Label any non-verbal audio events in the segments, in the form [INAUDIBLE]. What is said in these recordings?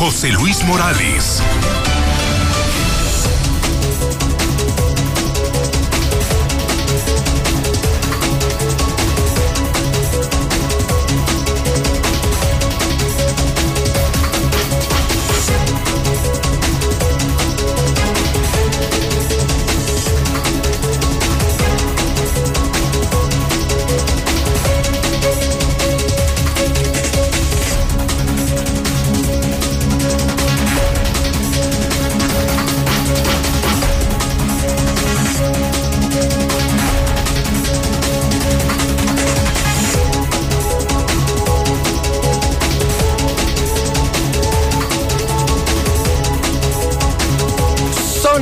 José Luis Morales.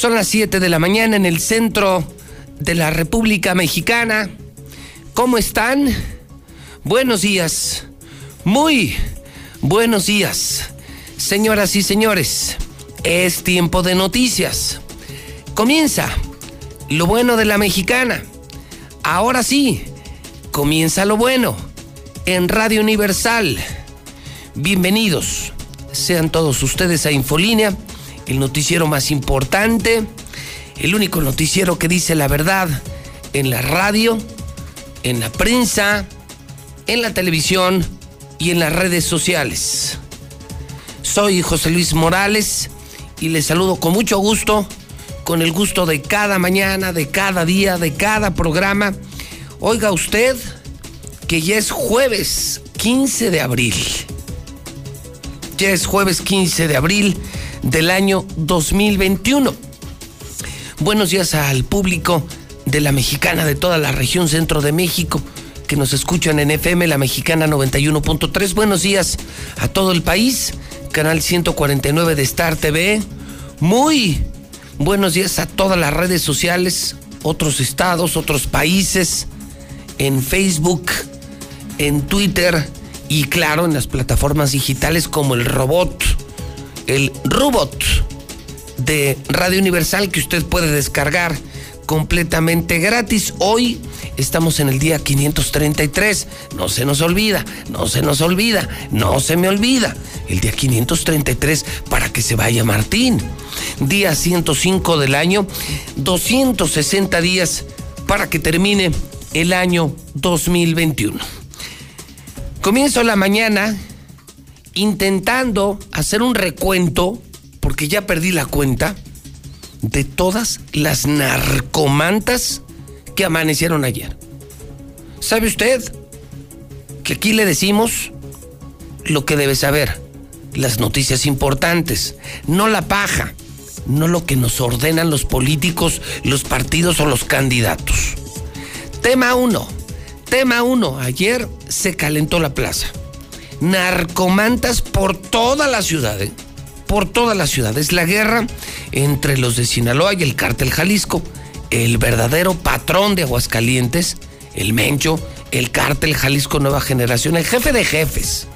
Son las 7 de la mañana en el centro de la República Mexicana. ¿Cómo están? Buenos días. Muy buenos días. Señoras y señores, es tiempo de noticias. Comienza lo bueno de la mexicana. Ahora sí, comienza lo bueno en Radio Universal. Bienvenidos sean todos ustedes a Infolínea el noticiero más importante, el único noticiero que dice la verdad en la radio, en la prensa, en la televisión y en las redes sociales. Soy José Luis Morales y les saludo con mucho gusto, con el gusto de cada mañana, de cada día, de cada programa. Oiga usted que ya es jueves 15 de abril. Ya es jueves 15 de abril del año 2021. Buenos días al público de la mexicana de toda la región centro de México que nos escuchan en FM La Mexicana 91.3. Buenos días a todo el país, canal 149 de Star TV. Muy buenos días a todas las redes sociales, otros estados, otros países, en Facebook, en Twitter y claro, en las plataformas digitales como el robot el robot de Radio Universal que usted puede descargar completamente gratis. Hoy estamos en el día 533. No se nos olvida, no se nos olvida, no se me olvida. El día 533 para que se vaya Martín. Día 105 del año, 260 días para que termine el año 2021. Comienzo la mañana intentando hacer un recuento, porque ya perdí la cuenta, de todas las narcomantas que amanecieron ayer. ¿Sabe usted que aquí le decimos lo que debe saber? Las noticias importantes, no la paja, no lo que nos ordenan los políticos, los partidos o los candidatos. Tema 1. Tema 1. Ayer se calentó la plaza narcomantas por toda la ciudad, ¿eh? por toda la ciudad. Es la guerra entre los de Sinaloa y el cártel Jalisco. El verdadero patrón de Aguascalientes, el Mencho, el cártel Jalisco Nueva Generación, el jefe de jefes.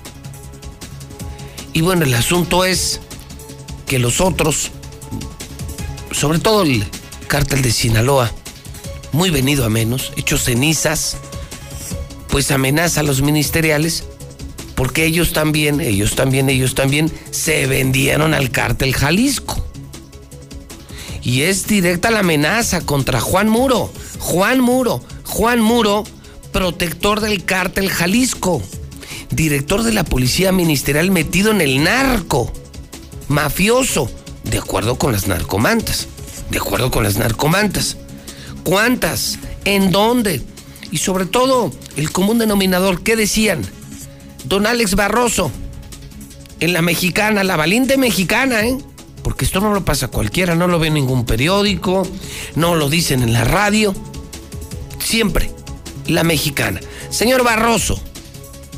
Y bueno, el asunto es que los otros, sobre todo el cártel de Sinaloa, muy venido a menos, hecho cenizas, pues amenaza a los ministeriales porque ellos también, ellos también, ellos también se vendieron al cártel Jalisco. Y es directa la amenaza contra Juan Muro. Juan Muro, Juan Muro, protector del cártel Jalisco, director de la policía ministerial metido en el narco, mafioso, de acuerdo con las narcomantas, de acuerdo con las narcomantas. ¿Cuántas? ¿En dónde? Y sobre todo, el común denominador, ¿qué decían? Don Alex Barroso, en la mexicana, la valiente mexicana, ¿eh? Porque esto no lo pasa cualquiera, no lo ve en ningún periódico, no lo dicen en la radio. Siempre, la mexicana. Señor Barroso,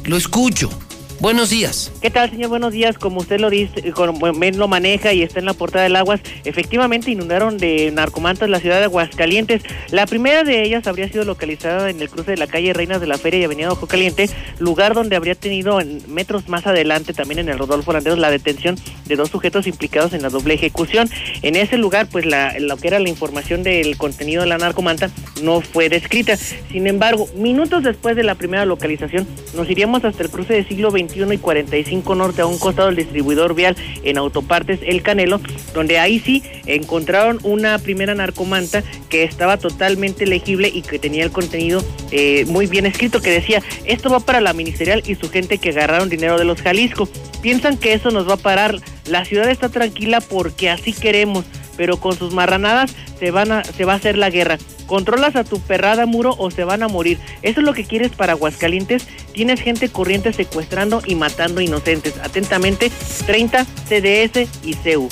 lo escucho, Buenos días. ¿Qué tal, señor? Buenos días. Como usted lo dice, como lo maneja y está en la portada del Aguas, efectivamente inundaron de narcomantas la ciudad de Aguascalientes. La primera de ellas habría sido localizada en el cruce de la calle Reinas de la Feria y Avenida Ojo Caliente, lugar donde habría tenido metros más adelante, también en el Rodolfo Landeros, la detención de dos sujetos implicados en la doble ejecución. En ese lugar, pues la, lo que era la información del contenido de la narcomanta no fue descrita. Sin embargo, minutos después de la primera localización, nos iríamos hasta el cruce del siglo XX y 45 Norte a un costado del distribuidor vial en Autopartes El Canelo, donde ahí sí encontraron una primera narcomanta que estaba totalmente legible y que tenía el contenido eh, muy bien escrito, que decía, esto va para la ministerial y su gente que agarraron dinero de los Jalisco. Piensan que eso nos va a parar. La ciudad está tranquila porque así queremos, pero con sus marranadas se, van a, se va a hacer la guerra. ¿Controlas a tu perrada muro o se van a morir? ¿Eso es lo que quieres para Aguascalientes? Tienes gente corriente secuestrando y matando inocentes. Atentamente, 30 CDS y CEU.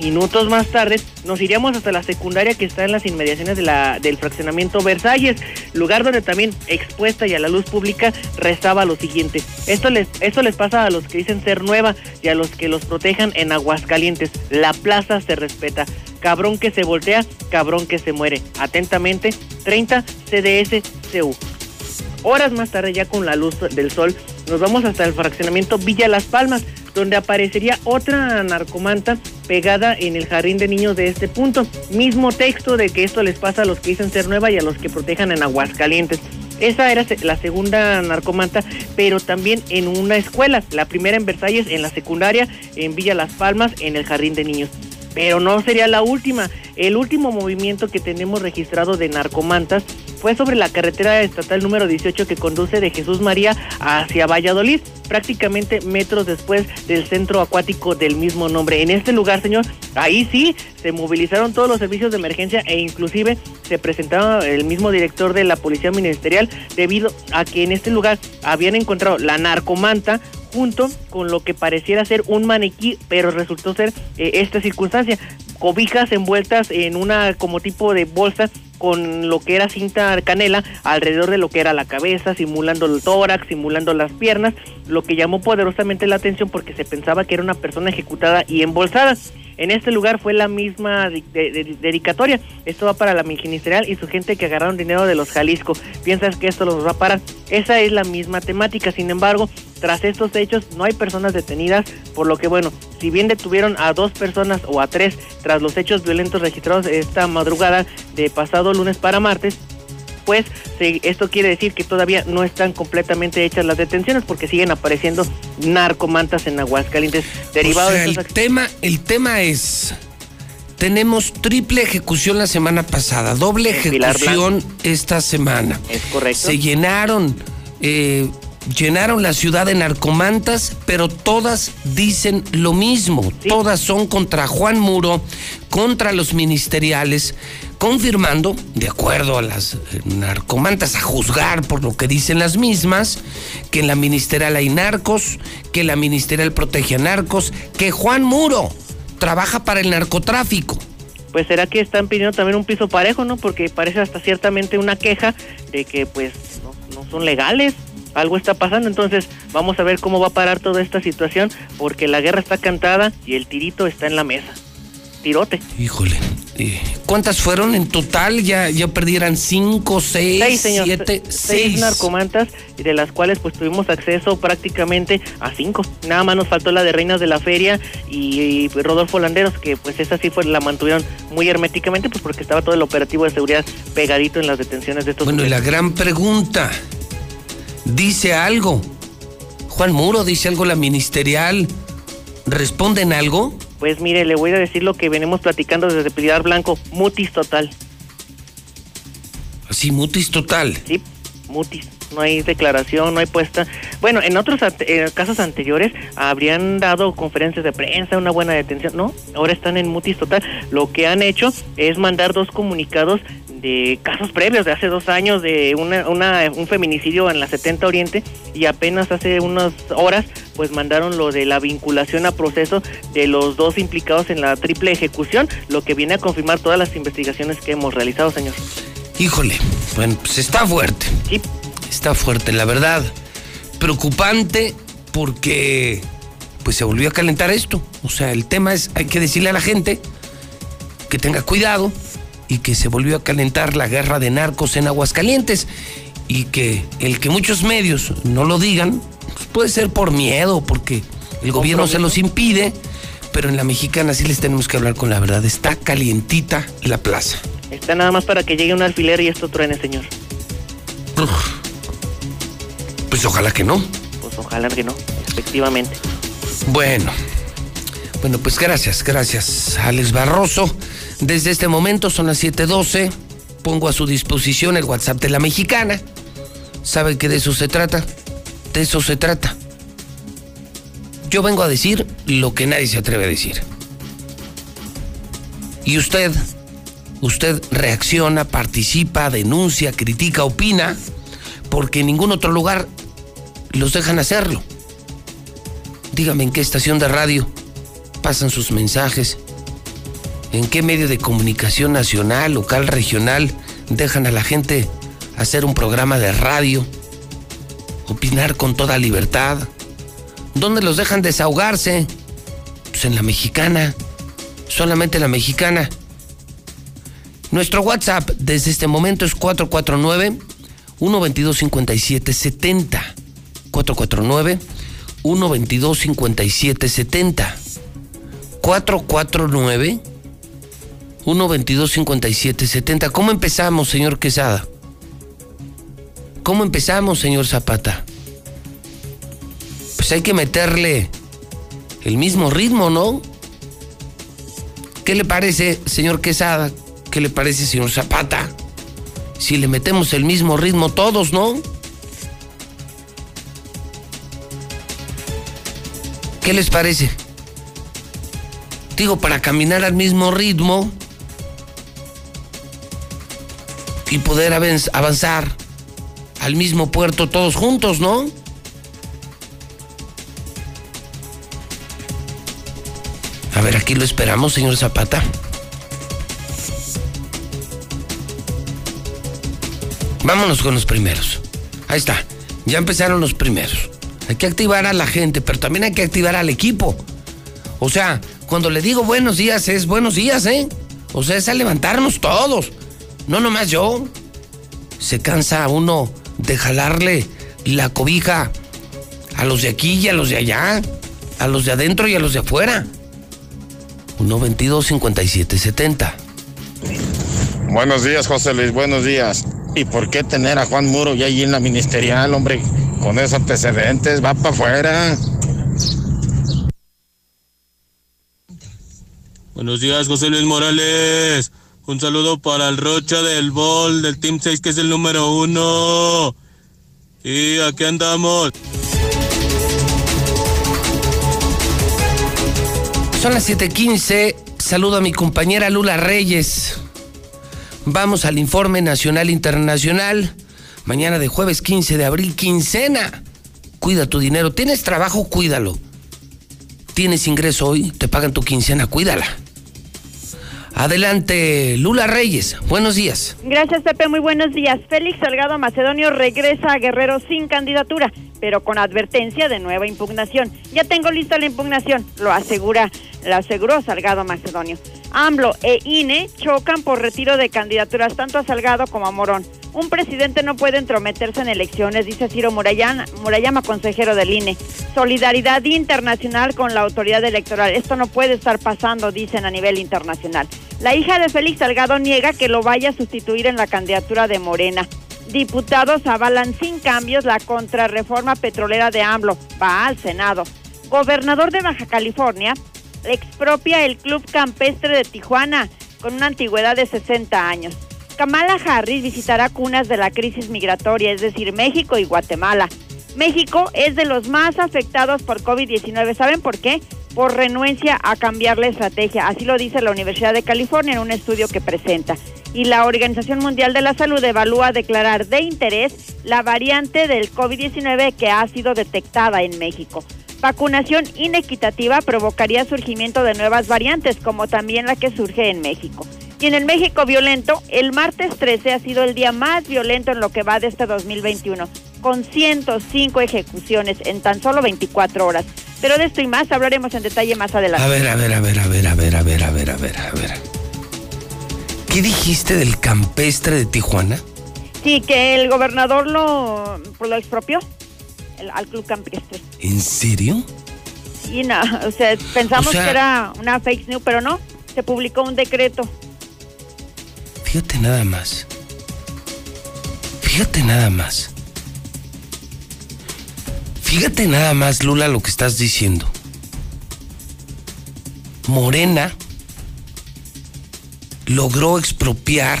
Minutos más tarde nos iríamos hasta la secundaria que está en las inmediaciones de la, del fraccionamiento Versalles, lugar donde también expuesta y a la luz pública restaba lo siguiente. Esto les, esto les pasa a los que dicen ser nueva y a los que los protejan en Aguascalientes. La plaza se respeta. Cabrón que se voltea, cabrón que se muere. Atentamente, 30 CDS CU. Horas más tarde, ya con la luz del sol, nos vamos hasta el fraccionamiento Villa Las Palmas, donde aparecería otra narcomanta pegada en el jardín de niños de este punto. Mismo texto de que esto les pasa a los que dicen ser nueva y a los que protejan en Aguascalientes. Esa era la segunda narcomanta, pero también en una escuela. La primera en Versalles, en la secundaria, en Villa Las Palmas, en el jardín de niños pero no sería la última. El último movimiento que tenemos registrado de narcomantas fue sobre la carretera estatal número 18 que conduce de Jesús María hacia Valladolid, prácticamente metros después del centro acuático del mismo nombre. En este lugar, señor, ahí sí se movilizaron todos los servicios de emergencia e inclusive se presentaba el mismo director de la Policía Ministerial debido a que en este lugar habían encontrado la narcomanta junto con lo que pareciera ser un maniquí, pero resultó ser eh, esta circunstancia. Cobijas envueltas en una como tipo de bolsa con lo que era cinta canela alrededor de lo que era la cabeza, simulando el tórax, simulando las piernas, lo que llamó poderosamente la atención porque se pensaba que era una persona ejecutada y embolsada. En este lugar fue la misma dedicatoria. Esto va para la ministerial y su gente que agarraron dinero de los Jalisco. ¿Piensas que esto los va a parar? Esa es la misma temática. Sin embargo, tras estos hechos no hay personas detenidas, por lo que bueno, si bien detuvieron a dos personas o a tres tras los hechos violentos registrados esta madrugada de pasado lunes para martes, pues esto quiere decir que todavía no están completamente hechas las detenciones porque siguen apareciendo narcomantas en Aguascalientes derivados de el tema el tema es tenemos triple ejecución la semana pasada, doble ejecución esta semana. Es correcto. Se llenaron eh, llenaron la ciudad de narcomantas, pero todas dicen lo mismo. Todas son contra Juan Muro, contra los ministeriales, confirmando, de acuerdo a las eh, narcomantas, a juzgar por lo que dicen las mismas, que en la ministerial hay narcos, que la ministerial protege a narcos, que Juan Muro trabaja para el narcotráfico. Pues será que están pidiendo también un piso parejo, ¿no? Porque parece hasta ciertamente una queja de que pues no son legales algo está pasando, entonces vamos a ver cómo va a parar toda esta situación, porque la guerra está cantada y el tirito está en la mesa. Tirote. Híjole. ¿Cuántas fueron en total? Ya, ya perdieran cinco, seis, seis siete, seis. seis narcomantas, de las cuales pues tuvimos acceso prácticamente a cinco. Nada más nos faltó la de Reinas de la Feria y, Rodolfo Landeros, que pues esa sí fue, la mantuvieron muy herméticamente, pues porque estaba todo el operativo de seguridad pegadito en las detenciones de estos. Bueno, y la gran pregunta dice algo. Juan Muro dice algo la ministerial. ¿Responden algo? Pues mire, le voy a decir lo que venimos platicando desde Pilar Blanco. Mutis total. ¿Así, mutis total? Sí, mutis. No hay declaración, no hay puesta. Bueno, en otros casos anteriores habrían dado conferencias de prensa, una buena detención. No, ahora están en mutis total. Lo que han hecho es mandar dos comunicados de casos previos de hace dos años de una, un feminicidio en la 70 Oriente y apenas hace unas horas pues mandaron lo de la vinculación a proceso de los dos implicados en la triple ejecución, lo que viene a confirmar todas las investigaciones que hemos realizado, señor. Híjole, bueno, pues está fuerte. Sí. Está fuerte, la verdad. Preocupante porque pues se volvió a calentar esto. O sea, el tema es, hay que decirle a la gente que tenga cuidado y que se volvió a calentar la guerra de narcos en Aguascalientes y que el que muchos medios no lo digan pues, puede ser por miedo, porque el gobierno se los impide, pero en la mexicana sí les tenemos que hablar con la verdad. Está calientita la plaza. Está nada más para que llegue un alfiler y esto truene, señor. Pues ojalá que no. Pues ojalá que no, efectivamente. Bueno, bueno, pues gracias, gracias, Alex Barroso. Desde este momento son las 7:12. Pongo a su disposición el WhatsApp de la mexicana. ¿Sabe que de eso se trata? De eso se trata. Yo vengo a decir lo que nadie se atreve a decir. Y usted, usted reacciona, participa, denuncia, critica, opina, porque en ningún otro lugar los dejan hacerlo. Dígame en qué estación de radio pasan sus mensajes, en qué medio de comunicación nacional, local, regional dejan a la gente hacer un programa de radio, opinar con toda libertad. ¿Dónde los dejan desahogarse? Pues en la mexicana, solamente la mexicana. Nuestro WhatsApp desde este momento es 449 122 5770 449 122 5770 449 122 5770 ¿Cómo empezamos, señor Quesada? ¿Cómo empezamos, señor Zapata? Pues hay que meterle el mismo ritmo, ¿no? ¿Qué le parece, señor Quesada? ¿Qué le parece, señor Zapata? Si le metemos el mismo ritmo todos, ¿no? ¿Qué les parece? Digo, para caminar al mismo ritmo y poder avanzar al mismo puerto todos juntos, ¿no? A ver, aquí lo esperamos, señor Zapata. Vámonos con los primeros. Ahí está. Ya empezaron los primeros. Hay que activar a la gente, pero también hay que activar al equipo. O sea, cuando le digo buenos días es buenos días, ¿eh? O sea, es a levantarnos todos. No nomás yo. Se cansa uno de jalarle la cobija a los de aquí y a los de allá, a los de adentro y a los de afuera. 122 5770 Buenos días, José Luis, buenos días. ¿Y por qué tener a Juan Muro ya allí en la ministerial, hombre? Con esos antecedentes, va para afuera. Buenos días, José Luis Morales. Un saludo para el Rocha del Bol, del Team 6, que es el número uno. Y aquí andamos. Son las 7:15. Saludo a mi compañera Lula Reyes. Vamos al informe nacional internacional. Mañana de jueves 15 de abril, quincena. Cuida tu dinero. ¿Tienes trabajo? Cuídalo. ¿Tienes ingreso hoy? Te pagan tu quincena, cuídala. Adelante, Lula Reyes. Buenos días. Gracias, Pepe. Muy buenos días. Félix Salgado Macedonio regresa a Guerrero sin candidatura, pero con advertencia de nueva impugnación. Ya tengo lista la impugnación, lo asegura, lo aseguró Salgado Macedonio. AMLO e INE chocan por retiro de candidaturas tanto a Salgado como a Morón. Un presidente no puede entrometerse en elecciones, dice Ciro Murayama, Murayama, consejero del INE. Solidaridad internacional con la autoridad electoral. Esto no puede estar pasando, dicen a nivel internacional. La hija de Félix Salgado niega que lo vaya a sustituir en la candidatura de Morena. Diputados avalan sin cambios la contrarreforma petrolera de AMLO. Va al Senado. Gobernador de Baja California expropia el Club Campestre de Tijuana con una antigüedad de 60 años. Kamala Harris visitará cunas de la crisis migratoria, es decir, México y Guatemala. México es de los más afectados por COVID-19. ¿Saben por qué? Por renuencia a cambiar la estrategia. Así lo dice la Universidad de California en un estudio que presenta. Y la Organización Mundial de la Salud evalúa declarar de interés la variante del COVID-19 que ha sido detectada en México. Vacunación inequitativa provocaría surgimiento de nuevas variantes, como también la que surge en México. Y en el México violento, el martes 13 ha sido el día más violento en lo que va de este 2021. con 105 ejecuciones en tan solo 24 horas. Pero de esto y más hablaremos en detalle más adelante. A ver, a ver, a ver, a ver, a ver, a ver, a ver, a ver, a ver. ¿Qué dijiste del campestre de Tijuana? Sí, que el gobernador lo, pues, lo expropió el- al club campestre. ¿En serio? Y no, o sea, pensamos O sea- que era una fake news, pero no. Se publicó un decreto. Fíjate nada más. Fíjate nada más. Fíjate nada más, Lula, lo que estás diciendo. Morena logró expropiar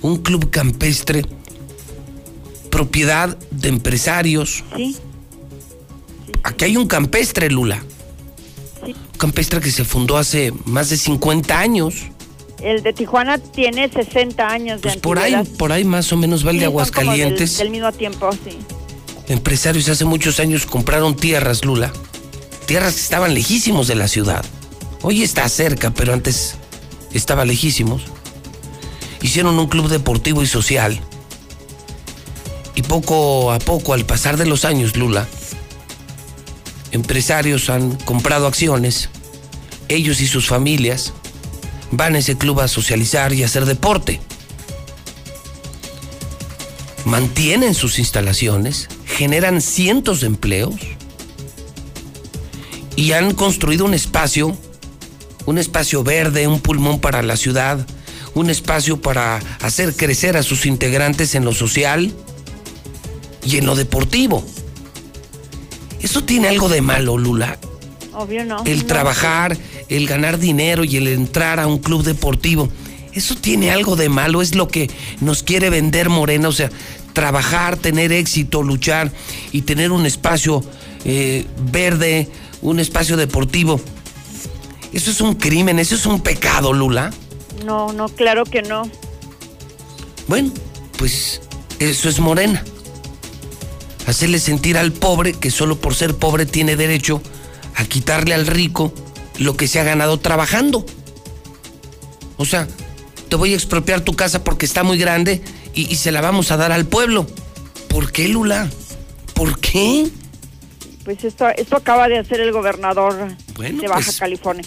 un club campestre propiedad de empresarios. Sí, Aquí hay un campestre, Lula. Sí. Un campestre que se fundó hace más de 50 años. El de Tijuana tiene 60 años de Pues por ahí, por ahí más o menos va el Sí, de Aguascalientes. Del, del mismo tiempo, sí. Empresarios hace muchos años compraron tierras, Lula. Tierras que estaban lejísimos de la ciudad. Hoy está cerca, pero antes estaba lejísimos. Hicieron un club deportivo y social. Y poco a poco, al pasar de los años, Lula, empresarios han comprado acciones. Ellos y sus familias van a ese club a socializar y a hacer deporte mantienen sus instalaciones, generan cientos de empleos y han construido un espacio, un espacio verde, un pulmón para la ciudad, un espacio para hacer crecer a sus integrantes en lo social y en lo deportivo. Eso tiene algo de malo, Lula. Obvio no. El No. trabajar, el ganar dinero y el entrar a un club deportivo. Eso tiene algo de malo, es lo que nos quiere vender Morena, o sea, trabajar, tener éxito, luchar y tener un espacio eh, verde, un espacio deportivo. Eso es un crimen, eso es un pecado, Lula. No, no, claro que no. Bueno, pues eso es Morena. Hacerle sentir al pobre que solo por ser pobre tiene derecho a quitarle al rico lo que se ha ganado trabajando. O sea, te voy a expropiar tu casa porque está muy grande y, y se la vamos a dar al pueblo. ¿Por qué, Lula? ¿Por qué? Pues esto, esto acaba de hacer el gobernador Bueno, de Baja pues- California.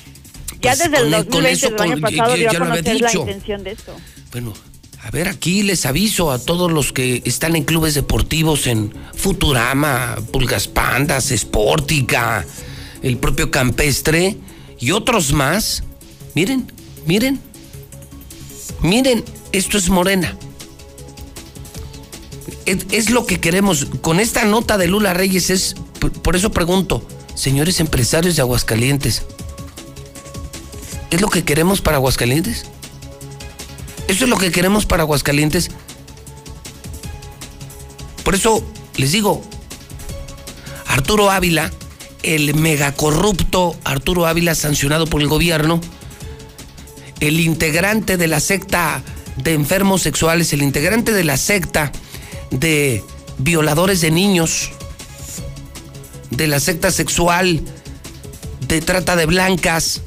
Ya pues desde el con e- con 2020 eso, del año pasado ya- dio a ya conocer la intención de esto. Bueno, a ver, aquí les aviso a todos los que están en clubes deportivos en Futurama, Pulgas Pandas, Sportica, el propio Campestre y otros más. Miren, miren, miren, esto es Morena. Es, es lo que queremos. Con esta nota de Lula Reyes es, por- por eso pregunto, señores empresarios de Aguascalientes, ¿es lo que queremos para Aguascalientes? Eso es lo que queremos para Aguascalientes. Por eso les digo, Arturo Ávila, el megacorrupto Arturo Ávila sancionado por el gobierno, el integrante de la secta de enfermos sexuales, el integrante de la secta de violadores de niños, de la secta sexual de trata de blancas,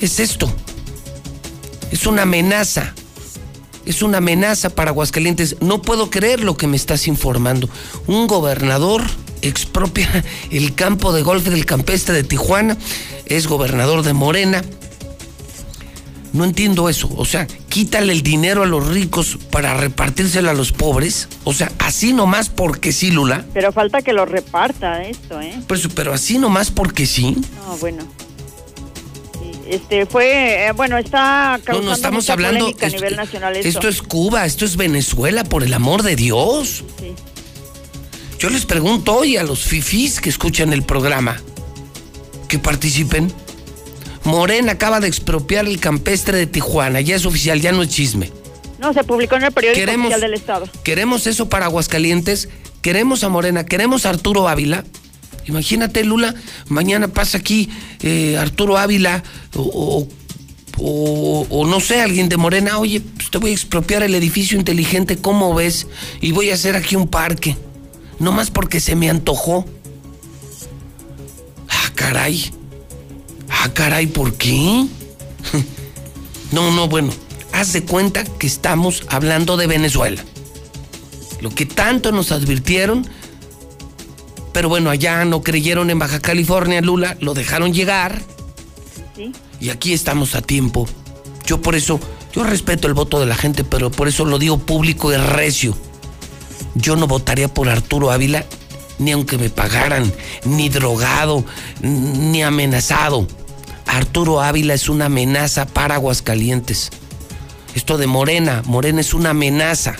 es esto. Es una amenaza. Es una amenaza para Aguascalientes. No puedo creer lo que me estás informando. Un gobernador expropia [LAUGHS] el campo de golf del campestre de Tijuana. Es gobernador de Morena. No entiendo eso. O sea, quítale el dinero a los ricos para repartírselo a los pobres. O sea, así nomás porque sí, Lula. Pero falta que lo reparta esto, ¿eh? Pero, pero así nomás porque sí. No, bueno. Este fue, eh, bueno, está No, causando no estamos mucha hablando. polémica a esto- nivel nacional esto. esto es Cuba, esto es Venezuela, por el amor de Dios. Sí. Yo les pregunto hoy a los fifís que escuchan el programa que participen. Morena acaba de expropiar el campestre de Tijuana, ya es oficial, ya no es chisme. No, se publicó en el periódico Queremos- oficial del Estado. Queremos eso para Aguascalientes, queremos a Morena, queremos a Arturo Ávila. Imagínate, Lula, mañana pasa aquí eh, Arturo Ávila o, o- o- no sé, alguien de Morena, oye, pues te voy a expropiar el edificio inteligente, ¿cómo ves? Y voy a hacer aquí un parque, no más porque se me antojó. Ah, caray. Ah, caray, ¿por qué? [LAUGHS] No, no, bueno, haz de cuenta que estamos hablando de Venezuela. Lo que tanto nos advirtieron, pero bueno, allá no creyeron en Baja California, Lula, lo dejaron llegar. Sí. Y aquí estamos a tiempo. Yo por eso, yo respeto el voto de la gente, pero por eso lo digo público y recio. Yo no votaría por Arturo Ávila ni aunque me pagaran, ni drogado, ni amenazado. Arturo Ávila es una amenaza para Aguascalientes. Esto de Morena, Morena es una amenaza.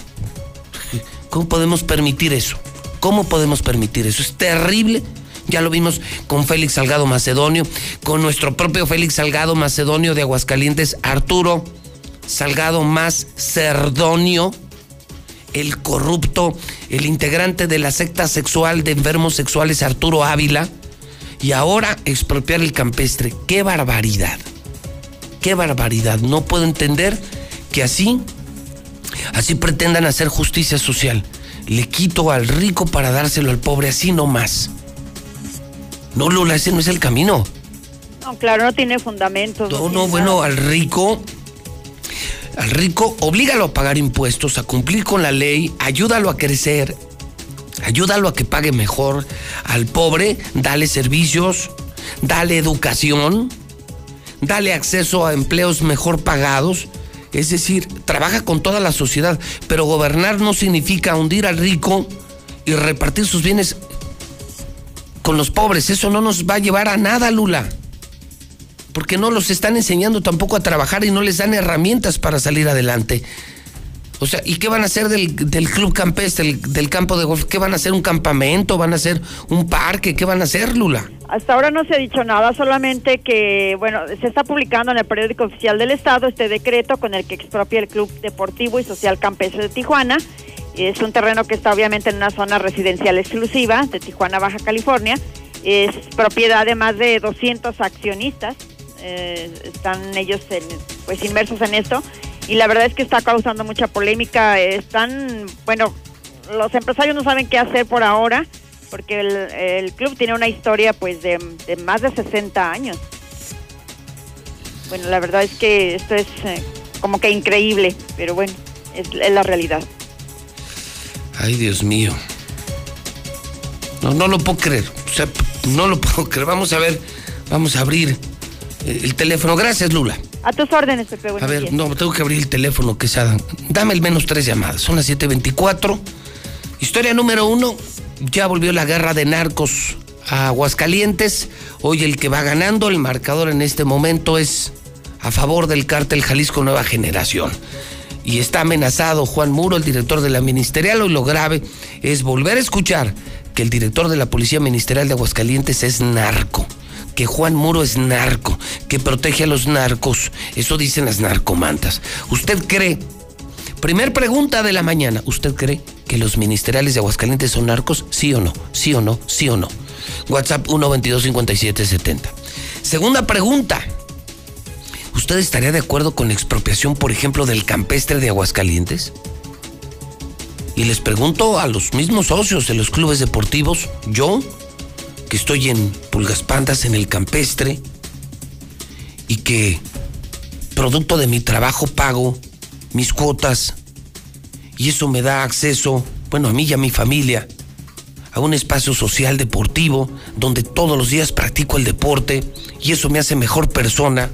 ¿Cómo podemos permitir eso? ¿Cómo podemos permitir eso? Es terrible. Ya lo vimos con Félix Salgado Macedonio, con nuestro propio Félix Salgado Macedonio de Aguascalientes, Arturo Salgado más Cerdonio, el corrupto, el integrante de la secta sexual de enfermos sexuales Arturo Ávila, y ahora expropiar el campestre. ¡Qué barbaridad! ¡Qué barbaridad! No puedo entender que así Así pretendan hacer justicia social. Le quito al rico para dárselo al pobre, así no más. No, Lola, ese no es el camino. No, claro, no tiene fundamento. No, no, bueno, al rico, al rico, oblígalo a pagar impuestos, a cumplir con la ley, ayúdalo a crecer, ayúdalo a que pague mejor. Al pobre, dale servicios, dale educación, dale acceso a empleos mejor pagados es decir, trabaja con toda la sociedad, pero gobernar no significa hundir al rico y repartir sus bienes con los pobres. Eso no nos va a llevar a nada, Lula. Porque no los están enseñando tampoco a trabajar y no les dan herramientas para salir adelante. O sea, ¿y qué van a hacer del, club campestre, del, campo de golf? ¿Qué van a hacer? ¿Un campamento? ¿Van a hacer un parque? ¿Qué van a hacer, Lula? Hasta ahora no se ha dicho nada, solamente que, bueno, se está publicando en el periódico oficial del Estado este decreto con el que expropia el Club Deportivo y Social Campestre de Tijuana. Es un terreno que está obviamente en una zona residencial exclusiva de Tijuana, Baja California. Es propiedad de más de 200 accionistas. Eh, están ellos pues inmersos en esto y la verdad es que está causando mucha polémica. Están, bueno, los empresarios no saben qué hacer por ahora porque el, club tiene una historia pues de, más de 60 años. Bueno, la verdad es que esto es eh, como que increíble, pero bueno, es, la realidad. Ay, Dios mío. No, no lo puedo creer. O sea, no lo [LAUGHS] puedo creer. Vamos a ver, vamos a abrir el teléfono. Gracias, Lula. A tus órdenes, Pepe. a ver, no, tengo que abrir el teléfono, que sea. Dame el menos tres llamadas. Son las 7.24. Historia número uno. Ya volvió la guerra de narcos a Aguascalientes. Hoy el que va ganando, el marcador en este momento es a favor del cártel Jalisco Nueva Generación. Y está amenazado Juan Muro, el director de la ministerial. Hoy lo grave es volver a escuchar que el director de la Policía Ministerial de Aguascalientes es narco que Juan Muro es narco, que protege a los narcos. Eso dicen las narcomantas. ¿Usted cree? Primer pregunta de la mañana. ¿Usted cree que los ministeriales de Aguascalientes son narcos? ¿Sí o no? ¿Sí o no? ¿Sí o no? WhatsApp 1225770. Segunda pregunta. ¿Usted estaría de acuerdo con la expropiación, por ejemplo, del campestre de Aguascalientes? Y les pregunto a los mismos socios de los clubes deportivos, yo, que estoy en Pulgas Pandas, en el campestre, y que producto de mi trabajo pago mis cuotas, y eso me da acceso, bueno, a mí y a mi familia, a un espacio social deportivo donde todos los días practico el deporte y eso me hace mejor persona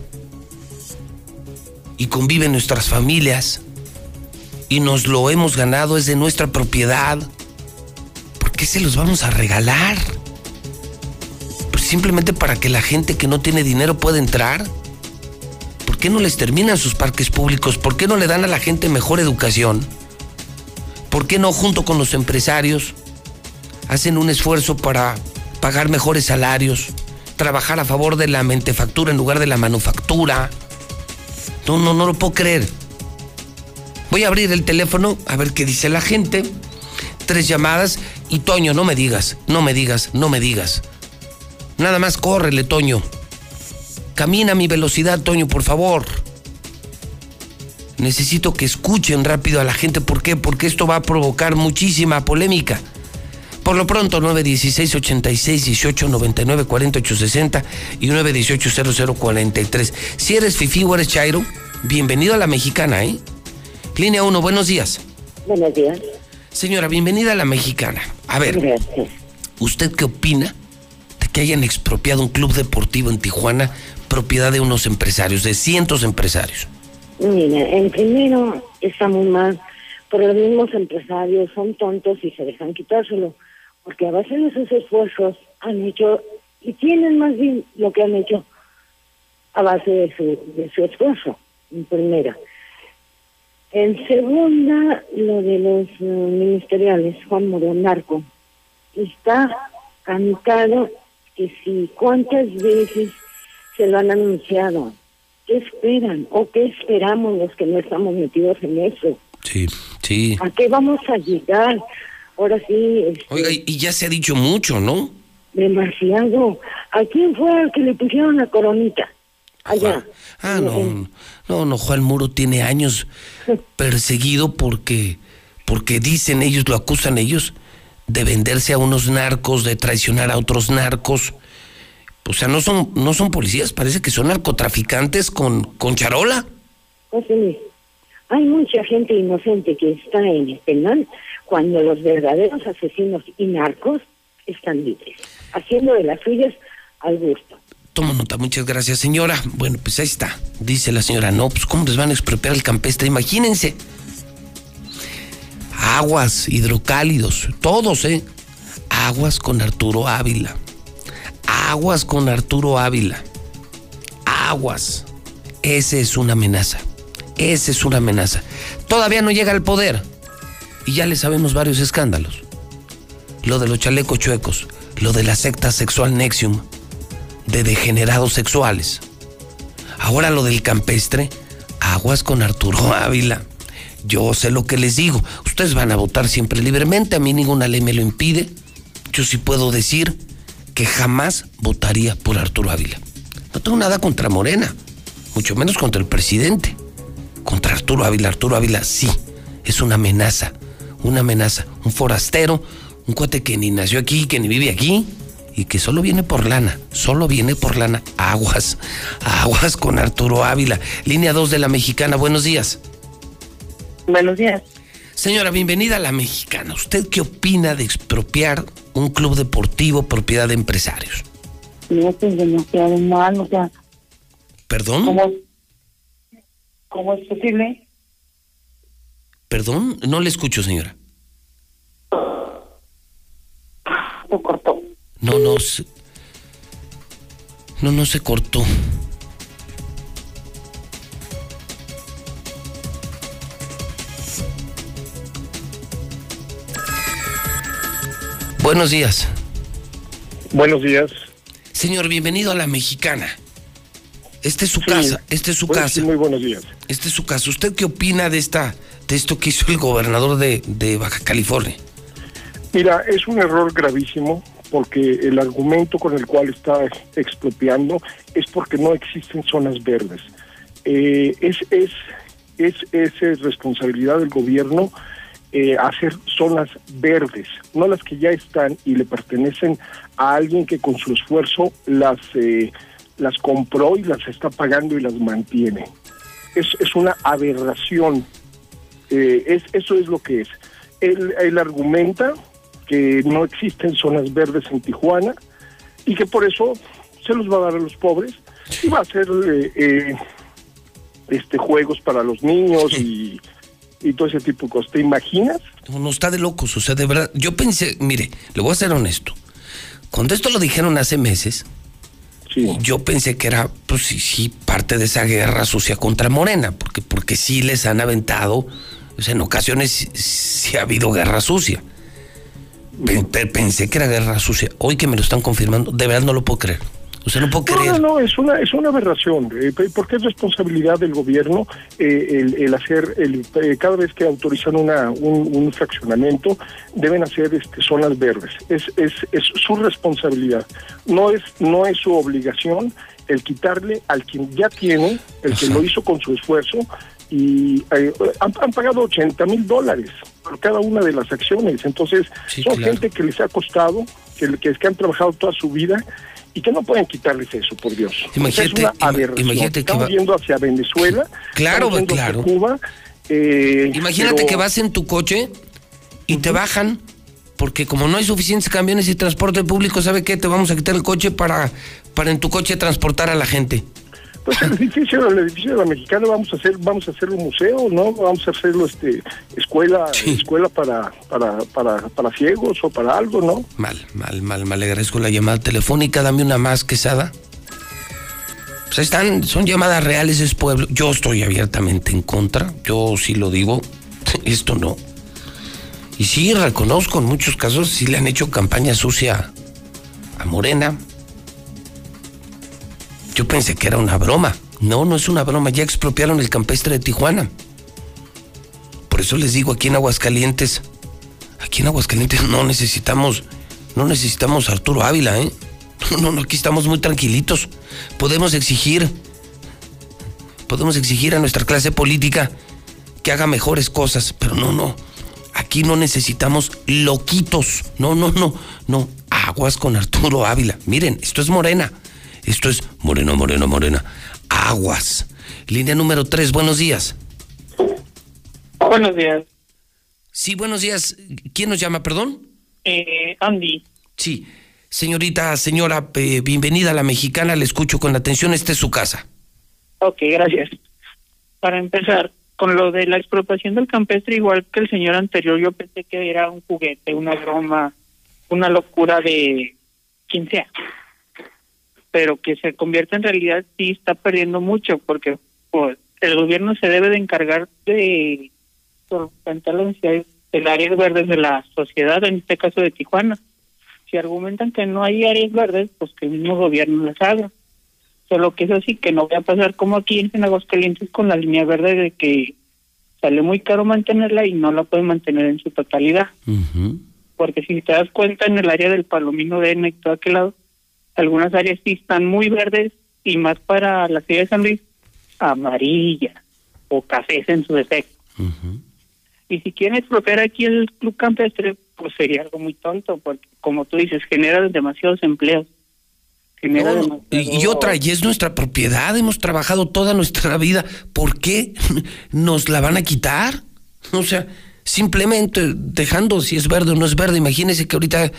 y conviven nuestras familias y nos lo hemos ganado, es de nuestra propiedad. ¿Por qué se los vamos a regalar? Simplemente para que la gente que no tiene dinero pueda entrar? ¿Por qué no les terminan sus parques públicos? ¿Por qué no le dan a la gente mejor educación? ¿Por qué no junto con los empresarios hacen un esfuerzo para pagar mejores salarios, trabajar a favor de la mentefactura en lugar de la manufactura? No, no, no lo puedo creer. Voy a abrir el teléfono a ver qué dice la gente. Tres llamadas y Toño, no me digas, no me digas, no me digas. Nada más córrele, Toño. Camina a mi velocidad, Toño, por favor. Necesito que escuchen rápido a la gente. ¿Por qué? Porque esto va a provocar muchísima polémica. Por lo pronto, 916 86 18 99 48 60 y 918 00 43. Si eres Fifi o eres Chairo, bienvenido a la mexicana, ¿eh? Línea 1, buenos días. Buenos días. Señora, bienvenida a la mexicana. A ver, Gracias. ¿usted qué opina que hayan expropiado un club deportivo en Tijuana, propiedad de unos empresarios, de cientos empresarios? Mira, en primero estamos mal, pero los mismos empresarios son tontos y se dejan quitárselo, porque a base de sus esfuerzos han hecho, y tienen más bien lo que han hecho a base de su, de su esfuerzo, en primera. En segunda, lo de los eh, ministeriales, Juan Moro Narco, está cantado que si cuántas veces se lo han anunciado, ¿qué esperan o qué esperamos los que no estamos metidos en eso? Sí, sí. ¿A qué vamos a llegar? Ahora sí, este, Oiga, y ya se ha dicho mucho, ¿no? demasiado. ¿A quién fue al que le pusieron la coronita? Allá. Ah, no, no, no, Juan Muro tiene años [LAUGHS] perseguido porque, porque dicen ellos, lo acusan ellos, de venderse a unos narcos, de traicionar a otros narcos. O sea, no son, no son policías, parece que son narcotraficantes con, con charola. Luis, hay mucha gente inocente que está en el penal cuando los verdaderos asesinos y narcos están libres, haciendo de las suyas al gusto. Tomo nota, muchas gracias, señora. Bueno, pues ahí está. Dice la señora, no, pues ¿cómo les van a expropiar el campestre? Imagínense. Aguas, hidrocálidos, todos, ¿eh? Aguas con Arturo Ávila. Aguas con Arturo Ávila. Aguas. Ese es una amenaza. Esa es una amenaza. Todavía no llega al poder. Y ya le sabemos varios escándalos. Lo de los chalecos chuecos, lo de la secta sexual Nexium, de degenerados sexuales. Ahora lo del campestre, aguas con Arturo Ávila. Yo sé lo que les digo. Ustedes van a votar siempre libremente, a mí ninguna ley me lo impide. Yo sí puedo decir que jamás votaría por Arturo Ávila. No tengo nada contra Morena, mucho menos contra el presidente. Contra Arturo Ávila, Arturo Ávila sí, es una amenaza, una amenaza, un forastero, un cuate que ni nació aquí, que ni vive aquí y que solo viene por lana, solo viene por lana. Aguas, aguas con Arturo Ávila. Línea 2 de la Mexicana, buenos días. Buenos días. Señora, bienvenida a la Mexicana. ¿Usted qué opina de expropiar un club deportivo propiedad de empresarios? No, pues demasiado mal, o sea, ¿Perdón? ¿cómo, cómo es posible? ¿Perdón? No le escucho, señora. Se cortó. No, no se... No, no se cortó. Buenos días. Buenos días. Señor, bienvenido a la Mexicana. Esta es su Sí. casa, esta es su casa. muy buenos días. Este es su casa. ¿Usted qué opina de esta, de esto que hizo el gobernador de, de Baja California? Mira, es un error gravísimo porque el argumento con el cual está expropiando es porque no existen zonas verdes. Eh, es, es, es, es responsabilidad del gobierno eh, hacer zonas verdes, no las que ya están y le pertenecen a alguien que con su esfuerzo las, eh, las compró y las está pagando y las mantiene. Es, es una aberración. Eh, es, eso es lo que es. Él, él argumenta que no existen zonas verdes en Tijuana y que por eso se los va a dar a los pobres y va a hacer eh, eh, este juegos para los niños y, y todo ese tipo de cosas. ¿Te imaginas? No, no está de locos, o sea, de verdad. Yo pensé, mire, le voy a ser honesto. Cuando esto lo dijeron hace meses, Sí. yo pensé que era, pues sí, sí, parte de esa guerra sucia contra Morena, porque, porque sí les han aventado, o sea, en ocasiones sí, ha habido guerra sucia. Pe- pe- pensé que era guerra sucia. Hoy que me lo están confirmando, de verdad no lo puedo creer. No No, creer. no, no, es una, es una aberración, eh, porque es responsabilidad del gobierno eh, el, el hacer, el, eh, cada vez que autorizan una, un, un fraccionamiento, deben hacer este, zonas verdes. Es, es, es su responsabilidad. No es, no es su obligación el quitarle al quien ya tiene, el que Ajá. lo hizo con su esfuerzo, y eh, han, han pagado 80 mil dólares por cada una de las acciones. Entonces, Sí, son claro. gente que les ha costado, que, que, que han trabajado toda su vida y que no pueden quitarles eso, por Dios. Imagínate, es una ima- aberración. imagínate que Estamos va- yendo hacia Venezuela, Claro, yendo claro. hacia Cuba. eh, Imagínate pero- que vas en tu coche y te bajan, porque como no hay suficientes camiones y transporte público, ¿sabe qué? Te vamos a quitar el coche para, para en tu coche transportar a la gente. Pues el edificio, el edificio de la Mexicana vamos a hacer, vamos a hacerlo museo, ¿no? Vamos a hacerlo este escuela, escuela para, para, para, para ciegos o para algo, ¿no? Mal, mal, mal, mal. Le agradezco la llamada telefónica. Dame una más, quesada. Pues están, son llamadas reales, es pueblo. Yo estoy abiertamente en contra. Yo sí lo digo. [LAUGHS] Esto no. Y sí, reconozco en muchos casos, sí le han hecho campaña sucia a Morena. Yo pensé que era una broma. No, no es una broma. Ya expropiaron el campestre de Tijuana. Por eso les digo aquí en Aguascalientes, aquí en Aguascalientes no necesitamos, no necesitamos a Arturo Ávila, ¿eh? No, no, aquí estamos muy tranquilitos. Podemos exigir, podemos exigir a nuestra clase política que haga mejores cosas, pero no, no. Aquí no necesitamos loquitos. No, no, no, no. Aguas con Arturo Ávila. Miren, esto es Morena. Esto es Moreno, Moreno, Morena. Aguas. Línea número 3, buenos días. Buenos días. Sí, buenos días. ¿Quién nos llama, perdón? Eh, Andy. Sí. Señorita, señora, eh, bienvenida a la mexicana, le escucho con atención, esta es su casa. Ok, gracias. Para empezar, con lo de la expropiación del campestre, igual que el señor anterior, yo pensé que era un juguete, una broma, una locura de quien sea. Pero que se convierta en realidad sí está perdiendo mucho, porque pues, el gobierno se debe de encargar de solventar las necesidades del áreas verdes de la sociedad, en este caso de Tijuana. Si argumentan que no hay áreas verdes, pues que el mismo gobierno las haga. Solo que eso sí, que no voy a pasar como aquí en Aguascalientes con la línea verde de que sale muy caro mantenerla y no la pueden mantener en su totalidad. Porque si te das cuenta, en el área del Palomino de Ena y todo aquel lado, algunas áreas sí están muy verdes y más para la ciudad de San Luis, amarilla o cafés en su defecto. Y si quieren expropiar aquí el club campestre, pues sería algo muy tonto, porque como tú dices, genera demasiados empleos. Genera No, y, y otra, y es nuestra propiedad, hemos trabajado toda nuestra vida, ¿por qué [LAUGHS] nos la van a quitar? O sea, simplemente dejando si es verde o no es verde, imagínese que ahorita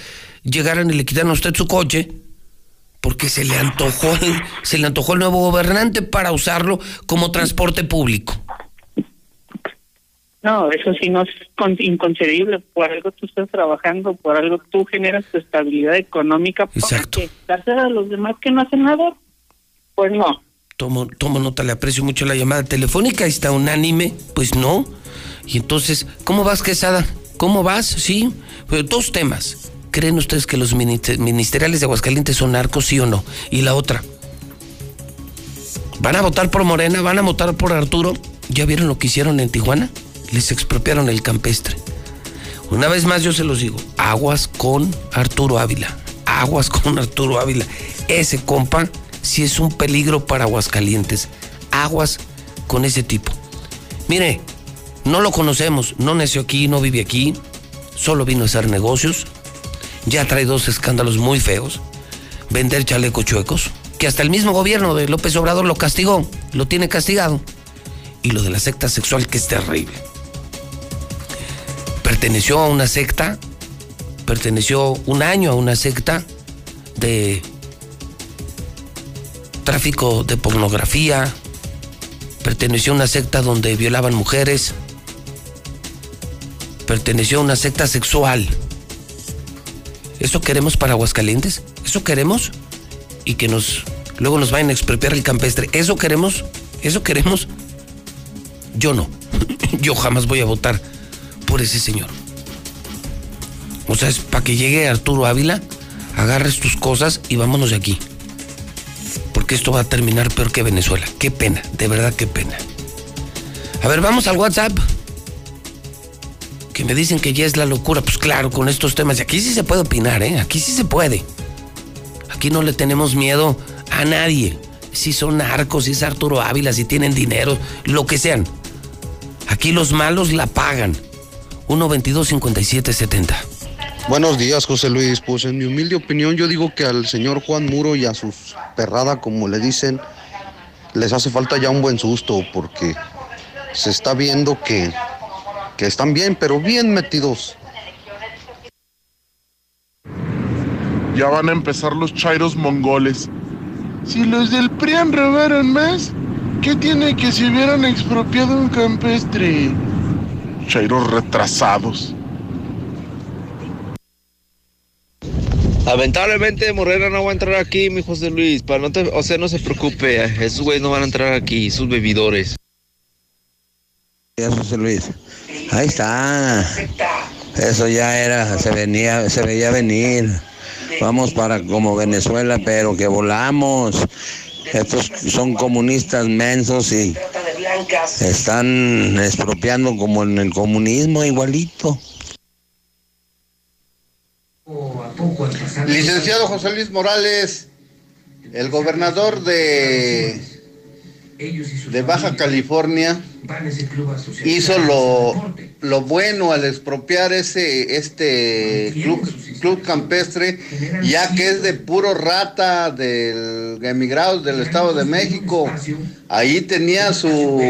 llegaran y le quitaran a usted su coche, porque se le antojó [LAUGHS] se le antojó el nuevo gobernante para usarlo como transporte público. No, eso sí no es con- inconcebible. Por algo tú estás trabajando, por algo tú generas tu estabilidad económica. Exacto. Darse a los demás que no hacen nada, pues no. Tomo, tomo nota, le aprecio mucho la llamada telefónica, está unánime, pues no. Y entonces, ¿cómo vas, Quesada? ¿Cómo vas? Sí, pero dos temas. ¿Creen ustedes que los ministe- ministeriales de Aguascalientes son narcos, sí o no? Y la otra, ¿van a votar por Morena? ¿Van a votar por Arturo? ¿Ya vieron lo que hicieron en Tijuana? Les expropiaron el campestre. Una vez más yo se los digo, aguas con Arturo Ávila, aguas con Arturo Ávila. Ese compa sí es un peligro para Aguascalientes. Aguas con ese tipo. Mire, no lo conocemos, no nació aquí, no vive aquí, solo vino a hacer negocios. Ya trae dos escándalos muy feos. Vender chalecos chuecos, que hasta el mismo gobierno de López Obrador lo castigó, lo tiene castigado. Y lo de la secta sexual, que es terrible perteneció a una secta, perteneció un año a una secta de tráfico de pornografía, perteneció a una secta donde violaban mujeres, perteneció a una secta sexual. ¿Eso queremos para Aguascalientes? ¿Eso queremos? Y que nos luego nos vayan a expropiar el campestre. ¿Eso queremos? ¿Eso queremos? Yo no. [LAUGHS] Yo jamás voy a votar por ese señor. O sea, es para que llegue Arturo Ávila, agarres tus cosas y vámonos de aquí. Porque esto va a terminar peor que Venezuela. Qué pena, de verdad qué pena. A ver, vamos al WhatsApp. Que me dicen que ya es la locura. Pues claro, con estos temas. Y aquí sí se puede opinar, ¿eh? Aquí sí se puede. Aquí no le tenemos miedo a nadie. Si son narcos, si es Arturo Ávila, si tienen dinero, lo que sean. Aquí los malos la pagan. 1 22 57 70. Buenos días, José Luis. Pues en mi humilde opinión yo digo que al señor Juan Muro y a sus perrada, como le dicen, les hace falta ya un buen susto porque se está viendo que, que están bien, pero bien metidos. Ya van a empezar los chairos mongoles. Si los del PRIAN robaron más, ¿qué tiene que si hubieran expropiado un campestre? Chairos retrasados. Lamentablemente Morena no va a entrar aquí, mi José Luis. Para no te- o sea, no se preocupe, esos güeyes no van a entrar aquí, sus bebidores. José Luis. Ahí está. Eso ya era, se venía, se veía venir. Vamos para como Venezuela, pero que volamos. Estos son comunistas mensos y están expropiando como en el comunismo igualito. Licenciado José Luis Morales, el gobernador de, de Baja California hizo lo, lo bueno al expropiar ese este club, club campestre, ya que es de puro rata del emigrados del Estado de México. Ahí tenía su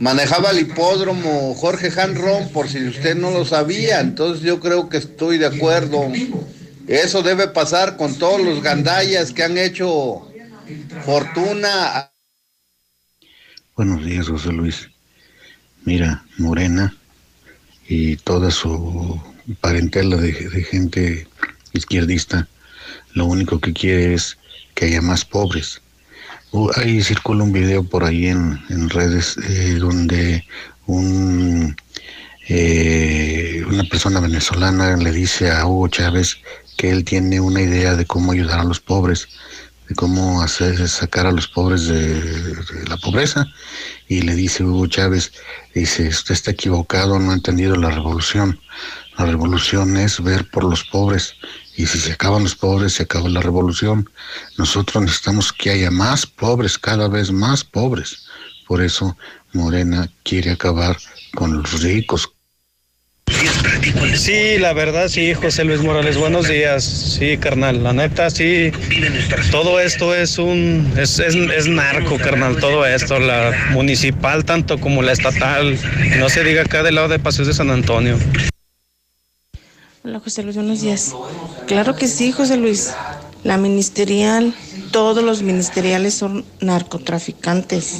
manejaba el hipódromo Jorge Hanron, por si usted no lo sabía. Entonces yo creo que estoy de acuerdo. Eso debe pasar con todos los gandallas que han hecho fortuna. Buenos días, José Luis. Mira, Morena y toda su parentela de, gente izquierdista, lo único que quiere es que haya más pobres. Uh, ahí circula un video por ahí en, en redes eh, donde un, eh, una persona venezolana le dice a Hugo Chávez que él tiene una idea de cómo ayudar a los pobres, cómo hacer sacar a los pobres de, de la pobreza. Y le dice Hugo Chávez, dice, usted está equivocado, no ha entendido la revolución. La revolución es ver por los pobres. Y si se acaban los pobres, se acaba la revolución. Nosotros necesitamos que haya más pobres, cada vez más pobres. Por eso Morena quiere acabar con los ricos, Sí, la verdad, sí, José Luis Morales, buenos días. Sí, carnal, la neta, sí. Todo esto es un. Es, es, narco, carnal, todo esto. La municipal, tanto como la estatal. No se diga acá del lado de Paseos de San Antonio. Hola José Luis, buenos días. Claro que sí, José Luis. La ministerial, todos los ministeriales son narcotraficantes.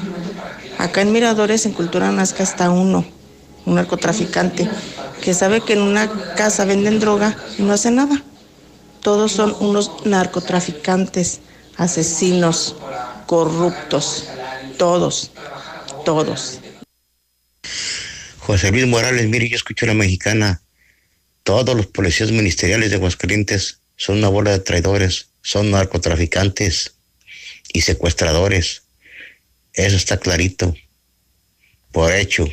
Acá en Miradores, en Cultura Nazca, está uno, un narcotraficante, que sabe que en una casa venden droga y no hace nada. Todos son unos narcotraficantes, asesinos, corruptos. Todos, todos. José Luis Morales, mire, yo escucho a la mexicana. Todos los policías ministeriales de Aguascalientes son una bola de traidores, son narcotraficantes y secuestradores. Eso está clarito. Por hecho,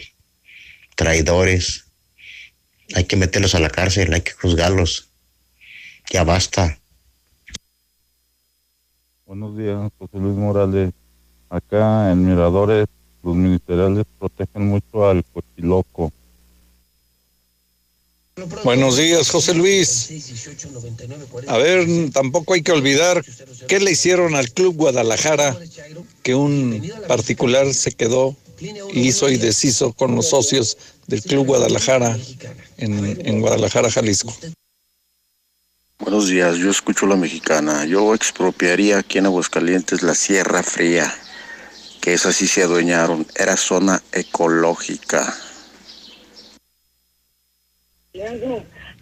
traidores. Hay que meterlos a la cárcel, hay que juzgarlos. Ya basta. Buenos días, José Luis Morales. Acá en Miradores, los ministeriales protegen mucho al cochiloco. Buenos días, José Luis. A ver, tampoco hay que olvidar qué le hicieron al Club Guadalajara, que un particular se quedó, hizo y deshizo con los socios del Club Guadalajara en, en Guadalajara, Jalisco. Buenos días, yo escucho la mexicana. Yo expropiaría aquí en Aguascalientes la Sierra Fría, que esa sí se adueñaron. Era zona ecológica.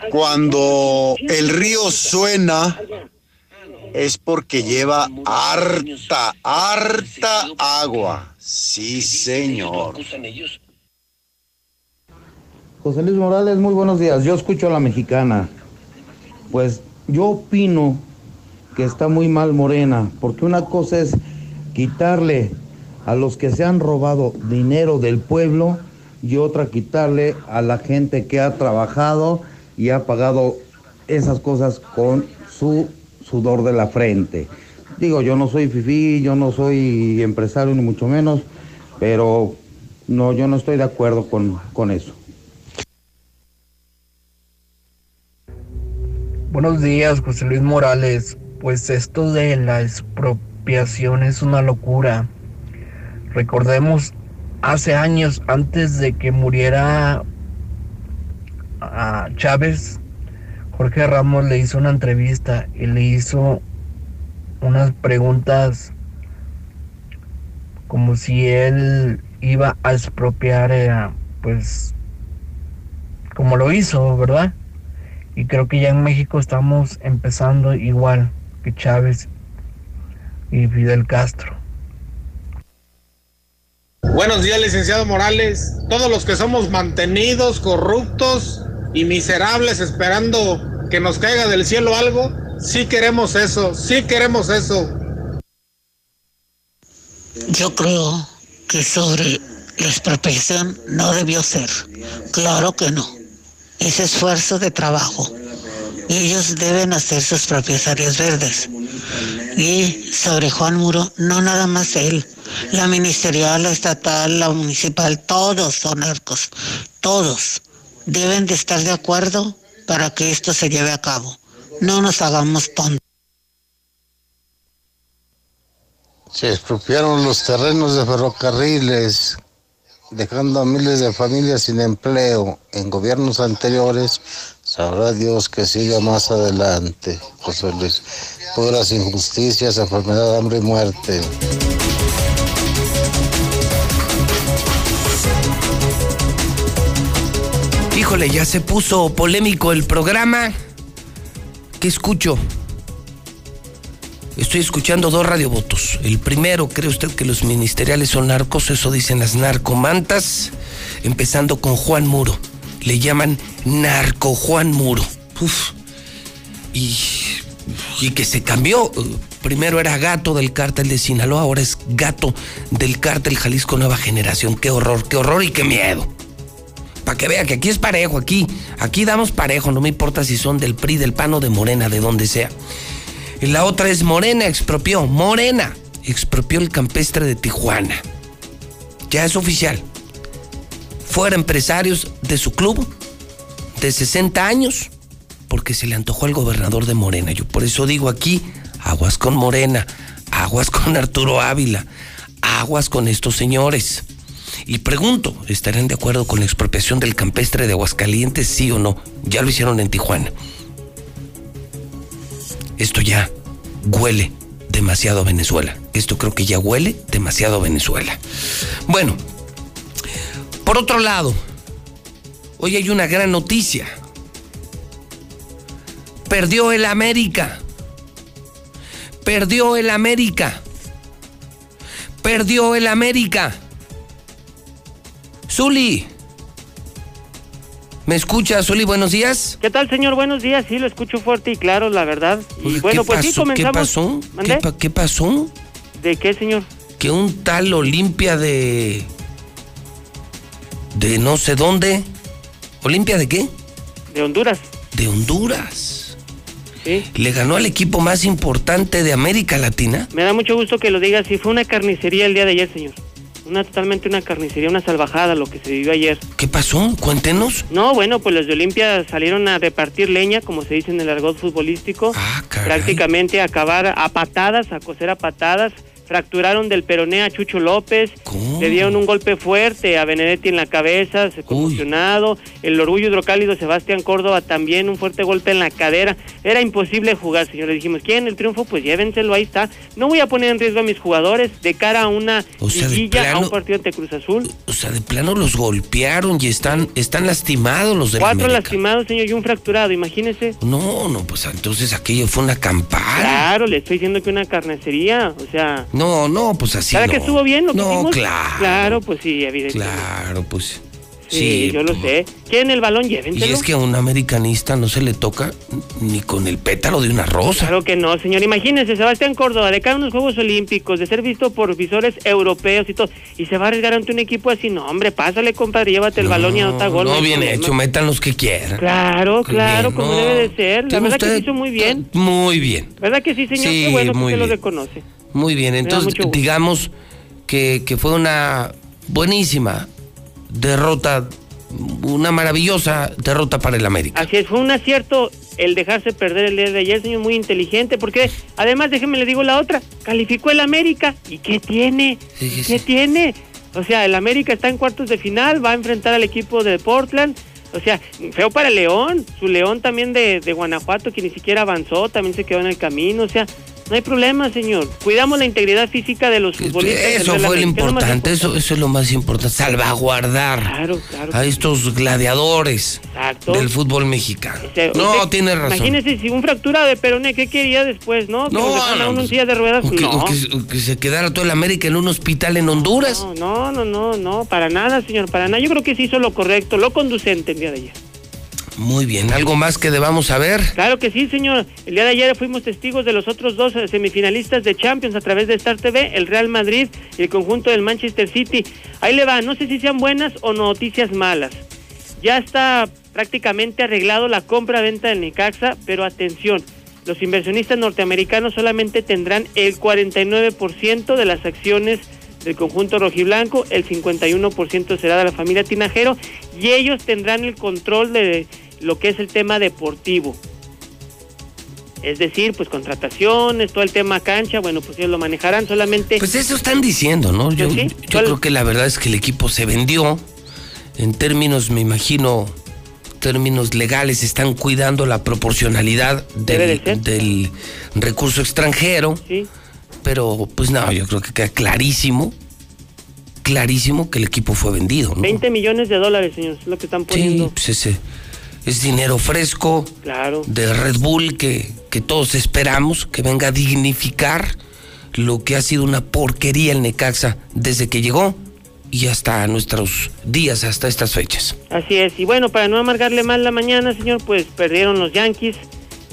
Cuando el río suena es porque lleva harta, harta agua. Sí, señor. José Luis Morales, muy buenos días. Yo escucho a la mexicana. Pues yo opino que está muy mal Morena, porque una cosa es quitarle a los que se han robado dinero del pueblo y otra quitarle a la gente que ha trabajado y ha pagado esas cosas con su sudor de la frente. Digo, yo no soy fifí, yo no soy empresario ni mucho menos, pero no, yo no estoy de acuerdo con, con eso. Buenos días, José Luis Morales. Pues esto de la expropiación es una locura. Recordemos hace años, antes de que muriera a Chávez, Jorge Ramos le hizo una entrevista y le hizo unas preguntas como si él iba a expropiar, eh, pues, como lo hizo, ¿verdad? Y creo que ya en México estamos empezando igual que Chávez y Fidel Castro. Buenos días, licenciado Morales. Todos los que somos mantenidos, corruptos y miserables esperando que nos caiga del cielo algo, sí queremos eso, sí queremos eso. Yo creo que sobre la expropiación no debió ser. Claro que no. Es esfuerzo de trabajo. Ellos deben hacer sus propias áreas verdes. Y sobre Juan Muro, no nada más él. La ministerial, la estatal, la municipal, todos son arcos. Todos deben de estar de acuerdo para que esto se lleve a cabo. No nos hagamos tontos. Se expropiaron los terrenos de ferrocarriles, dejando a miles de familias sin empleo en gobiernos anteriores. Sabrá Dios que siga más adelante, José Luis. Puras injusticias, enfermedad, hambre y muerte. Híjole, ya se puso polémico el programa. ¿Qué escucho? Estoy escuchando dos radiovotos. El primero, ¿cree usted que los ministeriales son narcos? Eso dicen las narcomantas. Empezando con Juan Muro. Le llaman narco Juan Muro. Uf. Y, y que se cambió. Primero era gato del cártel de Sinaloa, ahora es gato del cártel Jalisco Nueva Generación. Qué horror, qué horror y qué miedo. Para que vea que aquí es parejo, aquí, aquí damos parejo, no me importa si son del PRI, del PAN o de Morena, de donde sea. Y la otra es Morena, expropió, Morena, expropió el campestre de Tijuana. Ya es oficial. Fuera empresarios de su club de 60 años, porque se le antojó al gobernador de Morena. Yo por eso digo aquí, aguas con Morena, aguas con Arturo Ávila, aguas con estos señores. Y pregunto, ¿estarán de acuerdo con la expropiación del campestre de Aguascalientes, sí o no? Ya lo hicieron en Tijuana. Esto ya huele demasiado a Venezuela. Esto creo que ya huele demasiado a Venezuela. Bueno, por otro lado, hoy hay una gran noticia. Perdió el América. Perdió el América. Perdió el América. Zuli. ¿Me escucha, Zuli? Buenos días. ¿Qué tal, señor? Buenos días. Sí, lo escucho fuerte y claro, la verdad. Y Oye, bueno, ¿qué pues sí, pasó? comenzamos. ¿Qué pasó? ¿Qué, pa- qué pasó? ¿De qué, señor? Que un tal Olimpia de. de no sé dónde. ¿Olimpia de qué? De Honduras. De Honduras. Sí. Le ganó al equipo más importante de América Latina. Me da mucho gusto que lo diga así. Fue una carnicería el día de ayer, señor. Una totalmente una carnicería, una salvajada lo que se vivió ayer. ¿Qué pasó? Cuéntenos. No, bueno, pues los de Olimpia salieron a repartir leña, como se dice en el argot futbolístico. Ah, prácticamente a acabar a patadas, a coser a patadas. Fracturaron del peroné a Chucho López. Le dieron un golpe fuerte a Benedetti en la cabeza, se conmocionado. El orgullo hidrocálido Sebastián Córdoba también un fuerte golpe en la cadera. Era imposible jugar, señores. Dijimos, ¿quieren el triunfo? Pues llévenselo, ahí está. No voy a poner en riesgo a mis jugadores de cara a una O sea, de liguilla, a un partido ante Cruz Azul. O sea, de plano los golpearon y están, están lastimados los del Cuatro América. lastimados, señor, y un fracturado, imagínese. No, no, pues entonces aquello fue una campana. Claro, le estoy diciendo que una carnicería, o sea... No, no, pues así ¿Para no. que estuvo bien lo que No, hicimos? claro. Claro, pues sí, evidentemente. Claro, pues. Sí, Sí, yo lo sé. ¿Quieren el balón? Y Llévenselo. es que a un americanista no se le toca ni con el pétalo de una rosa. Claro que no, señor. Imagínese, Sebastián Córdoba, de cara a unos Juegos Olímpicos, de ser visto por visores europeos y todo, y se va a arriesgar ante un equipo así. No, hombre, pásale, compadre, llévate el balón y anota gol. No, bien problema. hecho, metan los que quieran. Claro, claro, bien, como no. debe de ser. La verdad que se hizo muy bien. Muy bien, ¿Verdad que sí, señor? Sí, Qué bueno que muy usted lo reconoce. Muy bien. Entonces, digamos que, que fue una buenísima derrota una maravillosa derrota para el América. Así es, fue un acierto el dejarse perder el día de ayer, señor, muy inteligente, porque además, déjeme le digo la otra, calificó el América. ¿Y qué tiene? ¿Qué tiene? O sea, el América está en cuartos de final, va a enfrentar al equipo de Portland. O sea, feo para el León, su León también de, de Guanajuato, que ni siquiera avanzó, también se quedó en el camino. O sea, no hay problema, señor. Cuidamos la integridad física de los futbolistas. Eso fue lo es importante, eso, eso es lo más importante, salvaguardar Claro, claro. a estos gladiadores Exacto. del fútbol mexicano. O sea, no, usted- tiene razón. Imagínese si un fractura de peroné, ¿qué quería después, no? Que No, a no, uno en pues, silla de ruedas. O que, no. o que- o que se quedara todo el América en un hospital en Honduras. No, no, no, no, para nada, señor, para nada. Yo creo que sí hizo lo correcto, lo conducente el día de ayer. Muy bien, ¿algo más que debamos saber? Claro que sí, señor. El día de ayer fuimos testigos de los otros dos eh, semifinalistas de Champions a través de Star TV, el Real Madrid y el conjunto del Manchester City. Ahí le va, no sé si sean buenas o noticias malas. Ya está prácticamente arreglado la compra-venta del Necaxa, pero atención, los inversionistas norteamericanos solamente tendrán el 49% de las acciones del conjunto rojiblanco, el 51% será de la familia Tinajero y ellos tendrán el control de lo que es el tema deportivo. Es decir, pues contrataciones, todo el tema cancha, bueno, pues ellos lo manejarán solamente. Pues eso están diciendo, ¿no? Yo, Sí, yo creo que la verdad es que el equipo se vendió. En términos, me imagino, términos legales, están cuidando la proporcionalidad de del, del recurso extranjero. Sí. Pero, pues no, yo creo que queda clarísimo, clarísimo que el equipo fue vendido, ¿no? 20 millones de dólares, señor, es lo que están poniendo. Sí, pues ese es dinero fresco Claro. de Red Bull que, que todos esperamos que venga a dignificar lo que ha sido una porquería el Necaxa desde que llegó y hasta nuestros días, hasta estas fechas. Así es. Y bueno, para no amargarle más la mañana, señor, pues perdieron los Yankees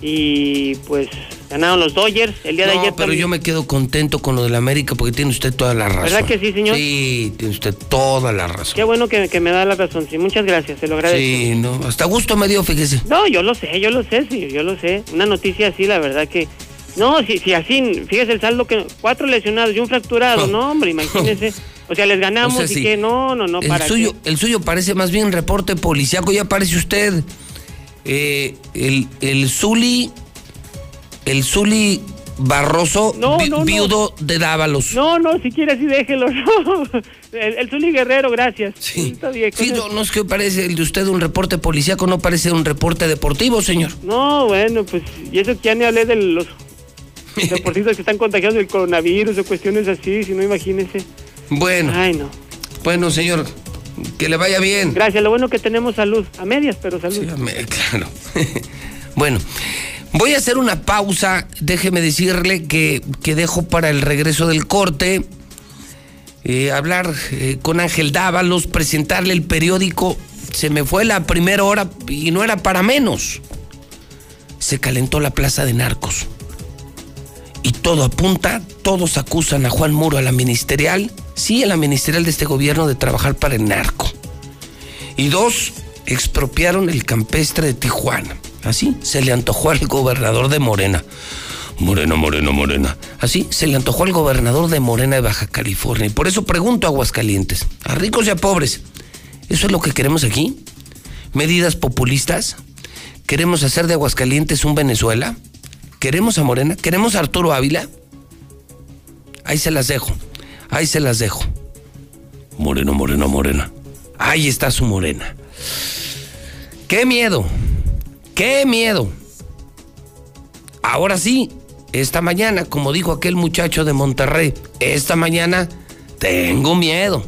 y pues ganaron los Dodgers el día de ayer. pero también. yo me quedo contento con lo del América porque tiene usted toda la razón. ¿Verdad que sí, señor? Sí, tiene usted toda la razón. Qué bueno que, que me da la razón, sí. Muchas gracias, se lo agradezco. Sí, no, hasta gusto me dio, fíjese. No, yo lo sé, yo lo sé, sí, yo lo sé. Una noticia así, la verdad que... No, si, si así, fíjese el saldo que... Cuatro lesionados y un fracturado, [LAUGHS] no, hombre, imagínese. O sea, les ganamos O sea, y sí. que no, no, no, el para suyo, qué? el suyo parece más bien reporte policiaco, ya parece usted. Eh, el, el Zuli, el Zuli Barroso, vi- viudo de Dávalos. No, no, si quiere así déjelo. [LAUGHS] no. el, el Zuli Guerrero, gracias. Sí. Está bien, Sí, no, no es que parece el de usted un reporte policiaco, no parece un reporte deportivo, señor. No, bueno, pues, y eso que ya ni hablé de los [LAUGHS] deportistas que están contagiados del coronavirus o cuestiones así, si no, imagínese. Bueno. Ay, no. Bueno, señor, que le vaya bien. Gracias, lo bueno que tenemos salud, a medias, pero salud. [LAUGHS] Claro. bueno, voy a hacer una pausa. Déjeme decirle que, que dejo para el regreso del corte eh, hablar eh, con Ángel Dávalos, presentarle el periódico. Se me fue la primera hora y no era para menos. Se calentó la plaza de narcos. Y todo apunta, todos acusan a Juan Muro, a la ministerial, sí, a la ministerial de este gobierno de trabajar para el narco. Y dos, expropiaron el campestre de Tijuana. Así se le antojó al gobernador de Morena. Morena, Morena, Morena. Así se le antojó al gobernador de Morena de Baja California. Y por eso pregunto a Aguascalientes, a ricos y a pobres, ¿eso es lo que queremos aquí? ¿Medidas populistas? ¿Queremos hacer de Aguascalientes un Venezuela? ¿Queremos a Morena? ¿Queremos a Arturo Ávila? Ahí se las dejo. Ahí se las dejo. Moreno, moreno, morena. Ahí está su morena. ¡Qué miedo! ¡Qué miedo! Ahora sí, esta mañana, como dijo aquel muchacho de Monterrey, esta mañana tengo miedo.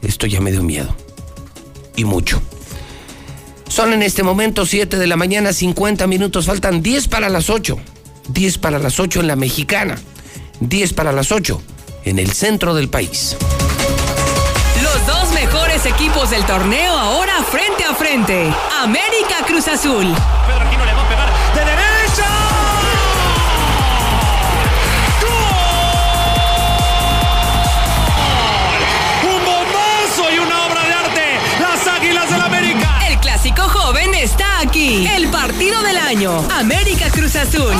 Esto ya me dio miedo. Y mucho. Son en este momento 7 de la mañana, 50 minutos. Faltan 10 para las 8. 10 para las 8 en la mexicana. 10 para las 8 en el centro del país. Mejores equipos del torneo ahora frente a frente. América Cruz Azul. Pedro Aquino le va a pegar de derecha. ¡Gol! ¡Un bombazo y una obra de arte! ¡Las Águilas del América! El clásico joven está aquí. El partido del año. América Cruz Azul.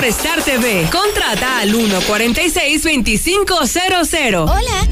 TV. Contrata al 146-2500. Hola,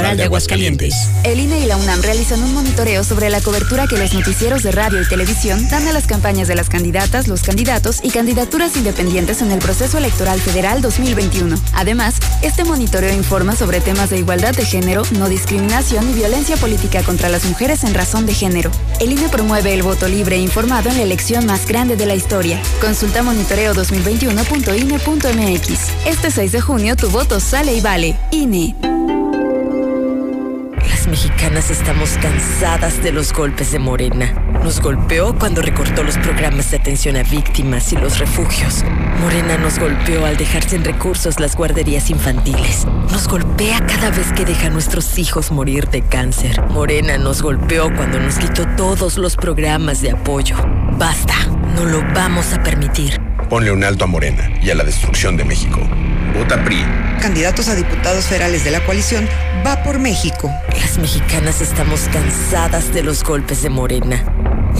de Aguascalientes. El INE y la UNAM realizan un monitoreo sobre la cobertura que los noticieros de radio y televisión dan a las campañas de las candidatas, los candidatos y candidaturas independientes en el proceso electoral federal 2021. Además, este monitoreo informa sobre temas de igualdad de género, no discriminación y violencia política contra las mujeres en razón de género. El INE promueve el voto libre e informado en la elección más grande de la historia. Consulta monitoreo2021.ine.mx. Este 6 de junio tu voto sale y vale. INE. Mexicanas estamos cansadas de los golpes de Morena. Nos golpeó cuando recortó los programas de atención a víctimas y los refugios. Morena nos golpeó al dejar sin recursos las guarderías infantiles. Nos golpea cada vez que deja a nuestros hijos morir de cáncer. Morena nos golpeó cuando nos quitó todos los programas de apoyo. Basta, no lo vamos a permitir. Ponle un alto a Morena y a la destrucción de México. Vota PRI. Candidatos a diputados federales de la coalición va por México. Las mexicanas estamos cansadas de los golpes de Morena.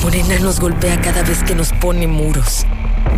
Morena nos golpea cada vez que nos pone muros.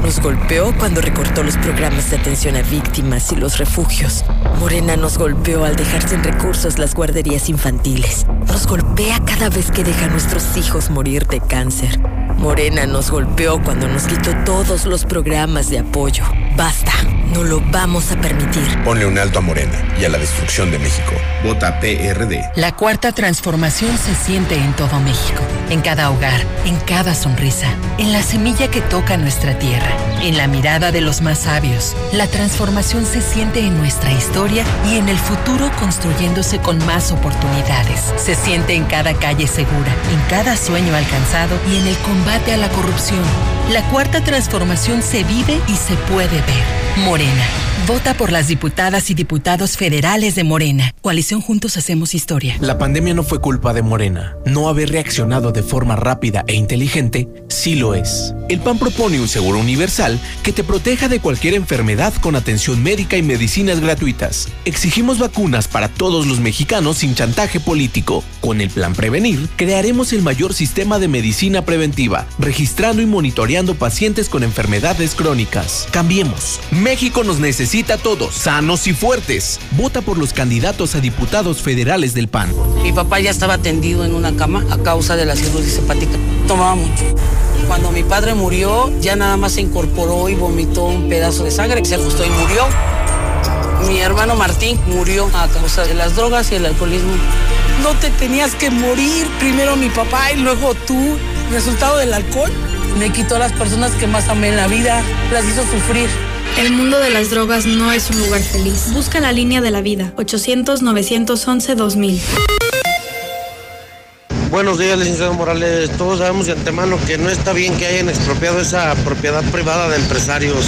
Nos golpeó cuando recortó los programas de atención a víctimas y los refugios. Morena nos golpeó al dejar sin recursos las guarderías infantiles. Nos golpea cada vez que deja a nuestros hijos morir de cáncer. Morena nos golpeó cuando nos quitó todos los programas de apoyo. Basta, no lo vamos a permitir. Ponle un alto a Morena y a la destrucción de México. Vota PRD. La cuarta transformación se siente en todo México, en cada hogar, en cada sonrisa, en la semilla que toca nuestra tierra, en la mirada de los más sabios. La transformación se siente en nuestra historia y en el futuro construyéndose con más oportunidades. Se siente en cada calle segura, en cada sueño alcanzado y en el combate a la corrupción. La cuarta transformación se vive y se puede ver. Morena. Vota por las diputadas y diputados federales de Morena. Coalición Juntos Hacemos Historia. La pandemia no fue culpa de Morena. No haber reaccionado de forma rápida e inteligente sí lo es. El PAN propone un seguro universal que te proteja de cualquier enfermedad con atención médica y medicinas gratuitas. Exigimos vacunas para todos los mexicanos sin chantaje político. Con el Plan Prevenir, crearemos el mayor sistema de medicina preventiva, registrando y monitoreando pacientes con enfermedades crónicas. Cambiemos. México nos necesita a todos, sanos y fuertes. Vota por los candidatos a diputados federales del PAN. Mi papá ya estaba tendido en una cama a causa de la cirrosis hepática. Tomaba mucho. Cuando mi padre murió, ya nada más se incorporó y vomitó un pedazo de sangre, se ajustó y murió. Mi hermano Martín murió a causa de las drogas y el alcoholismo. No te tenías que morir, primero mi papá y luego tú. Resultado del alcohol me quitó a las personas que más amé en la vida, las hizo sufrir. El mundo de las drogas no es un lugar feliz. Busca la línea de la vida. 800-911-2000. Buenos días, licenciado Morales. Todos sabemos de antemano que no está bien que hayan expropiado esa propiedad privada de empresarios.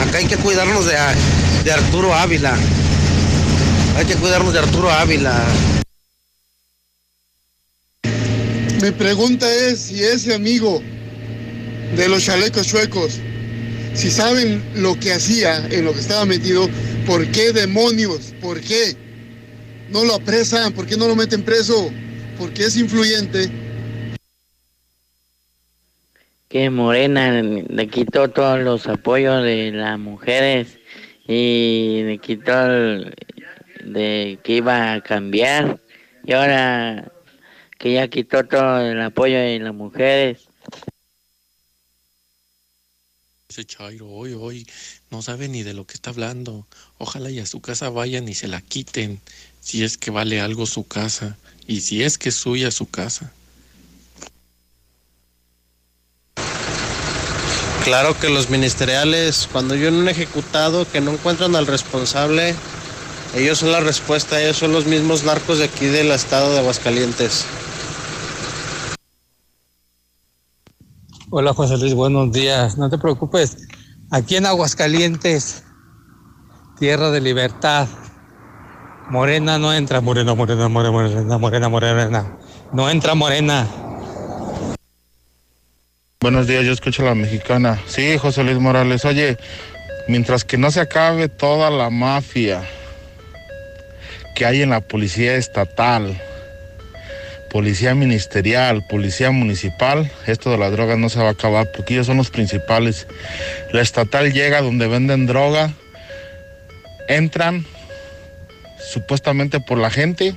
Acá hay que cuidarnos de, de Arturo Ávila. Hay que cuidarnos de Arturo Ávila. Mi pregunta es si ese amigo de los chalecos chuecos si saben lo que hacía, en lo que estaba metido, ¿por qué demonios? ¿Por qué? No lo apresan, ¿por qué no lo meten preso? Porque es influyente. Que Morena le quitó todos los apoyos de las mujeres y le quitó de que iba a cambiar y ahora que ya quitó todo el apoyo de las mujeres Ese Chairo, hoy, hoy, no sabe ni de lo que está hablando. Ojalá y a su casa vayan y se la quiten, si es que vale algo su casa, y si es que es suya su casa. Claro que los ministeriales, cuando yo en un ejecutado que no encuentran al responsable, ellos son la respuesta, ellos son los mismos narcos de aquí del estado de Aguascalientes. Hola José Luis, buenos días. No te preocupes. Aquí en Aguascalientes, tierra de libertad. Morena no entra, morena, morena, morena, morena, morena, morena. No entra morena. Buenos días, yo escucho a la mexicana. Sí, José Luis Morales. Oye, mientras que no se acabe toda la mafia que hay en la policía estatal, policía ministerial, policía municipal, esto de las drogas no se va a acabar porque ellos son los principales. La estatal llega donde venden droga, entran supuestamente por la gente,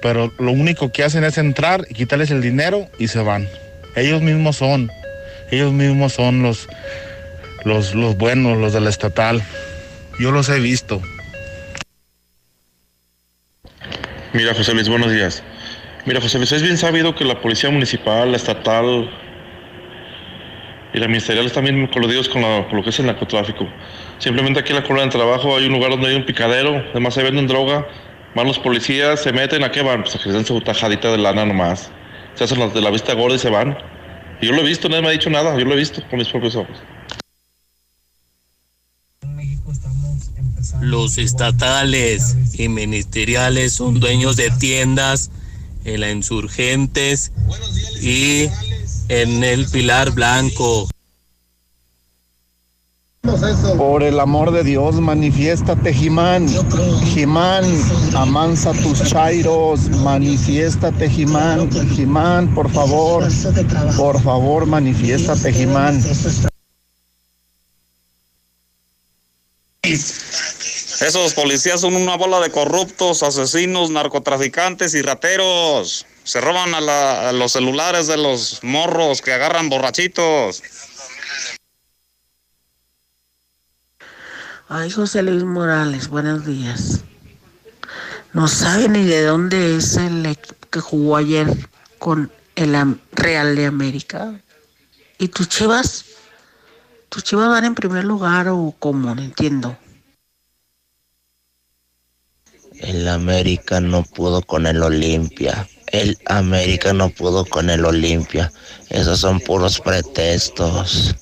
pero lo único que hacen es entrar y quitarles el dinero y se van. Ellos mismos son, ellos mismos son los, los, los buenos, los de la estatal. Yo los he visto. Mira, José Luis, buenos días. Mira, José Luis, es bien sabido que la policía municipal, la estatal y la ministerial están bien coludidos con, lo que es el narcotráfico. Simplemente aquí en la colonia de trabajo hay un lugar donde hay un picadero, además se venden droga, van los policías, se meten, ¿a qué van? Pues a que se den su tajadita de lana nomás. Se hacen las de la vista gorda y se van. Y yo lo he visto, nadie me ha dicho nada, yo lo he visto con mis propios ojos. Los estatales y ministeriales son dueños de tiendas en la Insurgentes y en el Pilar Blanco. Por el amor de Dios, manifiéstate, Jimán. Jimán, amansa tus chairos. Manifiéstate, Jimán. Jimán, por favor. Por favor, manifiéstate, Jimán. Esos policías son una bola de corruptos, asesinos, narcotraficantes y rateros. Se roban a, la- a los celulares de los morros que agarran borrachitos. Ay, José Luis Morales, buenos días. No sabe ni de dónde es el equipo que jugó ayer con el Real de América. ¿Y tus chivas? ¿Tus chivas van en primer lugar o cómo? Entiendo. El América no pudo con el Olimpia. El América no pudo con el Olimpia. Esos son puros pretextos.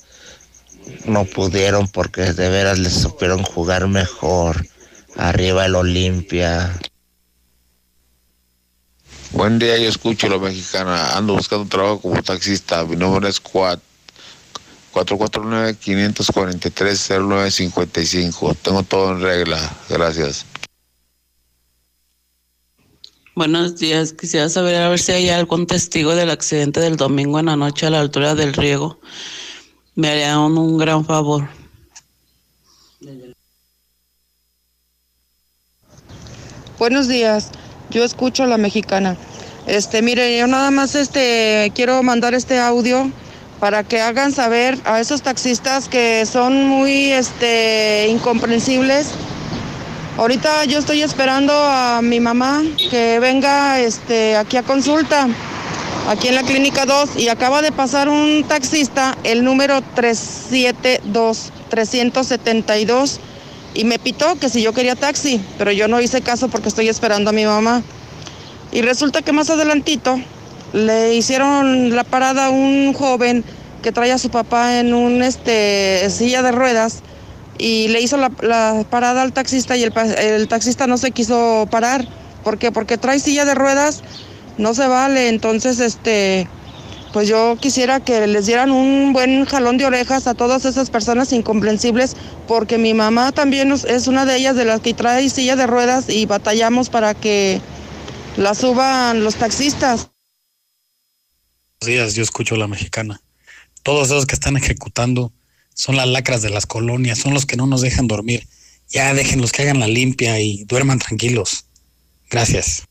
No pudieron porque de veras les supieron jugar mejor. Arriba el Olimpia. Buen día, yo escucho la mexicana. Ando buscando trabajo como taxista. Mi número es 4 449-543-0955. Tengo todo en regla. Gracias. Buenos días. Quisiera saber a ver si hay algún testigo del accidente del domingo en la noche a la altura del riego. Me harían un gran favor. Buenos días, yo escucho a la mexicana. Este, mire, yo nada más este quiero mandar este audio para que hagan saber a esos taxistas que son muy este incomprensibles. Ahorita yo estoy esperando a mi mamá que venga este aquí a consulta aquí en la clínica 2 y acaba de pasar un taxista el número 372 372 y me pitó que si yo quería taxi, pero yo no hice caso porque estoy esperando a mi mamá. Y resulta que más adelantito le hicieron la parada a un joven que trae a su papá en un este silla de ruedas y le hizo la, parada al taxista y el, el taxista no se quiso parar. ¿Por qué? Porque trae silla de ruedas, no se vale. Entonces, este, pues yo quisiera que les dieran un buen jalón de orejas a todas esas personas incomprensibles, porque mi mamá también es- una de ellas de las que trae silla de ruedas y batallamos para que la suban los taxistas. Buenos días, yo escucho la mexicana. Todos esos que están ejecutando son las lacras de las colonias, son los que no nos dejan dormir. Ya déjenlos que hagan la limpia y duerman tranquilos. Gracias.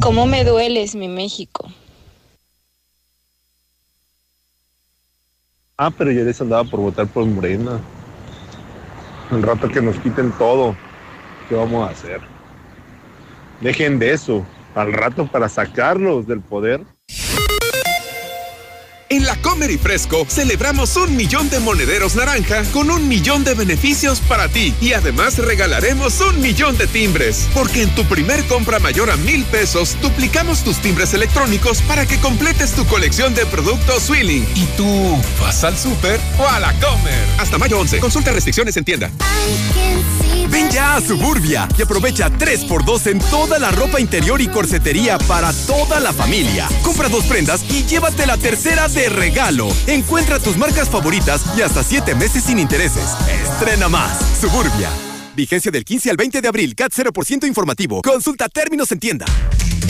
¿Cómo me dueles, mi México? Ah, pero yo les andaba por votar por Morena. El rato que nos quiten todo, ¿qué vamos a hacer? Dejen de eso, al rato para sacarlos del poder. En la Comer y Fresco celebramos un millón de monederos naranja con un millón de beneficios para ti y además regalaremos un millón de timbres. Porque en tu primer compra mayor a mil pesos duplicamos tus timbres electrónicos para que completes tu colección de productos Swilling. ¿Y tú vas al súper o a la Comer? Hasta mayo 11. Consulta restricciones en tienda. Ven ya a Suburbia y aprovecha 3x2 en toda la ropa interior y corsetería para toda la familia. Compra dos prendas y llévate la tercera de regalo. Encuentra tus marcas favoritas y hasta 7 meses sin intereses. Estrena más. Suburbia. Vigencia del 15 al 20 de abril. CAT 0% informativo. Consulta términos en tienda.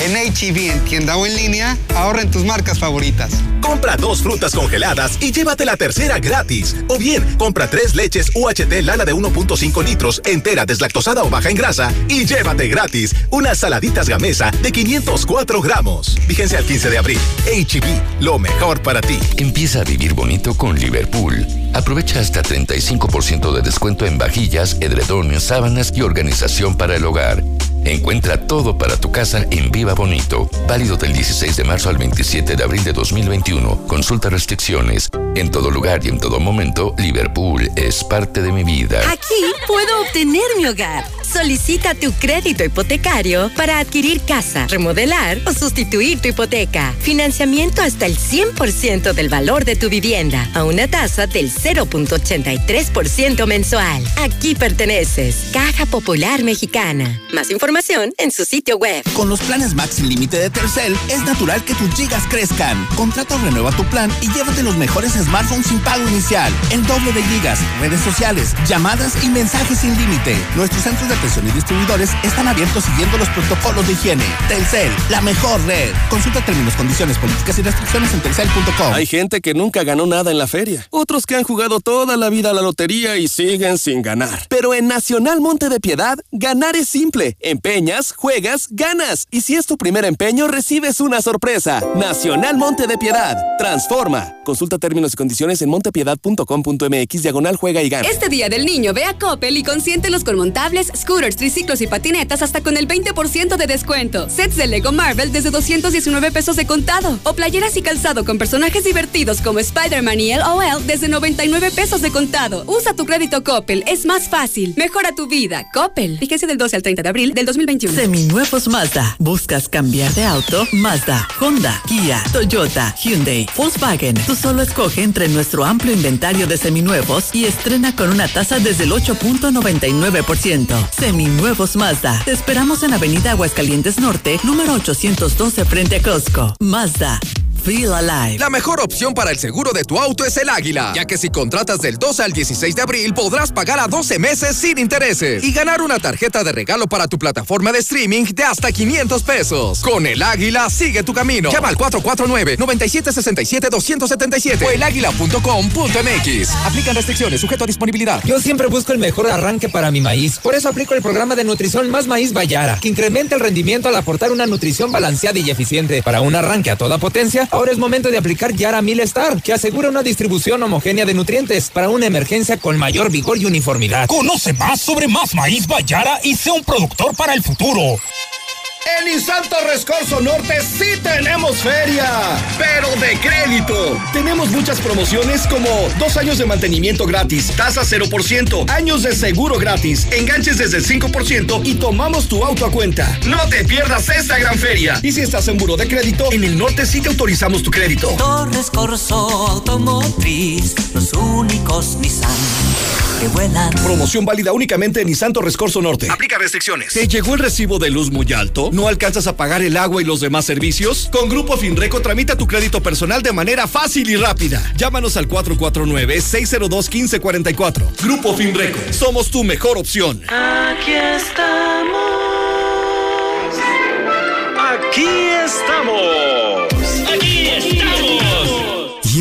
En HEB, en tienda o en línea, ahorra en tus marcas favoritas. Compra dos frutas congeladas y llévate la tercera gratis. O bien, compra tres leches UHT lana de 1.5 litros, entera, deslactosada o baja en grasa, y llévate gratis unas saladitas gamesa de 504 gramos. Vigencia al 15 de abril. HEB, lo mejor para ti. Empieza a vivir bonito con Liverpool. Aprovecha hasta 35% de descuento en vajillas, edredones, sábanas y organización para el hogar. Encuentra todo para tu casa en Viva Bonito. Válido del 16 de marzo al 27 de abril de 2021. Consulta restricciones. En todo lugar y en todo momento, Liverpool es parte de mi vida. Aquí puedo obtener mi hogar. Solicita tu crédito hipotecario para adquirir casa, remodelar o sustituir tu hipoteca. Financiamiento hasta el 100% del valor de tu vivienda a una tasa del 0.83% mensual. Aquí perteneces. Caja Popular Mexicana. Más información en su sitio web. Con los planes Max sin límite de Telcel, es natural que tus gigas crezcan. Contrata o renueva tu plan y llévate los mejores smartphones sin pago inicial. El doble de gigas, redes sociales, llamadas y mensajes sin límite. Nuestros centros de atención y distribuidores están abiertos siguiendo los protocolos de higiene. Telcel, la mejor red. Consulta términos, condiciones, políticas y restricciones en telcel.com. Hay gente que nunca ganó nada en la feria. Otros que han jugado toda la vida a la lotería y siguen sin ganar. Pero en Nacional Monte de Piedad, ganar es simple. Empeñas, juegas, ganas. Y si es tu primer empeño, recibes una sorpresa. Nacional Monte de Piedad. Transforma. Consulta términos y condiciones en montepiedad.com.mx diagonal juega y gana. Este día del niño ve a Coppel y consiéntelos con montables, scooters, triciclos y patinetas hasta con el 20% de descuento. Sets de Lego Marvel desde 219 pesos de contado. O playeras y calzado con personajes divertidos como Spider-Man y LOL desde 99 pesos de contado. Usa tu crédito Coppel, es más fácil. Mejora tu vida. Coppel. Vigencia del 12 al 30 de abril del 2021. Seminuevos Mazda. ¿Buscas cambiar de auto? Mazda, Honda, Kia, Toyota, Hyundai, Volkswagen. Tú solo escoge entre nuestro amplio inventario de seminuevos y estrena con una tasa desde el 8.99%. Seminuevos Mazda. Te esperamos en Avenida Aguascalientes Norte, número 812 frente a Costco. Mazda. Feel Alive. La mejor opción para el seguro de tu auto es el Águila, ya que si contratas del 12 al 16 de abril podrás pagar a 12 meses sin intereses y ganar una tarjeta de regalo para tu plataforma de streaming de hasta 500 pesos. Con el Águila sigue tu camino. Llama al 449-9767-277 o elaguila.com.mx. Aplican restricciones, sujeto a disponibilidad. Yo siempre busco el mejor arranque para mi maíz. Por eso aplico el programa de nutrición Más Maíz Bayara, que incrementa el rendimiento al aportar una nutrición balanceada y eficiente. Para un arranque a toda potencia, ahora es momento de aplicar Yara Mil Star, que asegura una distribución homogénea de nutrientes para una emergencia con mayor vigor y uniformidad. Conoce más sobre Más Maíz Bayara y sea un productor para el futuro. En Insanto Rescorso Norte sí tenemos feria, pero de crédito. Tenemos muchas promociones como dos años de mantenimiento gratis, tasa 0%, años de seguro gratis, enganches desde el 5% y tomamos tu auto a cuenta. No te pierdas esta gran feria. Y si estás en buro de crédito, en el norte sí te autorizamos tu crédito. Torres Corso Automotriz, los únicos Nissan que vuelan. Promoción válida únicamente en Nissan Torres Corso Norte. Aplica restricciones. ¿Te llegó el recibo de luz muy alto? ¿No alcanzas a pagar el agua y los demás servicios? Con Grupo Finreco tramita tu crédito personal de manera fácil y rápida. Llámanos al 449-602-1544. Grupo Finreco. Somos tu mejor opción. Aquí estamos. Aquí estamos.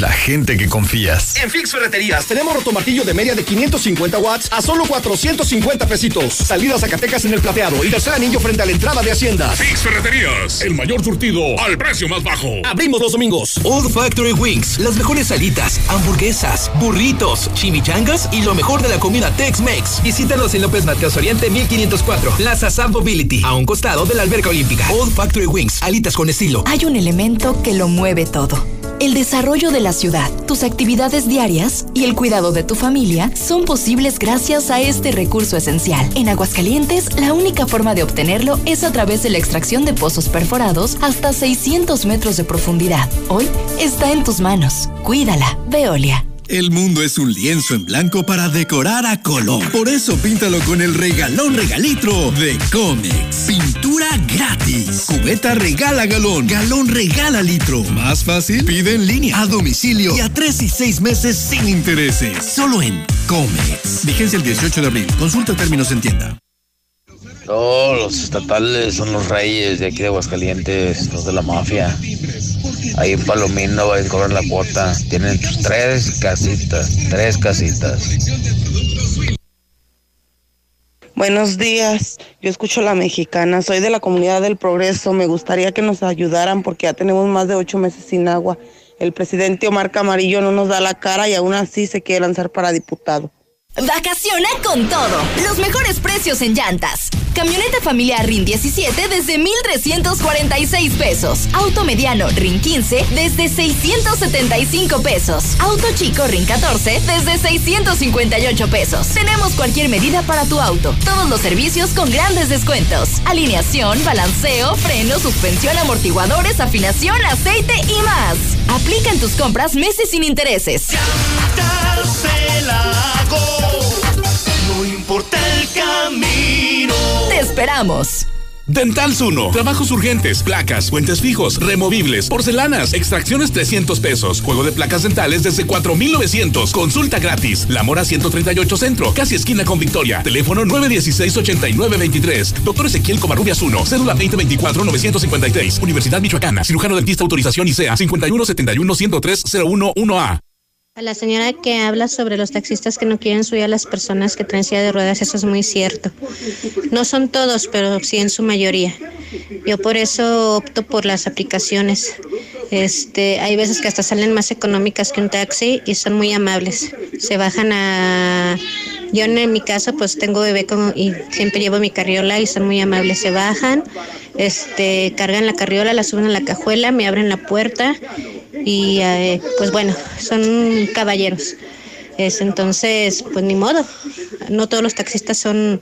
la gente que confías. En Fix Ferreterías tenemos rotomartillo de media de 550 watts a solo 450 pesitos. Salida Zacatecas en el plateado y tercer anillo frente a la entrada de Hacienda. Fix Ferreterías, el mayor surtido al precio más bajo. Abrimos los domingos. Old Factory Wings, las mejores salitas, hamburguesas, burritos, chimichangas y lo mejor de la comida Tex-Mex. Visítanos en López Mateos Oriente 1504, Plaza Sam Mobility, a un costado de la alberca olímpica. Old Factory Wings, alitas con estilo. Hay un elemento que lo mueve todo. El desarrollo de la ciudad, tus actividades diarias y el cuidado de tu familia son posibles gracias a este recurso esencial. En Aguascalientes, la única forma de obtenerlo es a través de la extracción de pozos perforados hasta 600 metros de profundidad. Hoy está en tus manos. Cuídala. Veolia. El mundo es un lienzo en blanco para decorar a color. Por eso píntalo con el regalón regalitro de Comex. Pintura gratis. Cubeta regala galón. Galón regala litro. Más fácil, pide en línea, a domicilio y a tres y seis meses sin intereses. Solo en Comex. Vigencia el 18 de abril. Consulta términos en tienda. Todos los estatales son los reyes de aquí de Aguascalientes, los de la mafia. Ahí en Palomino va a cobrar la cuota. Tienen tres casitas, tres casitas. Buenos días, yo escucho la mexicana, soy de la comunidad del progreso, me gustaría que nos ayudaran porque ya tenemos más de ocho meses sin agua. El presidente Omar Camarillo no nos da la cara y aún así se quiere lanzar para diputado. Vacaciona con todo. Los mejores precios en llantas. Camioneta familiar RIN 17 desde 1,346 pesos. Auto mediano RIN 15 desde 675 pesos. Auto chico RIN 14 desde 658 pesos. Tenemos cualquier medida para tu auto. Todos los servicios con grandes descuentos. Alineación, balanceo, freno, suspensión, amortiguadores, afinación, aceite y más. Aplica en tus compras meses sin intereses. No importa el camino. Te esperamos. Dental Zuno. Trabajos urgentes, placas, puentes fijos, removibles, porcelanas, extracciones 300 pesos. Juego de placas dentales desde 4,900. Consulta gratis. La Mora 138 Centro, casi esquina con Victoria. Teléfono 916-8923. Doctor Ezequiel Covarrubias 1. Cédula 2024-953. Universidad Michoacana. Cirujano dentista autorización ICEA 5171-103-011A. A la señora que habla sobre los taxistas que no quieren subir a las personas que traen silla de ruedas, eso es muy cierto. No son todos, pero sí en su mayoría. Yo por eso opto por las aplicaciones. Este, hay veces que hasta salen más económicas que un taxi y son muy amables. Se bajan a yo en mi caso pues tengo bebé como, y siempre llevo mi carriola y son muy amables. Se bajan, este, cargan la carriola, la suben a la cajuela, me abren la puerta y eh, pues bueno, son caballeros. Es, entonces, pues ni modo. No todos los taxistas son,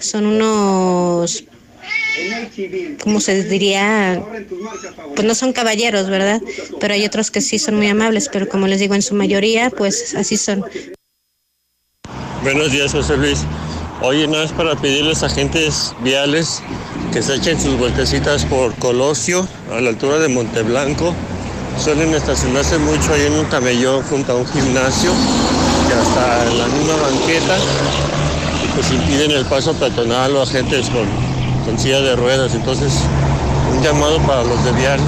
son unos, ¿cómo se diría? Pues no son caballeros, ¿verdad? Pero hay otros que sí son muy amables, pero como les digo, en su mayoría, pues así son. Buenos días, José Luis. Oye, nada es para pedirles a agentes viales que se echen sus vueltecitas por Colosio, a la altura de Monteblanco. Suelen estacionarse mucho ahí en un camellón junto a un gimnasio, que hasta en la misma banqueta, pues impiden el paso peatonal o agentes con, con silla de ruedas. Entonces, un llamado para los de vial.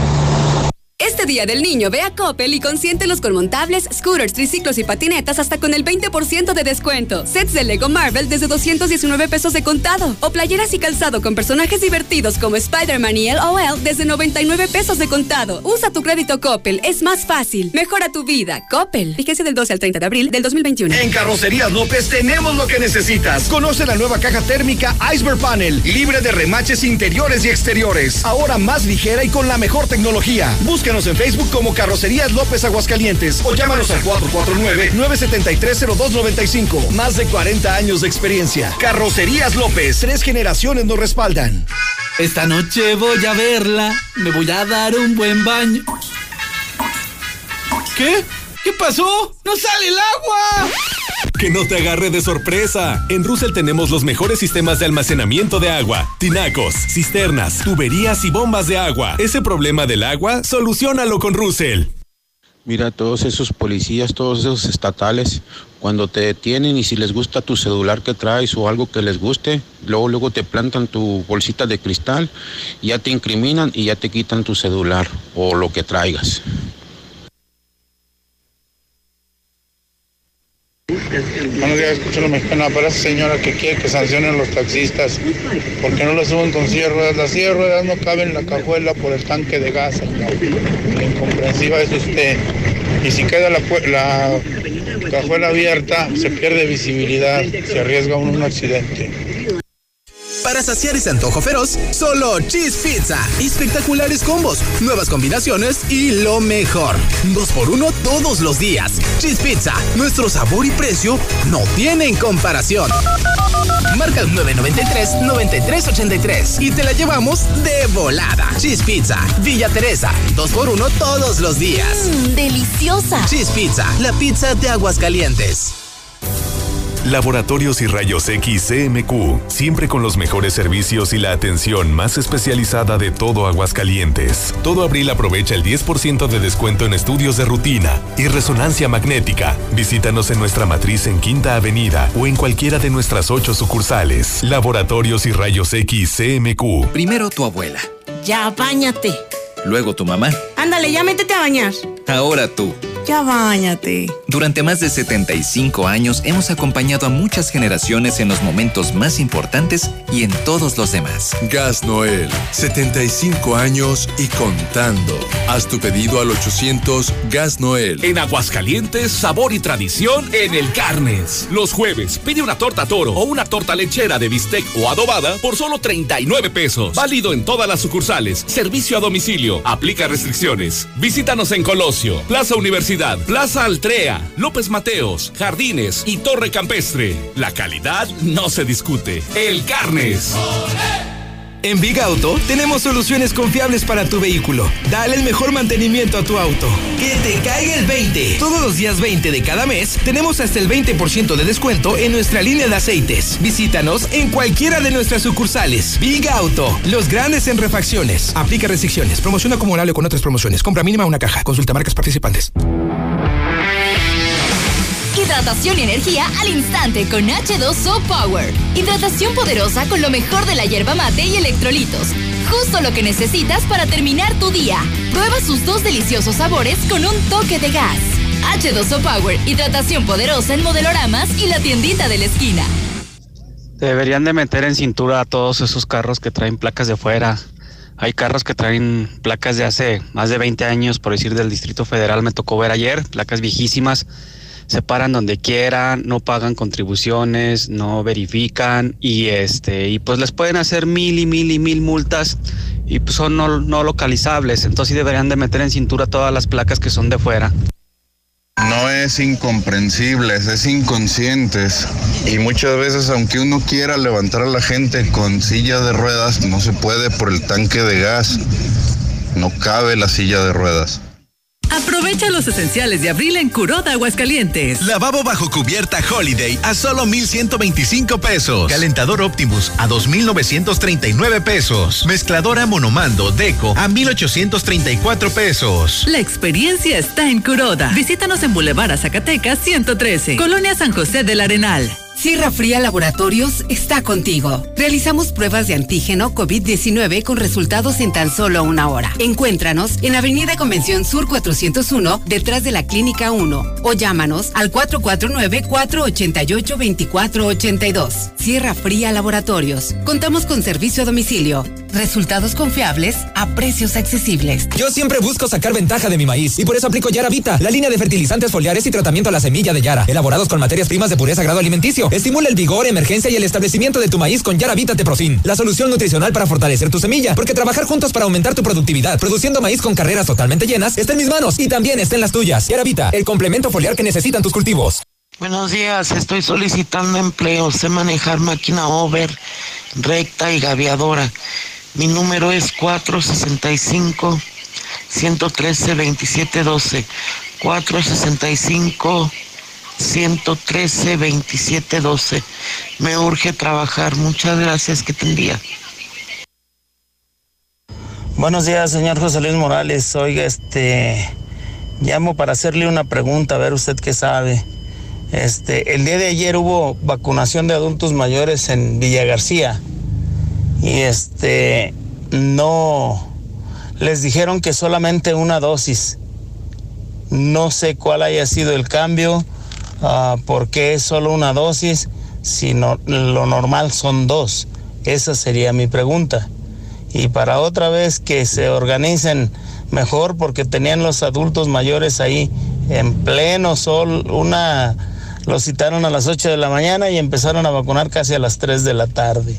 Este día del niño ve a Coppel y consiéntelos con montables, scooters, triciclos y patinetas hasta con el 20% de descuento. Sets de Lego Marvel desde 219 pesos de contado. O playeras y calzado con personajes divertidos como Spider-Man y LOL desde 99 pesos de contado. Usa tu crédito Coppel, es más fácil. Mejora tu vida. Coppel. Fíjese del 12 al 30 de abril del 2021. En Carrocerías López tenemos lo que necesitas. Conoce la nueva caja térmica Iceberg Panel, libre de remaches interiores y exteriores. Ahora más ligera y con la mejor tecnología. Búscanos en Facebook como Carrocerías López Aguascalientes o llámanos al 449-973-0295. Más de 40 años de experiencia. Carrocerías López, tres generaciones nos respaldan. Esta noche voy a verla, me voy a dar un buen baño. ¿Qué? ¿Qué pasó? ¡No sale el agua! Que no te agarre de sorpresa. En Russell tenemos los mejores sistemas de almacenamiento de agua, tinacos, cisternas, tuberías y bombas de agua. Ese problema del agua, solucionalo con Russell. Mira, todos esos policías, todos esos estatales, cuando te detienen y si les gusta tu celular que traes o algo que les guste, luego luego te plantan tu bolsita de cristal, ya te incriminan y ya te quitan tu celular o lo que traigas. Buenos días, escucho la mexicana. Para esa señora que quiere que sancionen a los taxistas, porque no lo suben con silla de ruedas. Las sillas de ruedas no caben en la cajuela por el tanque de gas, señor. La incomprensiva es usted. Y si queda la, la cajuela abierta, se pierde visibilidad, se arriesga uno un accidente. Para saciar ese antojo feroz, solo Cheese Pizza. Espectaculares combos, nuevas combinaciones y lo mejor. Dos por uno todos los días. Cheese Pizza, nuestro sabor y precio no tienen comparación. Marca el 993-9383 y te la llevamos de volada. Cheese Pizza, Villa Teresa, dos por uno todos los días. Mmm, deliciosa. Cheese Pizza, la pizza de aguas calientes. Laboratorios y Rayos X CMQ, siempre con los mejores servicios y la atención más especializada de todo Aguascalientes. Todo abril aprovecha el 10% de descuento en estudios de rutina y resonancia magnética. Visítanos en nuestra matriz en Quinta Avenida o en cualquiera de nuestras ocho sucursales. Laboratorios y Rayos X CMQ. Primero tu abuela, Ya, bañate. luego tu mamá, Ándale, ya métete a bañar. ahora tú. Ya, bañate. Durante más de 75 años hemos acompañado a muchas generaciones en los momentos más importantes y en todos los demás. Gas Noel, 75 años y contando. Haz tu pedido al 800 Gas Noel. En Aguascalientes, sabor y tradición en el Carnes. Los jueves, pide una torta toro o una torta lechera de bistec o adobada por solo 39 pesos. Válido en todas las sucursales. Servicio a domicilio. Aplica restricciones. Visítanos en Colosio, Plaza Universidad, Plaza Altrea, López Mateos, Jardines y Torre Campestre. La calidad no se discute. El Carnes. En Big Auto tenemos soluciones confiables para tu vehículo. Dale el mejor mantenimiento a tu auto. Que te caiga el 20. Todos los días 20 de cada mes tenemos hasta el 20% de descuento en nuestra línea de aceites. Visítanos en cualquiera de nuestras sucursales. Big Auto, los grandes en refacciones. Aplica restricciones. Promoción acumulable con otras promociones. Compra mínima una caja. Consulta marcas participantes. Hidratación y energía al instante con H2O Power. Hidratación poderosa con lo mejor de la hierba mate y electrolitos. Justo lo que necesitas para terminar tu día. Prueba sus dos deliciosos sabores con un toque de gas. H2O Power, hidratación poderosa en modeloramas y la tiendita de la esquina. Deberían de meter en cintura a todos esos carros que traen placas de fuera. Hay carros que traen placas de hace más de 20 años, por decir del Distrito Federal, me tocó ver ayer, placas viejísimas, se paran donde quieran, no pagan contribuciones, no verifican y este y pues les pueden hacer mil y mil y mil multas y pues son no, no localizables, entonces deberían de meter en cintura todas las placas que son de fuera. No es incomprensibles, es inconscientes. Y muchas veces, aunque uno quiera levantar a la gente con silla de ruedas, no se puede por el tanque de gas. No cabe la silla de ruedas. Aprovecha los esenciales de abril en Curoda, Aguascalientes. Lavabo bajo cubierta Holiday a solo 1,125 pesos. Calentador Optimus a 2,939 pesos. Mezcladora Monomando Deco a 1,834 pesos. La experiencia está en Curoda. Visítanos en Boulevard Zacatecas 113, Colonia San José del Arenal. Sierra Fría Laboratorios está contigo. Realizamos pruebas de antígeno COVID-19 con resultados en tan solo una hora. Encuéntranos en Avenida Convención Sur 401, detrás de la Clínica 1, o llámanos al 449-488-2482. Sierra Fría Laboratorios. Contamos con servicio a domicilio. Resultados confiables a precios accesibles. Yo siempre busco sacar ventaja de mi maíz y por eso aplico Yara Vita, la línea de fertilizantes foliares y tratamiento a la semilla de Yara, elaborados con materias primas de pureza grado alimenticio. Estimula el vigor, emergencia y el establecimiento de tu maíz con Yara Vita Teprofin, la solución nutricional para fortalecer tu semilla, porque trabajar juntos para aumentar tu productividad, produciendo maíz con carreras totalmente llenas, está en mis manos y también está en las tuyas. Yara Vita, el complemento foliar que necesitan tus cultivos. Buenos días, estoy solicitando empleo. Sé manejar máquina over, recta y gaviadora. Mi número es 465 113 2712. 465 113 2712. Me urge trabajar. Muchas gracias. Que tendría. Buenos días, señor José Luis Morales. Oiga, este, llamo para hacerle una pregunta, a ver usted qué sabe. Este, el día de ayer hubo vacunación de adultos mayores en Villa García y este, no, les dijeron que solamente una dosis. No sé cuál haya sido el cambio. Ah, por qué es solo una dosis si no- lo normal son dos. Esa sería mi pregunta. Y para otra vez que se organicen mejor porque tenían los adultos mayores ahí en pleno sol, una los citaron a las 8 de la mañana y empezaron a vacunar casi a las 3 de la tarde.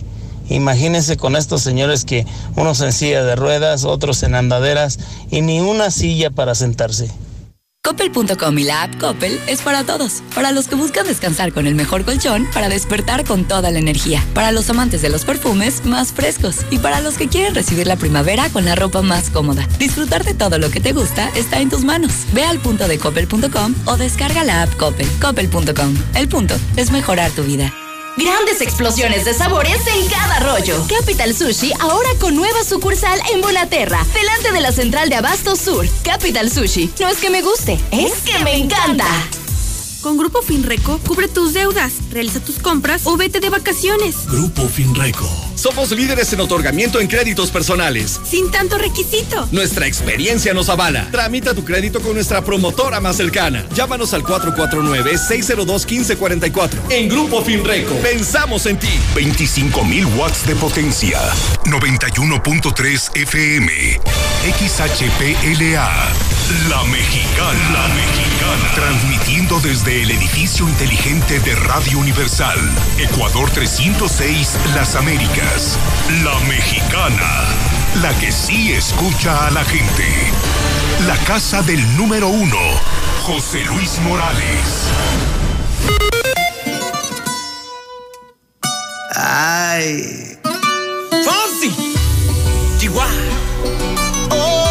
Imagínense con estos señores que unos en silla de ruedas, otros en andaderas y ni una silla para sentarse. Coppel.com y la app Coppel es para todos. Para los que buscan descansar con el mejor colchón, para despertar con toda la energía. Para los amantes de los perfumes más frescos. Y para los que quieren recibir la primavera con la ropa más cómoda. Disfrutar de todo lo que te gusta está en tus manos. Ve al punto de coppel.com o descarga la app Coppel. Coppel.com. El punto es mejorar tu vida. Grandes explosiones de sabores en cada rollo. Capital Sushi ahora con nueva sucursal en Bonaterra, delante de la central de Abasto Sur. Capital Sushi, no es que me guste, es que me encanta. Con Grupo Finreco, cubre tus deudas, realiza tus compras o vete de vacaciones. Grupo Finreco. Somos líderes en otorgamiento en créditos personales. Sin tanto requisito. Nuestra experiencia nos avala. Tramita tu crédito con nuestra promotora más cercana. Llámanos al 449-602-1544. En Grupo Finreco, pensamos en ti. 25.000 watts de potencia. 91.3 FM. XHPLA. La Mexicana. La Mexicana. Transmitiendo el edificio inteligente de Radio Universal. Ecuador 306, Las Américas. La Mexicana. La que sí escucha a la gente. La casa del número uno. José Luis Morales. Ay. Fonsi. Chihuahua. Oh,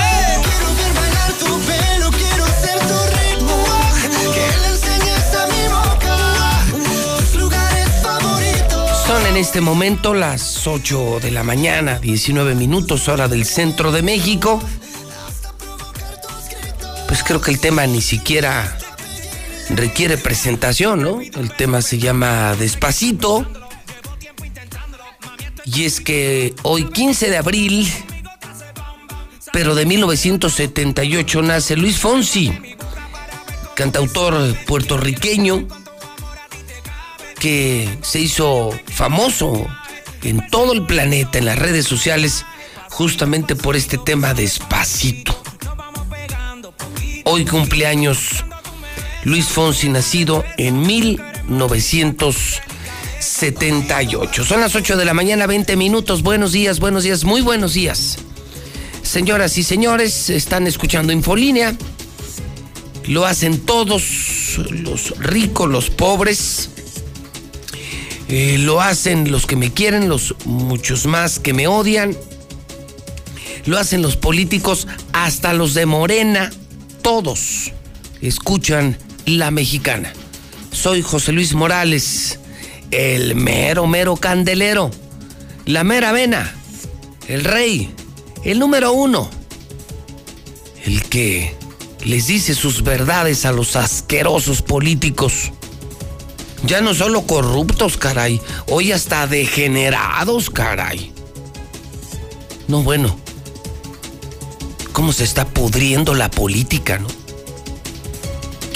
En este momento las 8 de la mañana, 19 minutos hora del centro de México. Pues creo que el tema ni siquiera requiere presentación, ¿no? El tema se llama Despacito. Y es que hoy 15 de abril, pero de 1978, nace Luis Fonsi, cantautor puertorriqueño que se hizo famoso en todo el planeta, en las redes sociales, justamente por este tema despacito. Hoy cumpleaños Luis Fonsi, nacido en 1978. Son las 8 de la mañana, 20 minutos. Buenos días, buenos días, muy buenos días. Señoras y señores, están escuchando Infolínea. Lo hacen todos, los ricos, los pobres. Eh, lo hacen los que me quieren, los muchos más que me odian. Lo hacen los políticos, hasta los de Morena. Todos escuchan la mexicana. Soy José Luis Morales, el mero, mero candelero. La mera vena, el rey, el número uno. El que les dice sus verdades a los asquerosos políticos. Ya no solo corruptos, caray. Hoy hasta degenerados, caray. No, bueno. ¿Cómo se está pudriendo la política, no?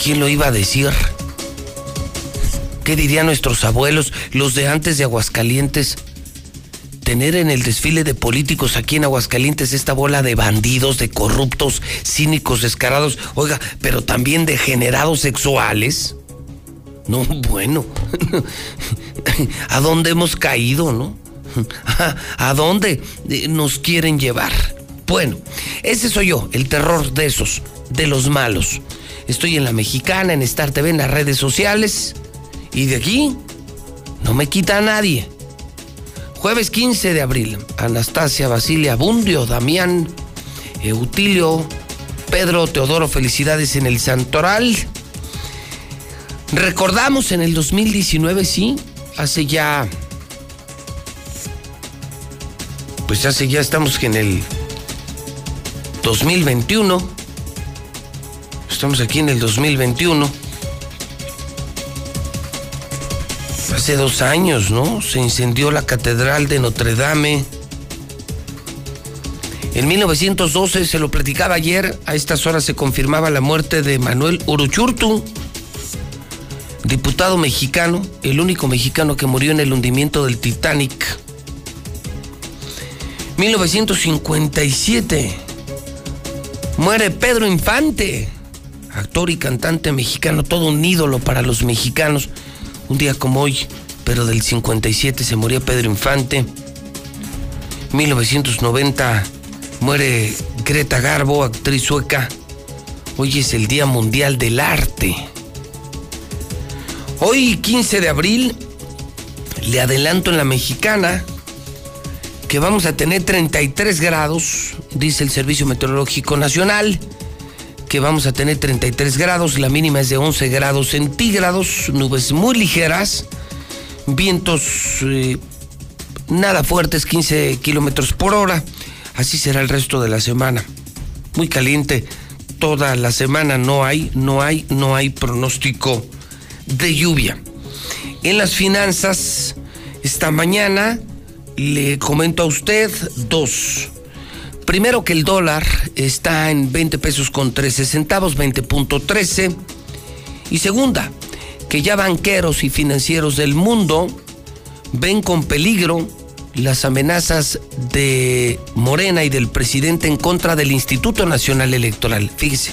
¿Quién lo iba a decir? ¿Qué dirían nuestros abuelos, los de antes de Aguascalientes? Tener en el desfile de políticos aquí en Aguascalientes esta bola de bandidos, de corruptos, cínicos, descarados, oiga, pero también degenerados sexuales. No, bueno, [LAUGHS] ¿a dónde hemos caído, no? ¿A dónde nos quieren llevar? Bueno, ese soy yo, el terror de esos, de los malos. Estoy en la mexicana, en Star TV, en las redes sociales. Y de aquí no me quita a nadie. Jueves 15 de abril, Anastasia, Basilia, Bundio, Damián, Eutilio, Pedro, Teodoro, felicidades en el Santoral. Recordamos en el 2019, sí, hace ya. Pues hace ya estamos en el 2021. Estamos aquí en el 2021. Hace dos años, ¿no? Se incendió la Catedral de Notre Dame. En 1912, se lo platicaba ayer, a estas horas se confirmaba la muerte de Manuel Uruchurtu, diputado mexicano, el único mexicano que murió en el hundimiento del Titanic. 1957, muere Pedro Infante, actor y cantante mexicano, todo un ídolo para los mexicanos. Un día como hoy, pero del 57 se moría Pedro Infante. 1990 muere Greta Garbo, actriz sueca. Hoy es el Día Mundial del Arte. Hoy, 15 de abril, le adelanto en la mexicana que vamos a tener 33 grados, dice el Servicio Meteorológico Nacional, que vamos a tener 33 grados, la mínima es de 11 grados centígrados, nubes muy ligeras, vientos eh, nada fuertes, 15 kilómetros por hora, así será el resto de la semana. Muy caliente, toda la semana no hay, no hay, no hay pronóstico de lluvia. En las finanzas, esta mañana le comento a usted dos. Primero que el dólar está en 20 pesos con 13 centavos, 20.13. Y segunda, que ya banqueros y financieros del mundo ven con peligro las amenazas de Morena y del presidente en contra del Instituto Nacional Electoral. Fíjese,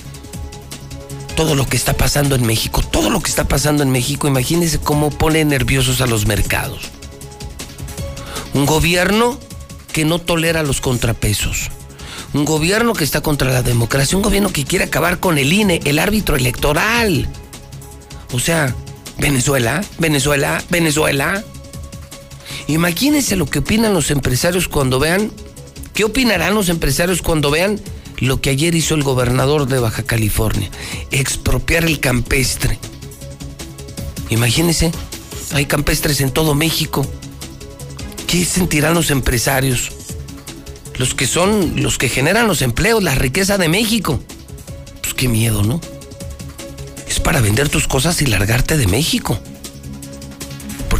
todo lo que está pasando en México, todo lo que está pasando en México, imagínese cómo pone nerviosos a los mercados. Un gobierno que no tolera los contrapesos. Un gobierno que está contra la democracia. Un gobierno que quiere acabar con el INE, el árbitro electoral. O sea, Venezuela, Venezuela, Venezuela. Imagínense lo que opinan los empresarios cuando vean. ¿Qué opinarán los empresarios cuando vean lo que ayer hizo el gobernador de Baja California? Expropiar el campestre. Imagínense, hay campestres en todo México. ¿Qué sentirán los empresarios? Los que son los que generan los empleos, la riqueza de México. Pues qué miedo, ¿no? Es para vender tus cosas y largarte de México.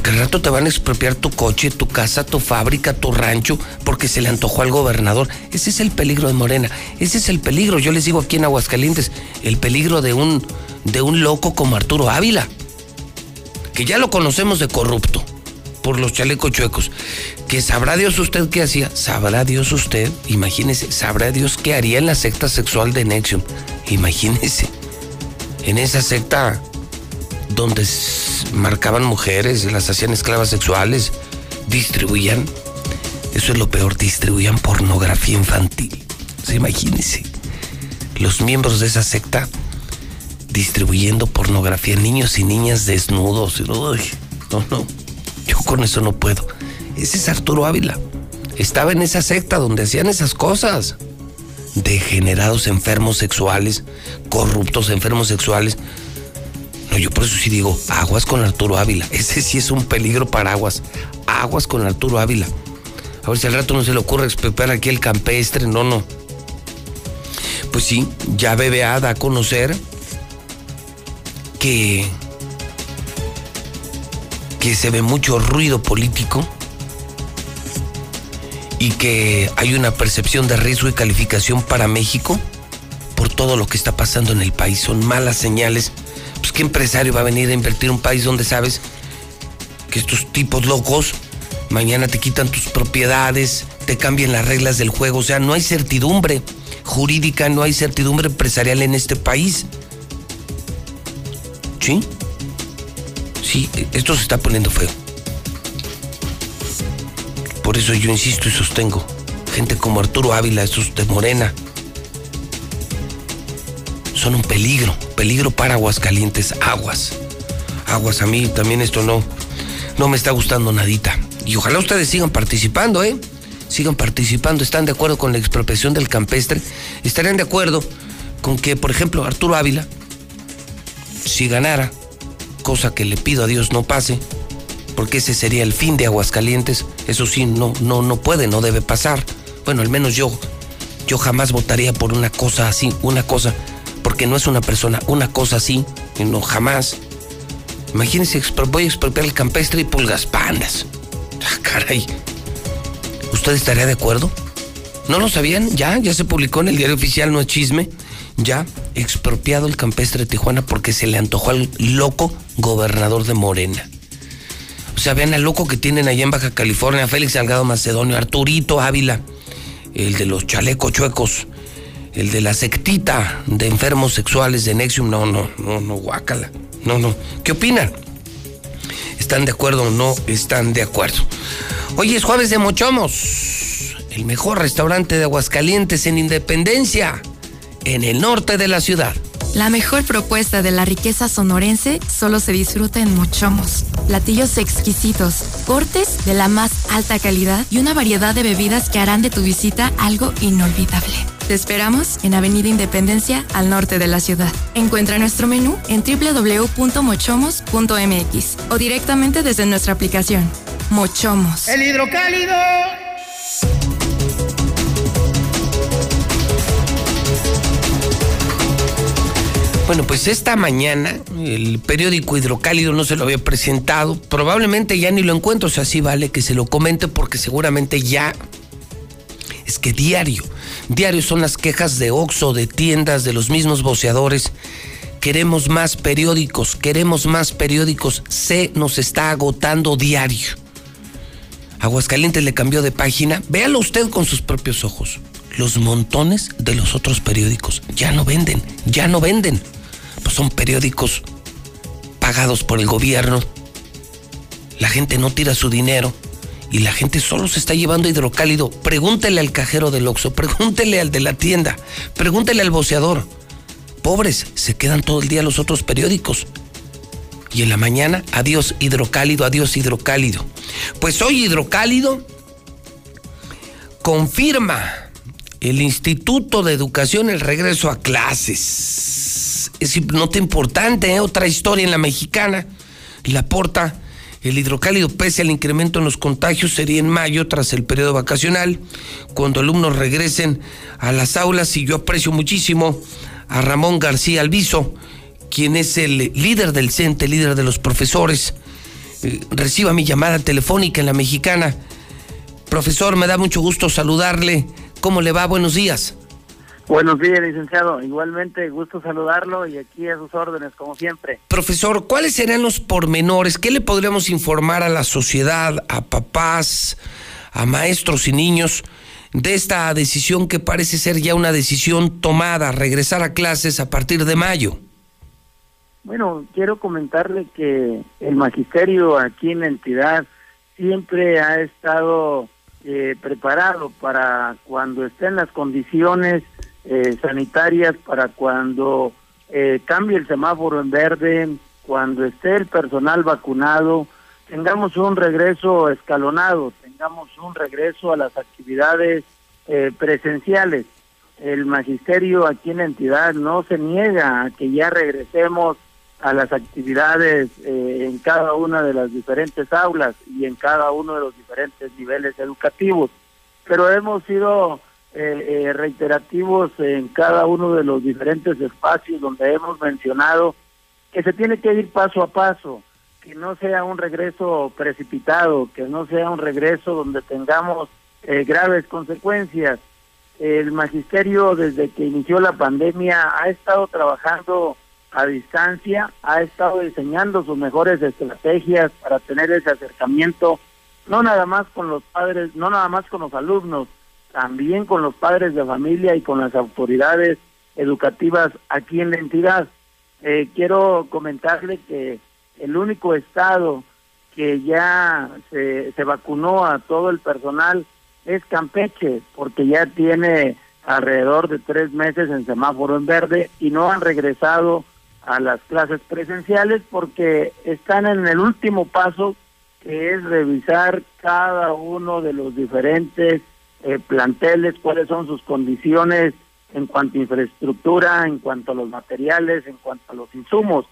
Porque al rato te van a expropiar tu coche, tu casa, tu fábrica, tu rancho, porque se le antojó al gobernador. Ese es el peligro de Morena. Ese es el peligro, yo les digo aquí en Aguascalientes, el peligro de un, de un loco como Arturo Ávila. Que ya lo conocemos de corrupto por los chalecos chuecos. Que sabrá Dios usted qué hacía. Sabrá Dios usted, imagínese, sabrá Dios qué haría en la secta sexual de Nexium. Imagínese. En esa secta donde marcaban mujeres, las hacían esclavas sexuales, distribuían, eso es lo peor, distribuían pornografía infantil. O imagínese. Los miembros de esa secta distribuyendo pornografía, niños y niñas desnudos. no, no. Yo con eso no puedo. Ese es Arturo Ávila. Estaba en esa secta donde hacían esas cosas. Degenerados enfermos sexuales, corruptos enfermos sexuales. No, yo por eso sí digo, aguas con Arturo Ávila. Ese sí es un peligro para aguas. Aguas con Arturo Ávila. A ver si al rato no se le ocurre expropiar aquí el campestre. No, no. Pues sí, ya BBA da a conocer que que se ve mucho ruido político y que hay una percepción de riesgo y calificación para México por todo lo que está pasando en el país. Son malas señales. Qué empresario va a venir a invertir un país donde sabes que estos tipos locos mañana te quitan tus propiedades, te cambian las reglas del juego, o sea, no hay certidumbre jurídica, no hay certidumbre empresarial en este país. ¿Sí? Sí, esto se está poniendo feo. Por eso yo insisto y sostengo. Gente como Arturo Ávila, estos de Morena, son un peligro, peligro para Aguascalientes, aguas. Aguas, a mí también esto no, no me está gustando nadita. Y ojalá ustedes sigan participando, ¿eh? Sigan participando, están de acuerdo con la expropiación del campestre, estarían de acuerdo con que, por ejemplo, Arturo Ávila, si ganara, cosa que le pido a Dios no pase, porque ese sería el fin de Aguascalientes, eso sí, no, no, no puede, no debe pasar. Bueno, al menos yo, yo jamás votaría por una cosa así, una cosa, porque no es una persona, una cosa así, no jamás. Imagínense, voy a expropiar el campestre y pulgas pandas. [LAUGHS] Ah, caray. ¿Usted estaría de acuerdo? ¿No lo sabían? Ya, ya se publicó en el diario oficial, no es chisme. Ya, expropiado el campestre de Tijuana porque se le antojó al loco gobernador de Morena. O sea, vean al loco que tienen allá en Baja California, Félix Salgado Macedonio, Arturito Ávila, el de los chalecos chuecos, el de la sectita de enfermos sexuales de Nexium. No, no, no, no, guácala. No, no. ¿Qué opinan? ¿Están de acuerdo o no están de acuerdo? Hoy es jueves de Mochomos, el mejor restaurante de Aguascalientes en Independencia, en el norte de la ciudad. La mejor propuesta de la riqueza sonorense solo se disfruta en Mochomos. Platillos exquisitos, cortes de la más alta calidad y una variedad de bebidas que harán de tu visita algo inolvidable. Te esperamos en Avenida Independencia, al norte de la ciudad. Encuentra nuestro menú en www.mochomos.mx o directamente desde nuestra aplicación. Mochomos. El hidrocálido. Bueno, pues esta mañana el periódico Hidrocálido no se lo había presentado. Probablemente ya ni lo encuentro, o sea, sí vale que se lo comente porque seguramente ya es que diario, diario son las quejas de Oxo, de tiendas, de los mismos voceadores. Queremos más periódicos, queremos más periódicos. Se nos está agotando diario. Aguascalientes le cambió de página. Véalo usted con sus propios ojos. Los montones de los otros periódicos ya no venden, ya no venden. Pues son periódicos pagados por el gobierno. La gente no tira su dinero y la gente solo se está llevando hidrocálido. Pregúntele al cajero del Oxxo, pregúntele al de la tienda, pregúntele al boceador. Pobres, se quedan todo el día los otros periódicos. Y en la mañana, adiós hidrocálido, adiós hidrocálido. Pues hoy hidrocálido confirma el Instituto de Educación el regreso a clases. Es nota importante, ¿eh? otra historia en la mexicana. La porta el hidrocálido, pese al incremento en los contagios, sería en mayo, tras el periodo vacacional, cuando alumnos regresen a las aulas. Y yo aprecio muchísimo a Ramón García Alviso, quien es el líder del CENTE, líder de los profesores. Eh, reciba mi llamada telefónica en la mexicana. Profesor, me da mucho gusto saludarle. ¿Cómo le va? Buenos días. Buenos días, licenciado. Igualmente, gusto saludarlo y aquí a sus órdenes, como siempre. Profesor, ¿cuáles serían los pormenores? ¿Qué le podríamos informar a la sociedad, a papás, a maestros y niños de esta decisión que parece ser ya una decisión tomada, regresar a clases a partir de mayo? Bueno, quiero comentarle que el magisterio aquí en la entidad siempre ha estado eh, preparado para cuando estén las condiciones eh, sanitarias para cuando eh, cambie el semáforo en verde, cuando esté el personal vacunado, tengamos un regreso escalonado, tengamos un regreso a las actividades eh, presenciales. El magisterio aquí en la entidad no se niega a que ya regresemos a las actividades eh, en cada una de las diferentes aulas y en cada uno de los diferentes niveles educativos. Pero hemos sido eh, eh, reiterativos en cada uno de los diferentes espacios donde hemos mencionado que se tiene que ir paso a paso, que no sea un regreso precipitado, que no sea un regreso donde tengamos eh, graves consecuencias. El magisterio desde que inició la pandemia ha estado trabajando a distancia, ha estado diseñando sus mejores estrategias para tener ese acercamiento, no nada más con los padres, no nada más con los alumnos, también con los padres de familia y con las autoridades educativas aquí en la entidad. Eh, quiero comentarle que el único estado que ya se, se vacunó a todo el personal es Campeche, porque ya tiene alrededor de tres meses en semáforo en verde y no han regresado a las clases presenciales porque están en el último paso que es revisar cada uno de los diferentes eh, planteles, cuáles son sus condiciones en cuanto a infraestructura, en cuanto a los materiales, en cuanto a los insumos.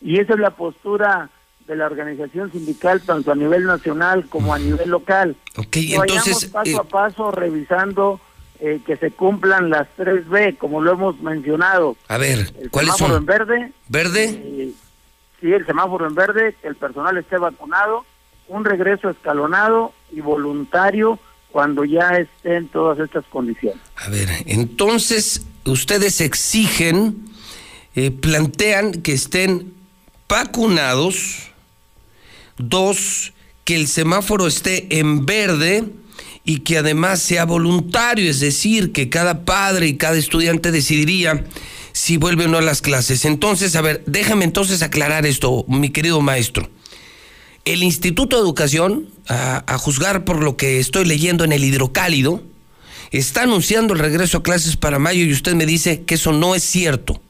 Y esa es la postura de la organización sindical, tanto a nivel nacional como a nivel local. Ok, entonces... paso eh, a paso revisando eh, que se cumplan las 3B, como lo hemos mencionado. A ver, El ¿cuáles semáforo son? en verde. ¿Verde? eh, sí, el semáforo en verde, que el personal esté vacunado, un regreso escalonado y voluntario cuando ya estén todas estas condiciones. A ver, entonces ustedes exigen, eh, plantean que estén vacunados, dos, que el semáforo esté en verde y que además sea voluntario, es decir, que cada padre y cada estudiante decidiría si vuelve o no a las clases. Entonces, a ver, déjame entonces aclarar esto, mi querido maestro. El Instituto de Educación, a, a juzgar por lo que estoy leyendo en el hidrocálido, está anunciando el regreso a clases para mayo y usted me dice que eso no es cierto.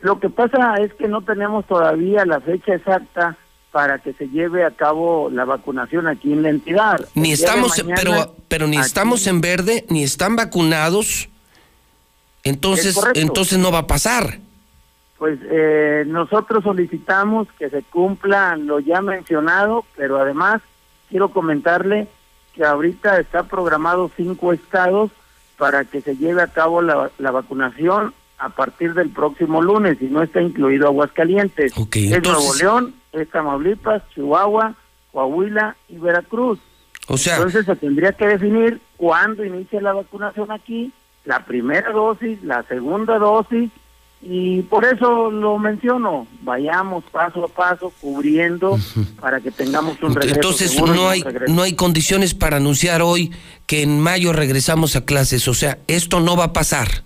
Lo que pasa es que no tenemos todavía la fecha exacta para que se lleve a cabo la vacunación aquí en la entidad. Ni estamos, mañana, pero, pero ni aquí- estamos en verde, ni están vacunados. Entonces, Es entonces no va a pasar. Pues eh, nosotros solicitamos que se cumpla lo ya mencionado, pero además quiero comentarle que ahorita está programado cinco estados para que se lleve a cabo la, la vacunación a partir del próximo lunes y no está incluido Aguascalientes. es entonces- Nuevo León, es Tamaulipas, Chihuahua, Coahuila y Veracruz. O sea, Entonces se tendría que definir cuándo inicia la vacunación aquí, la primera dosis, la segunda dosis, y por eso lo menciono, vayamos paso a paso cubriendo para que tengamos un regreso. entonces seguro no hay, no hay condiciones para anunciar hoy que en mayo regresamos a clases. O sea, esto no va a pasar.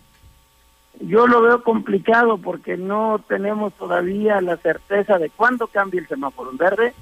Yo lo veo complicado porque no tenemos todavía la certeza de cuándo cambie el semáforo en verde,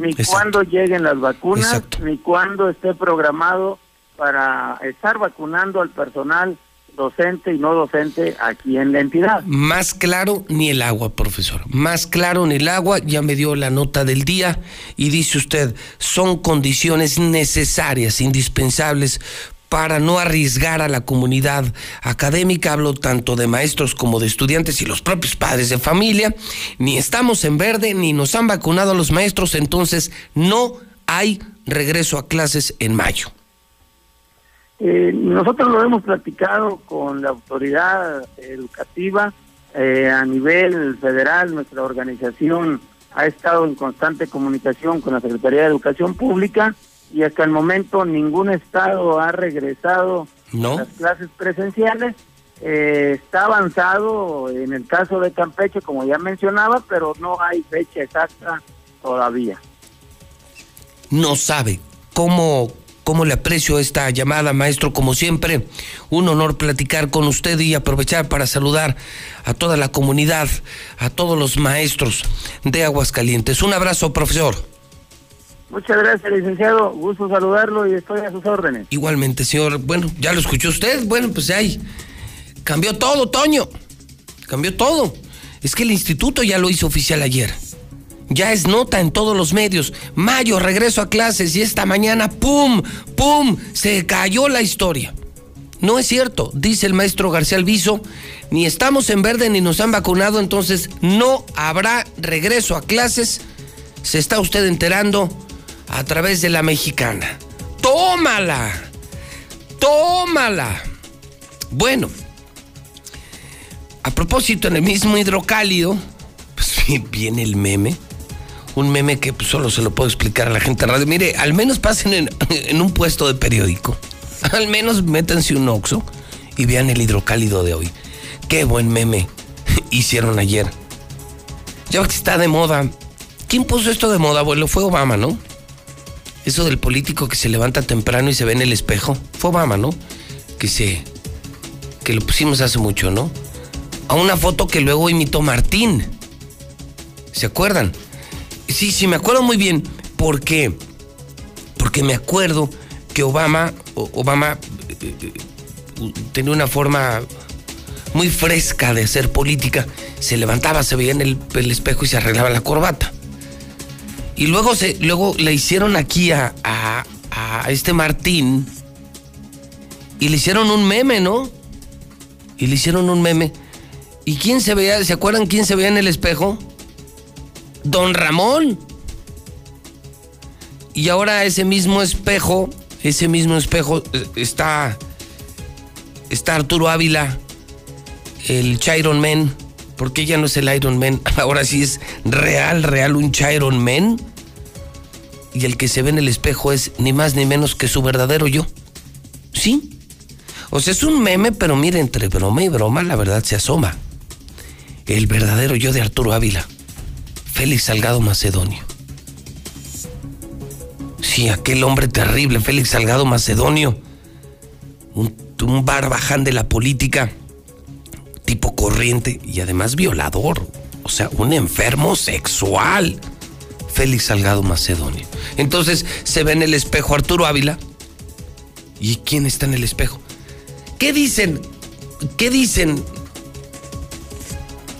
ni exacto. cuándo lleguen las vacunas, ni cuándo esté programado para estar vacunando al personal docente y no docente aquí en la entidad. Más claro ni el agua, profesor. Más claro ni el agua. Ya me dio la nota del día y dice usted, son condiciones necesarias, indispensables para no arriesgar a la comunidad académica, hablo tanto de maestros como de estudiantes y los propios padres de familia, ni estamos en verde, ni nos han vacunado los maestros, entonces no hay regreso a clases en mayo. Eh, nosotros lo hemos platicado con la autoridad educativa eh, a nivel federal. Nuestra organización ha estado en constante comunicación con la Secretaría de Educación Pública y hasta el momento ningún estado ha regresado ¿No? a las clases presenciales. Eh, está avanzado en el caso de Campeche, como ya mencionaba, pero no hay fecha exacta todavía. no sabe cómo, cómo le aprecio esta llamada, maestro. Como siempre, un honor platicar con usted y aprovechar para saludar a toda la comunidad, a todos los maestros de Aguascalientes. Un abrazo, profesor. Muchas gracias, licenciado. Gusto saludarlo y estoy a sus órdenes. Igualmente, señor. Bueno, ya lo escuchó usted. Bueno, pues ahí cambió todo, Toño. Cambió todo. Es que el instituto ya lo hizo oficial ayer. Ya es nota en todos los medios. Mayo, regreso a clases y esta mañana, ¡pum! ¡pum! Se cayó la historia. No es cierto, dice el maestro García Alviso, ni estamos en verde ni nos han vacunado, entonces no habrá regreso a clases. Se está usted enterando a través de la mexicana. ¡Tómala! ¡Tómala! Bueno, a propósito, en el mismo hidrocálido, [LAUGHS] pues viene el meme. Un meme que solo se lo puedo explicar a la gente en radio. Mire, al menos pasen en, [LAUGHS] en un puesto de periódico. Al menos métanse un oxo y vean el hidrocálido de hoy. Qué buen meme [LAUGHS] hicieron ayer. Ya que está de moda. ¿Quién puso esto de moda, abuelo? Fue Obama, ¿no? Eso del político que se levanta temprano y se ve en el espejo. Fue Obama, ¿no? Que se. que lo pusimos hace mucho, ¿no? A una foto que luego imitó Martín. ¿Se acuerdan? Sí, sí, me acuerdo muy bien. ¿Por qué? Porque me acuerdo que Obama, Obama eh, eh, tenía una forma muy fresca de hacer política. Se levantaba, se veía en el, espejo y se arreglaba la corbata. Y luego, se, luego le hicieron aquí a, a, a este Martín y le hicieron un meme, ¿no? Y le hicieron un meme. ¿Y quién se veía? ¿Se acuerdan quién se veía en el espejo? Don Ramón. Y ahora ese mismo espejo, ese mismo espejo eh, está está Arturo Ávila, el Chiron Man, porque ya no es el Iron Man, [LAUGHS] ahora sí es real, real un Chiron Man. Y el que se ve en el espejo es ni más ni menos que su verdadero yo. ¿Sí? O sea, es un meme, pero mire, entre broma y broma la verdad se asoma. El verdadero yo de Arturo Ávila, Félix Salgado Macedonio. Sí, aquel hombre terrible, Félix Salgado Macedonio. Un un barbaján de la política, tipo corriente y además violador, o sea, un enfermo sexual. Félix Salgado Macedonio. Entonces se ve en el espejo Arturo Ávila. ¿Y quién está en el espejo? ¿Qué dicen? ¿Qué dicen?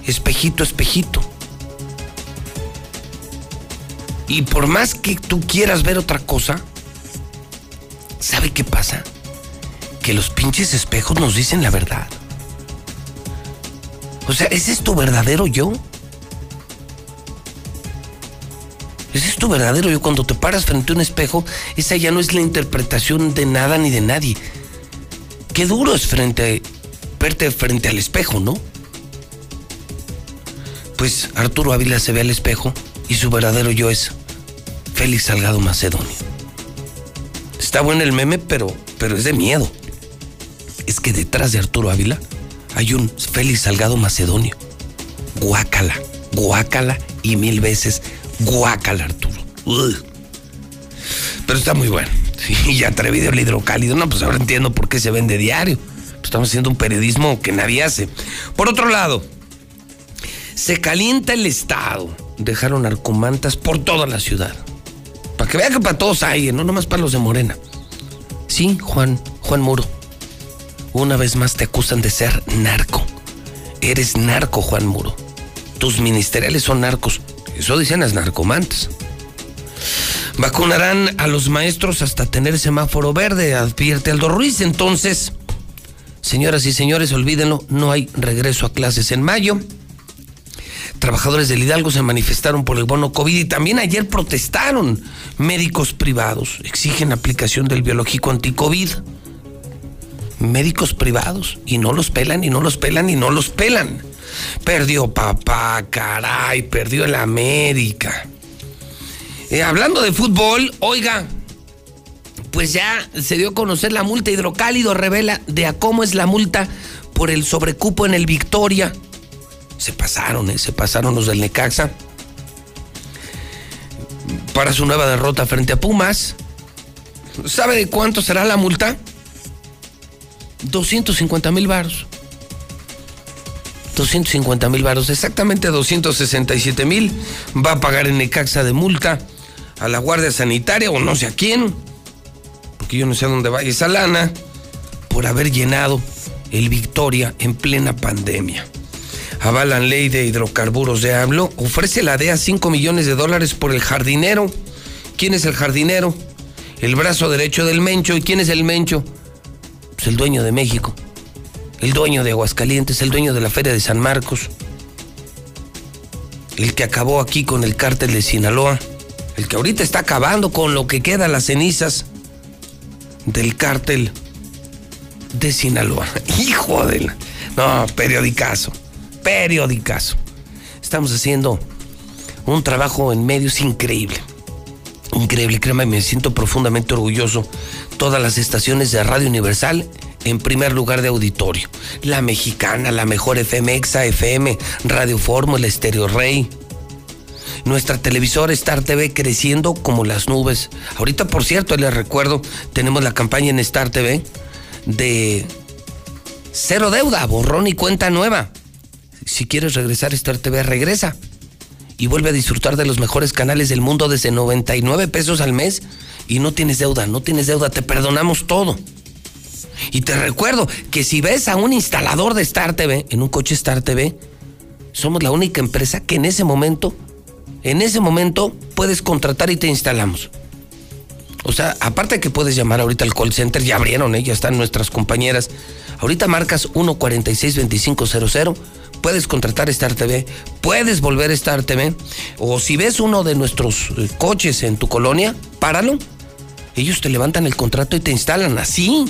Espejito, espejito. Y por más que tú quieras ver otra cosa, ¿sabe qué pasa? que los pinches espejos nos dicen la verdad. O sea, ¿ese es tu verdadero yo? Ese es tu verdadero yo. Cuando te paras frente a un espejo, esa ya no es la interpretación de nada ni de nadie. Qué duro es frente, verte frente al espejo, ¿no? Pues Arturo Ávila se ve al espejo y su verdadero yo es Félix Salgado Macedonio. Está bueno el meme, pero, pero es de miedo es que detrás de Arturo Ávila hay un Félix Salgado Macedonio. Guácala, guácala y mil veces guácala, Arturo. Pero está muy bueno. [LAUGHS] y atrevido el hidrocálido. No, pues ahora entiendo por qué se vende diario. Pues estamos haciendo un periodismo que nadie hace. Por otro lado, se calienta el Estado. Dejaron arcomantas por toda la ciudad. Para que vean que para todos hay, no nomás para los de Morena. Sí, Juan, Juan Muro. Una vez más te acusan de ser narco. Eres narco, Juan Muro. Tus ministeriales son narcos. Eso dicen las narcomantes. Vacunarán a los maestros hasta tener semáforo verde, advierte Aldo Ruiz. Entonces, señoras y señores, olvídenlo, no hay regreso a clases en mayo. Trabajadores del Hidalgo se manifestaron por el bono COVID y también ayer protestaron. Médicos privados exigen aplicación del biológico anticovid médicos privados y no los pelan y no los pelan y no los pelan. Perdió papá, caray, perdió el América. Eh, hablando de fútbol, oiga, pues ya se dio a conocer la multa hidrocálido, revela de a cómo es la multa por el sobrecupo en el Victoria. Se pasaron, eh, se pasaron los del Necaxa. Para su nueva derrota frente a Pumas. ¿Sabe de cuánto será la multa? 250 mil varos. 250 mil varos, exactamente 267 mil. Va a pagar en Necaxa de multa a la Guardia Sanitaria o no sé a quién, porque yo no sé a dónde va esa lana, por haber llenado el Victoria en plena pandemia. Avalan ley de hidrocarburos de AMLO, ofrece la DEA 5 millones de dólares por el jardinero. ¿Quién es el jardinero? El brazo derecho del Mencho. ¿Y quién es el Mencho? pues el dueño de México, el dueño de Aguascalientes, el dueño de la Feria de San Marcos, el que acabó aquí con el cártel de Sinaloa, el que ahorita está acabando con lo que queda las cenizas del cártel de Sinaloa. [LAUGHS] Hijo de No, periodicazo, periodicazo. Estamos haciendo un trabajo en medios increíble. Increíble, créeme, me siento profundamente orgulloso todas las estaciones de Radio Universal en primer lugar de auditorio. La mexicana, la mejor FM, Exa FM, Radio Fórmula, Estéreo Rey. Nuestra televisora Star TV creciendo como las nubes. Ahorita, por cierto, les recuerdo, tenemos la campaña en Star TV de cero deuda, borrón y cuenta nueva. Si quieres regresar a Star TV, regresa. Y vuelve a disfrutar de los mejores canales del mundo desde 99 pesos al mes. Y no tienes deuda, no tienes deuda, te perdonamos todo. Y te recuerdo que si ves a un instalador de Star TV, en un coche Star TV, somos la única empresa que en ese momento, en ese momento puedes contratar y te instalamos. O sea, aparte que puedes llamar ahorita al call center, ya abrieron, ¿eh? ya están nuestras compañeras. Ahorita marcas 146-2500, puedes contratar Star TV, puedes volver a Star TV. O si ves uno de nuestros eh, coches en tu colonia, páralo. Ellos te levantan el contrato y te instalan así.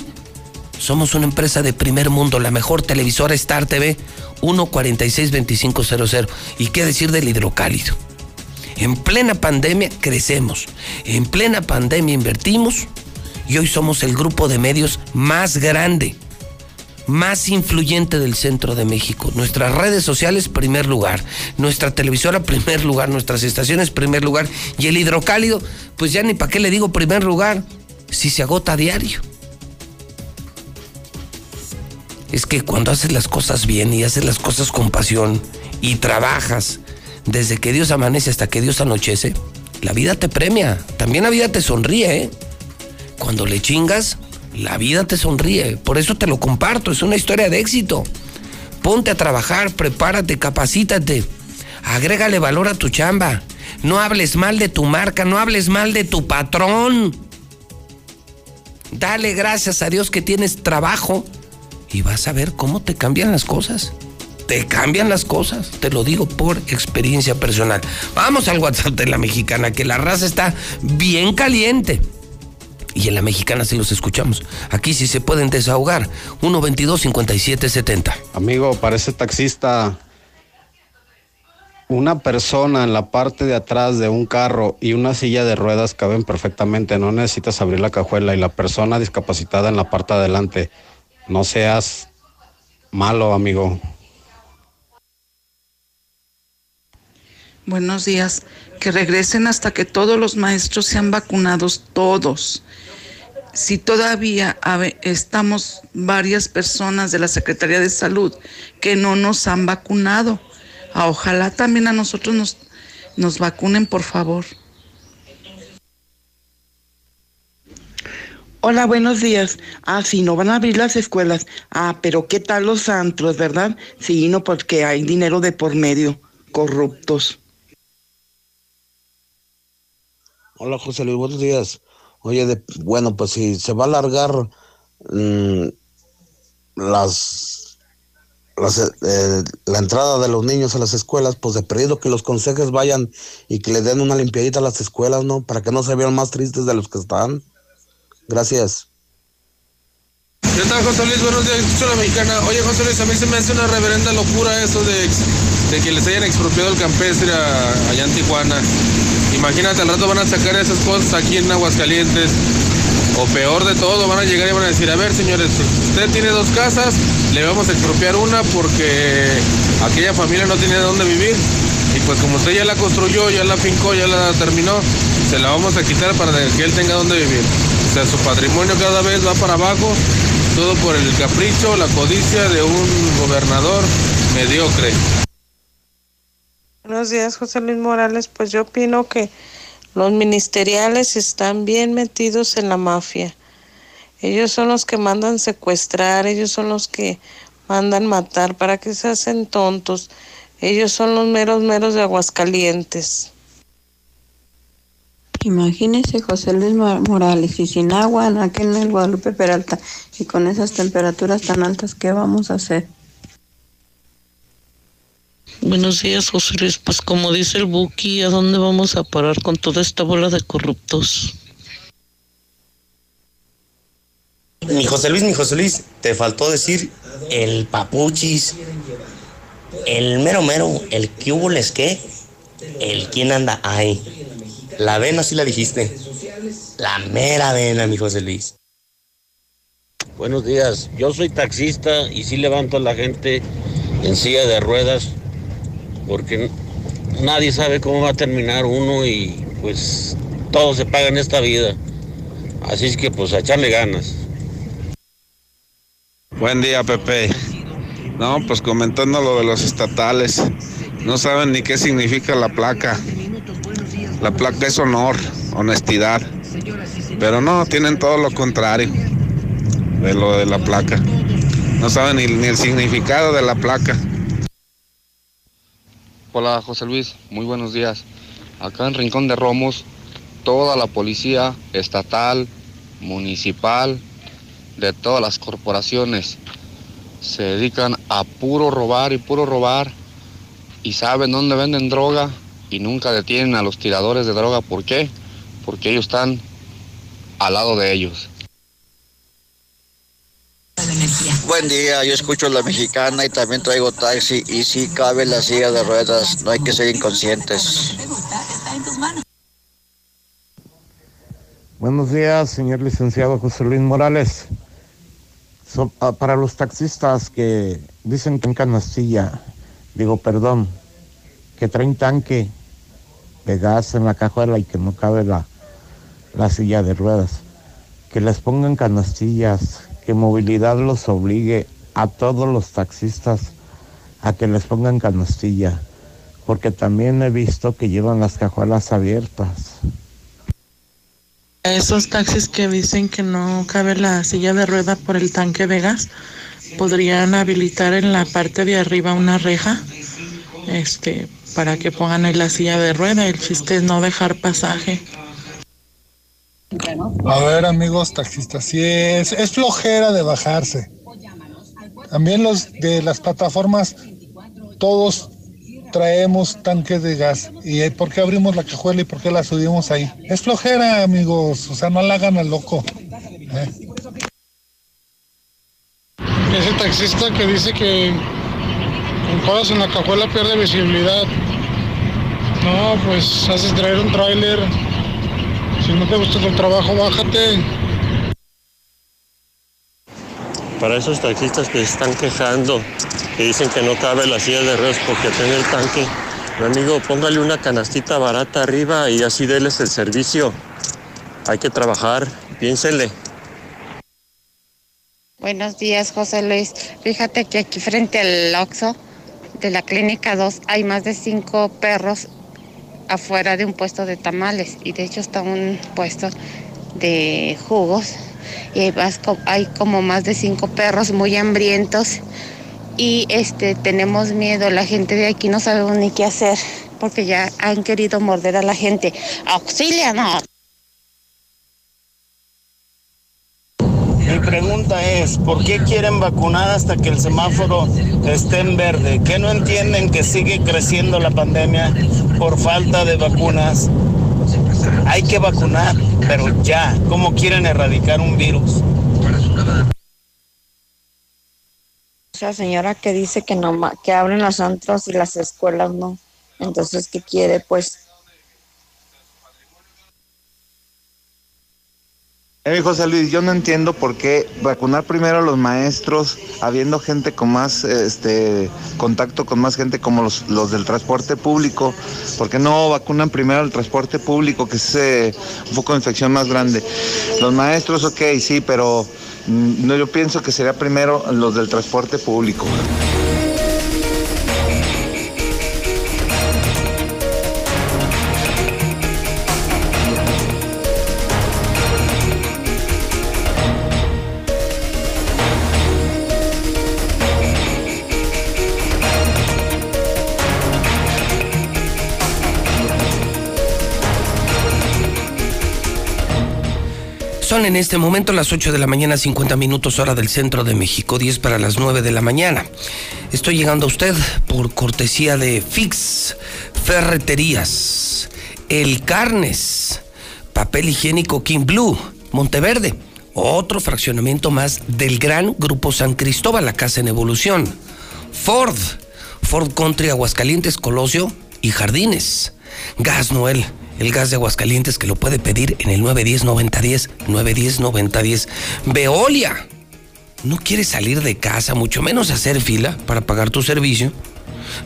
Somos una empresa de primer mundo, la mejor televisora Star TV, 146-2500. ¿Y qué decir del hidrocálido? En plena pandemia crecemos, en plena pandemia invertimos y hoy somos el grupo de medios más grande, más influyente del centro de México. Nuestras redes sociales, primer lugar. Nuestra televisora, [LAUGHS] primer lugar. Nuestras estaciones, primer lugar. Y el hidrocálido, pues ya ni para qué le digo primer lugar, si se agota a diario es que cuando haces las cosas bien y haces las cosas con pasión y trabajas desde que Dios amanece hasta que Dios anochece, la vida te premia, también la vida te sonríe. ¿eh? Cuando le chingas, la vida te sonríe. Por eso te lo comparto, es una historia de éxito. Ponte a trabajar, prepárate, capacítate, agrégale valor a tu chamba. No hables mal de tu marca, no hables mal de tu patrón. Dale gracias a Dios que tienes trabajo y vas a ver cómo te cambian las cosas. Te cambian las cosas, te lo digo por experiencia personal. Vamos al WhatsApp de la mexicana, que la raza está bien caliente. Y en la mexicana sí los escuchamos. Aquí sí se pueden desahogar. 122-5770. Amigo, parece taxista. Una persona en la parte de atrás de un carro y una silla de ruedas caben perfectamente. No necesitas abrir la cajuela y la persona discapacitada en la parte de adelante no seas malo, amigo. Buenos días. Que regresen hasta que todos los maestros sean vacunados, todos. Si todavía estamos varias personas de la Secretaría de Salud que no nos han vacunado, ojalá también a nosotros nos, nos vacunen, por favor. Hola, buenos días. Ah, sí, no van a abrir las escuelas. Ah, pero ¿qué tal los antros, verdad? Sí, no, porque hay dinero de por medio, corruptos. Hola, José Luis, buenos días. Oye, bueno, pues si se va a alargar mm, las, eh, la entrada de los niños a las escuelas, pues de perdido que los consejes vayan y que le den una limpiadita a las escuelas, ¿no? Para que no se vean más tristes de los que están. Gracias. ¿Qué tal, José Luis? Buenos días, escucho la mexicana. Oye, José Luis, a mí se me hace una reverenda locura eso de, de que les hayan expropiado el campestre allá en Tijuana. Imagínate, al rato van a sacar esas cosas aquí en Aguascalientes. O peor de todo, van a llegar y van a decir, a ver, señores, usted tiene dos casas, le vamos a expropiar una porque aquella familia no tiene dónde vivir. Y pues como usted ya la construyó, ya la fincó, ya la terminó, se la vamos a quitar para que él tenga dónde vivir. O sea, su patrimonio cada vez va para abajo, todo por el capricho, la codicia de un gobernador mediocre. Buenos días, José Luis Morales. Pues yo opino que los ministeriales están bien metidos en la mafia. Ellos son los que mandan secuestrar, ellos son los que mandan matar. ¿Para que se hacen tontos? Ellos son los meros meros de Aguascalientes. Imagínese José Luis Morales y sin agua aquí en el Guadalupe Peralta y con esas temperaturas tan altas, ¿qué vamos a hacer? Buenos días, José Luis. Pues como dice el Buki, ¿a dónde vamos a parar con toda esta bola de corruptos? Mi José Luis, mi José Luis, te faltó decir el papuchis, el mero mero, el que hubo les que, el quién anda ahí. La vena sí la dijiste. La mera vena, mi José Luis. Buenos días, yo soy taxista y sí levanto a la gente en silla de ruedas porque nadie sabe cómo va a terminar uno y pues todo se paga en esta vida. Así es que pues a echarle ganas. Buen día, Pepe. No, pues comentando lo de los estatales. No saben ni qué significa la placa. La placa es honor, honestidad. Pero no, tienen todo lo contrario de lo de la placa. No saben ni, ni el significado de la placa. Hola José Luis, muy buenos días. Acá en Rincón de Romos, toda la policía estatal, municipal, de todas las corporaciones se dedican a puro robar y puro robar y saben dónde venden droga y nunca detienen a los tiradores de droga. ¿Por qué? Porque ellos están al lado de ellos. Buen día, yo escucho la mexicana y también traigo taxi y sí cabe la silla de ruedas, no hay que ser inconscientes. Buenos días, señor licenciado José Luis Morales. So- ah, para los taxistas que dicen que en canastilla, digo, perdón, que traen tanque de gas en la cajuela y que no cabe la, la silla de ruedas, que les pongan canastillas, que movilidad los obligue a todos los taxistas a que les pongan canastilla, porque también he visto que llevan las cajuelas abiertas. Esos taxis que dicen que no cabe la silla de rueda por el tanque de gas, podrían habilitar en la parte de arriba una reja, este, para que pongan ahí la silla de rueda. El chiste es no dejar pasaje. A ver, amigos taxistas, sí es, es flojera de bajarse. También los de las plataformas, todos traemos tanques de gas. ¿Y por qué abrimos la cajuela y por qué la subimos ahí? Es flojera, amigos. O sea, no la hagan al loco. ¿eh? Ese taxista que dice que con cosas en la cajuela pierde visibilidad. No, pues haces traer un tráiler. Si no te gusta tu trabajo, bájate. Para esos taxistas que se están quejando, que dicen que no cabe la silla de ruedas porque tiene el tanque, mi amigo, póngale una canastita barata arriba y así déles el servicio. Hay que trabajar, piénsenle. Buenos días, José Luis. Fíjate que aquí frente al Oxxo de la Clínica 2 hay más de cinco perros afuera de un puesto de tamales y de hecho está un puesto de jugos y hay, como más de cinco perros muy hambrientos y este tenemos miedo, la gente de aquí no sabemos ni qué hacer porque ya han querido morder a la gente. ¡Auxílianos! Mi pregunta es, ¿por qué quieren vacunar hasta que el semáforo esté en verde? ¿Qué no entienden que sigue creciendo la pandemia por falta de vacunas? Hay que vacunar, pero ya. ¿Cómo quieren erradicar un virus? Esa señora que dice que no que abren los antros y las escuelas no. Entonces, ¿qué quiere? Pues Eh, José Luis, yo no entiendo por qué vacunar primero a los maestros, habiendo gente con más este contacto con más gente como los, los del transporte público, ¿por qué no vacunan primero al transporte público, que es eh, un foco de infección más grande? Los maestros, ok, sí, pero mm, no, yo pienso que sería primero los del transporte público. En este momento las 8 de la mañana, 50 minutos hora del centro de México, 10 para las 9 de la mañana. Estoy llegando a usted por cortesía de Fix, Ferreterías, El Carnes, Papel Higiénico King Blue, Monteverde, otro fraccionamiento más del gran Grupo San Cristóbal, la casa en evolución. Ford, Ford Country Aguascalientes, Colosio y Jardines. Gas Noel, el gas de Aguascalientes que lo puede pedir en el 910-9010, 910-9010. Veolia, ¿no quieres salir de casa, mucho menos hacer fila para pagar tu servicio?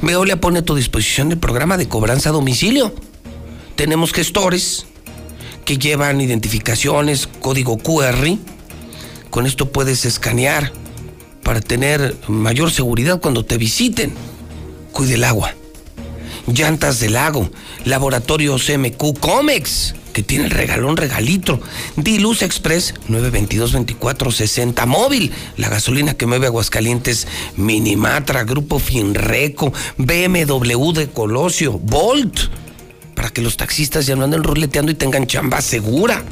Veolia pone a tu disposición el programa de cobranza a domicilio. Tenemos gestores que llevan identificaciones, código QR. Con esto puedes escanear para tener mayor seguridad cuando te visiten. Cuide el agua. Llantas del lago, Laboratorio CMQ Comex, que tiene el regalón regalito. Diluz Express 922-2460 Móvil, la gasolina que mueve Aguascalientes, Minimatra, Grupo Finreco, BMW de Colosio, Volt, para que los taxistas ya no anden ruleteando y tengan chamba segura.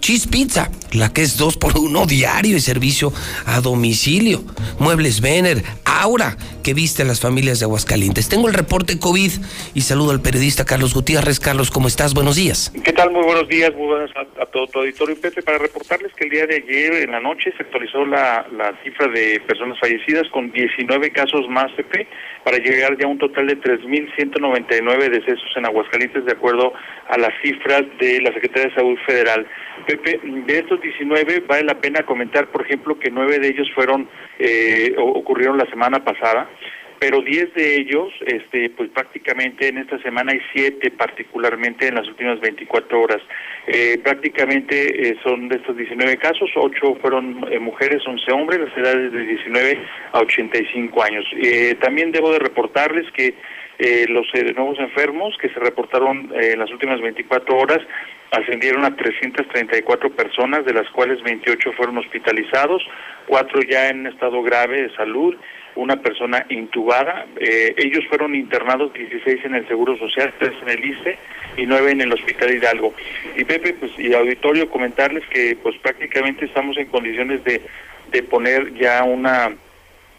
Cheese Pizza, la que es dos por uno diario y servicio a domicilio. Muebles Vener, Aura, que viste a las familias de Aguascalientes. Tengo el reporte COVID y saludo al periodista Carlos Gutiérrez. Carlos, ¿cómo estás? Buenos días. ¿Qué tal? Muy buenos días, muy buenas a, a todo tu auditorio. Pepe, para reportarles que el día de ayer en la noche se actualizó la, la cifra de personas fallecidas con 19 casos más, Pepe, para llegar ya a un total de 3.199 decesos en Aguascalientes, de acuerdo a las cifras de la Secretaría de Salud Federal. Pepe, de estos 19 vale la pena comentar, por ejemplo, que nueve de ellos fueron eh, ocurrieron la semana pasada, pero 10 de ellos, este, pues prácticamente en esta semana hay siete, particularmente en las últimas 24 horas. Eh, prácticamente eh, son de estos 19 casos, 8 fueron eh, mujeres, 11 hombres, las edades de 19 a 85 años. Eh, también debo de reportarles que eh, los eh, nuevos enfermos que se reportaron eh, en las últimas 24 horas ascendieron a 334 personas, de las cuales 28 fueron hospitalizados, cuatro ya en estado grave de salud, una persona intubada. Eh, ellos fueron internados 16 en el Seguro Social, 3 en el ICE y 9 en el Hospital Hidalgo. Y Pepe, pues y auditorio, comentarles que pues prácticamente estamos en condiciones de, de poner ya una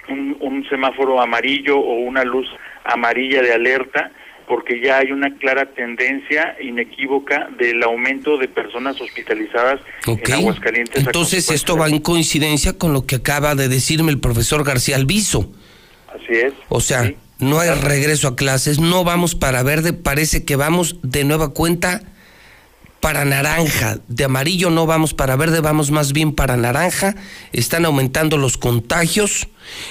un, un semáforo amarillo o una luz amarilla de alerta porque ya hay una clara tendencia inequívoca del aumento de personas hospitalizadas Ok. en Aguascalientes. Entonces esto va en coincidencia con lo que acaba de decirme el profesor García Alviso. Así es. O sea, no hay regreso a clases, no vamos para verde, parece que vamos de nueva cuenta para naranja. De amarillo no vamos para verde, vamos más bien para naranja. Están aumentando los contagios,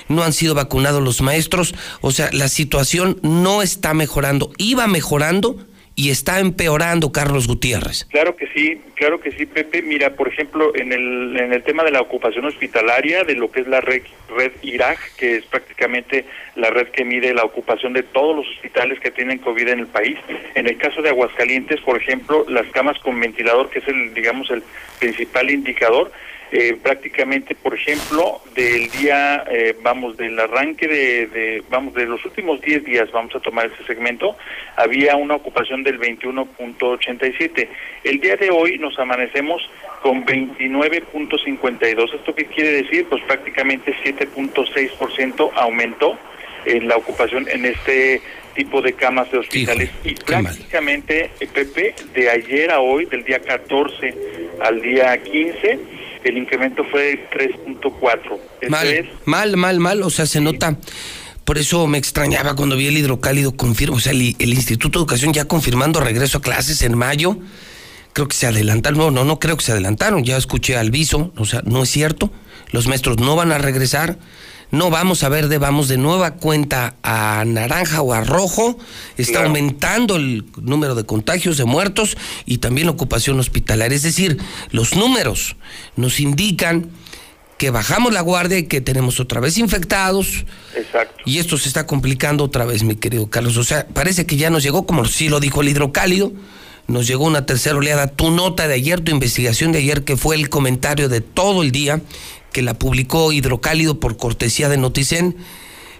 no han sido vacunados los maestros. O sea, la situación no está mejorando, iba mejorando y está empeorando, Carlos Gutiérrez. Claro que sí, claro que sí, Pepe. Mira, por ejemplo, en el, en el tema de la ocupación hospitalaria, de lo que es la red, red IRAG, que es prácticamente la red que mide la ocupación de todos los hospitales que tienen COVID en el país. En el caso de Aguascalientes, por ejemplo, las camas con ventilador, que es el, digamos, el principal indicador, eh, prácticamente, por ejemplo, del día, eh, vamos, del arranque de, de, vamos, de los últimos 10 días, vamos a tomar ese segmento, había una ocupación del 21.87. El día de hoy nos amanecemos con 29.52. ¿Esto qué quiere decir? Pues prácticamente 7.6% aumentó en la ocupación en este tipo de camas de hospitales y prácticamente eh, Pepe de ayer a hoy del día 14 al día 15 el incremento fue de 3.4 Esto Mal, es mal, mal, mal, o sea, se nota. Por eso me extrañaba cuando vi el hidrocálido confirma, o sea, el, el Instituto de Educación ya confirmando regreso a clases en mayo. Creo que se adelantaron, no, no, no creo que se adelantaron. Ya escuché al viso, o sea, no es cierto. Los maestros no van a regresar. No vamos a verde, vamos de nueva cuenta a naranja o a rojo. Está aumentando el número de contagios, de muertos y también la ocupación hospitalaria. Es decir, los números nos indican que bajamos la guardia y que tenemos otra vez infectados. Exacto. Y esto se está complicando otra vez, mi querido Carlos. O sea, parece que ya nos llegó, como sí lo dijo el hidrocálido, nos llegó una tercera oleada. Tu nota de ayer, tu investigación de ayer, que fue el comentario de todo el día, que la publicó Hidrocálido por cortesía de Noticen,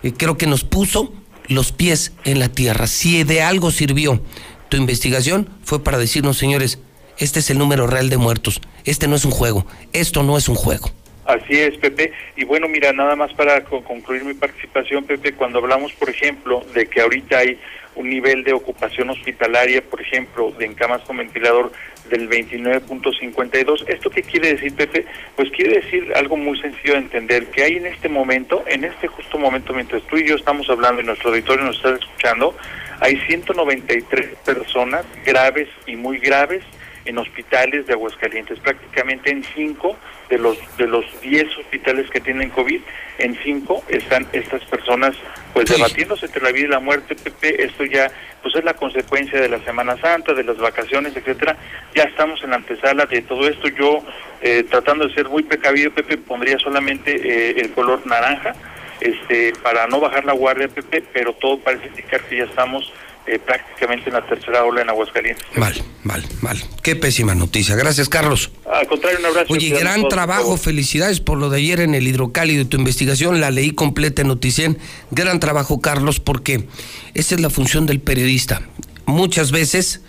eh, creo que nos puso los pies en la tierra. Si de algo sirvió tu investigación, fue para decirnos, señores, este es el número real de muertos. Este no es un juego. Esto no es un juego. Así es, Pepe. Y bueno, mira, nada más para co- concluir mi participación, Pepe, cuando hablamos, por ejemplo, de que ahorita hay un nivel de ocupación hospitalaria, por ejemplo, de en camas con ventilador del 29.52, ¿esto qué quiere decir, Pepe? Pues quiere decir algo muy sencillo de entender, que hay en este momento, en este justo momento, mientras tú y yo estamos hablando y nuestro auditorio nos está escuchando, hay 193 personas graves y muy graves en hospitales de Aguascalientes, prácticamente en cinco de los de los 10 hospitales que tienen COVID, en cinco están estas personas pues debatiéndose entre la vida y la muerte, Pepe, esto ya pues es la consecuencia de la Semana Santa, de las vacaciones, etcétera. Ya estamos en la antesala de todo esto. Yo eh, tratando de ser muy precavido, Pepe, pondría solamente eh, el color naranja, este, para no bajar la guardia, Pepe, pero todo parece indicar que ya estamos eh, prácticamente en la tercera ola en Aguascalientes. Mal, mal, mal. Qué pésima noticia. Gracias, Carlos. Al contrario, un abrazo. Oye, gran trabajo, felicidades por lo de ayer en el hidrocálido y tu investigación, la leí completa en Noticien. Gran trabajo, Carlos, porque esa es la función del periodista. Muchas veces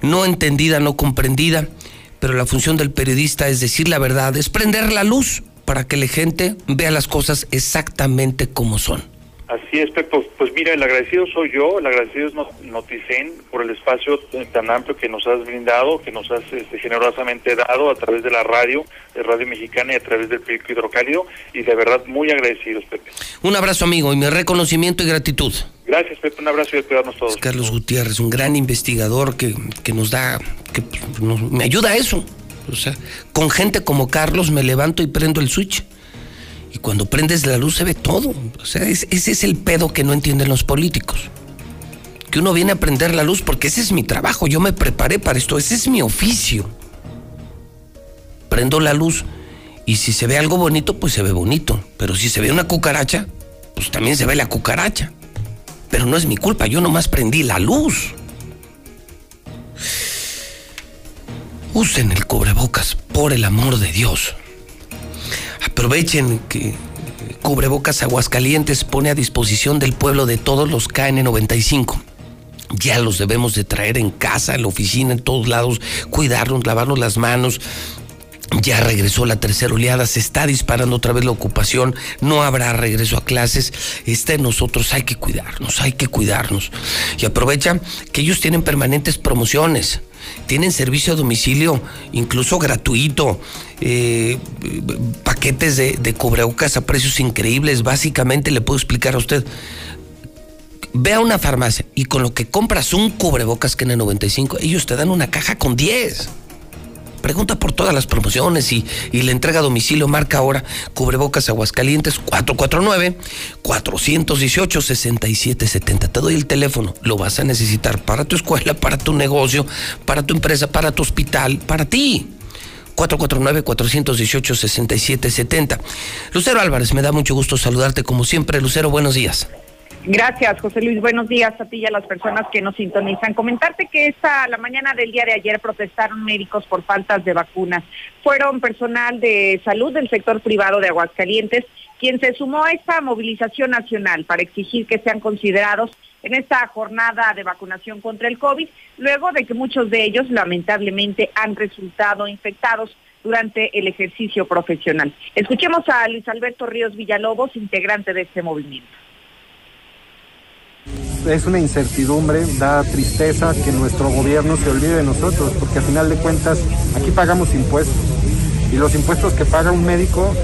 no entendida, no comprendida, pero la función del periodista es decir la verdad, es prender la luz para que la gente vea las cosas exactamente como son. Así es, Pepe. Pues, pues mira, el agradecido soy yo, el agradecido es Noticen por el espacio tan amplio que nos has brindado, que nos has este, generosamente dado a través de la radio, de Radio Mexicana y a través del periódico Hidrocálido, y de verdad muy agradecidos, Pepe. Un abrazo, amigo, y mi reconocimiento y gratitud. Gracias, Pepe, un abrazo y a cuidarnos todos. Carlos Gutiérrez, un gran investigador que, que nos da, que me ayuda a eso. O sea, con gente como Carlos me levanto y prendo el switch y cuando prendes la luz se ve todo. O sea, ese es el pedo que no entienden los políticos. Que uno viene a prender la luz porque ese es mi trabajo. Yo me preparé para esto. Ese es mi oficio. Prendo la luz y si se ve algo bonito, pues se ve bonito. Pero si se ve una cucaracha, pues también se ve la cucaracha. Pero no es mi culpa, yo nomás prendí la luz. Usen el cubrebocas, por el amor de Dios. Aprovechen que Cubrebocas Aguascalientes pone a disposición del pueblo de todos los KN95. Ya los debemos de traer en casa, en la oficina, en todos lados, cuidarnos, lavarnos las manos, ya regresó la tercera oleada, se está disparando otra vez la ocupación, no habrá regreso a clases, está en nosotros, hay que cuidarnos, hay que cuidarnos. Y aprovecha que ellos tienen permanentes promociones, tienen servicio a domicilio, incluso gratuito, eh, paquetes de, de cubrebocas a precios increíbles, básicamente le puedo explicar a usted. Ve a una farmacia y con lo que compras un cubrebocas que en el 95, ellos te dan una caja con 10. Pregunta por todas las promociones y, y la entrega a domicilio marca ahora Cubrebocas Aguascalientes 449-418-6770. Te doy el teléfono. Lo vas a necesitar para tu escuela, para tu negocio, para tu empresa, para tu hospital, para ti. 449-418-6770. Lucero Álvarez, me da mucho gusto saludarte como siempre. Lucero, buenos días. Gracias, José Luis. Buenos días a ti y a las personas que nos sintonizan. Comentarte que esta la mañana del día de ayer protestaron médicos por faltas de vacunas. Fueron personal de salud del sector privado de Aguascalientes quien se sumó a esta movilización nacional para exigir que sean considerados en esta jornada de vacunación contra el COVID, luego de que muchos de ellos lamentablemente han resultado infectados durante el ejercicio profesional. Escuchemos a Luis Alberto Ríos Villalobos, integrante de este movimiento es una incertidumbre, da tristeza que nuestro gobierno se olvide de nosotros, porque a final de cuentas aquí pagamos impuestos y los impuestos que paga un médico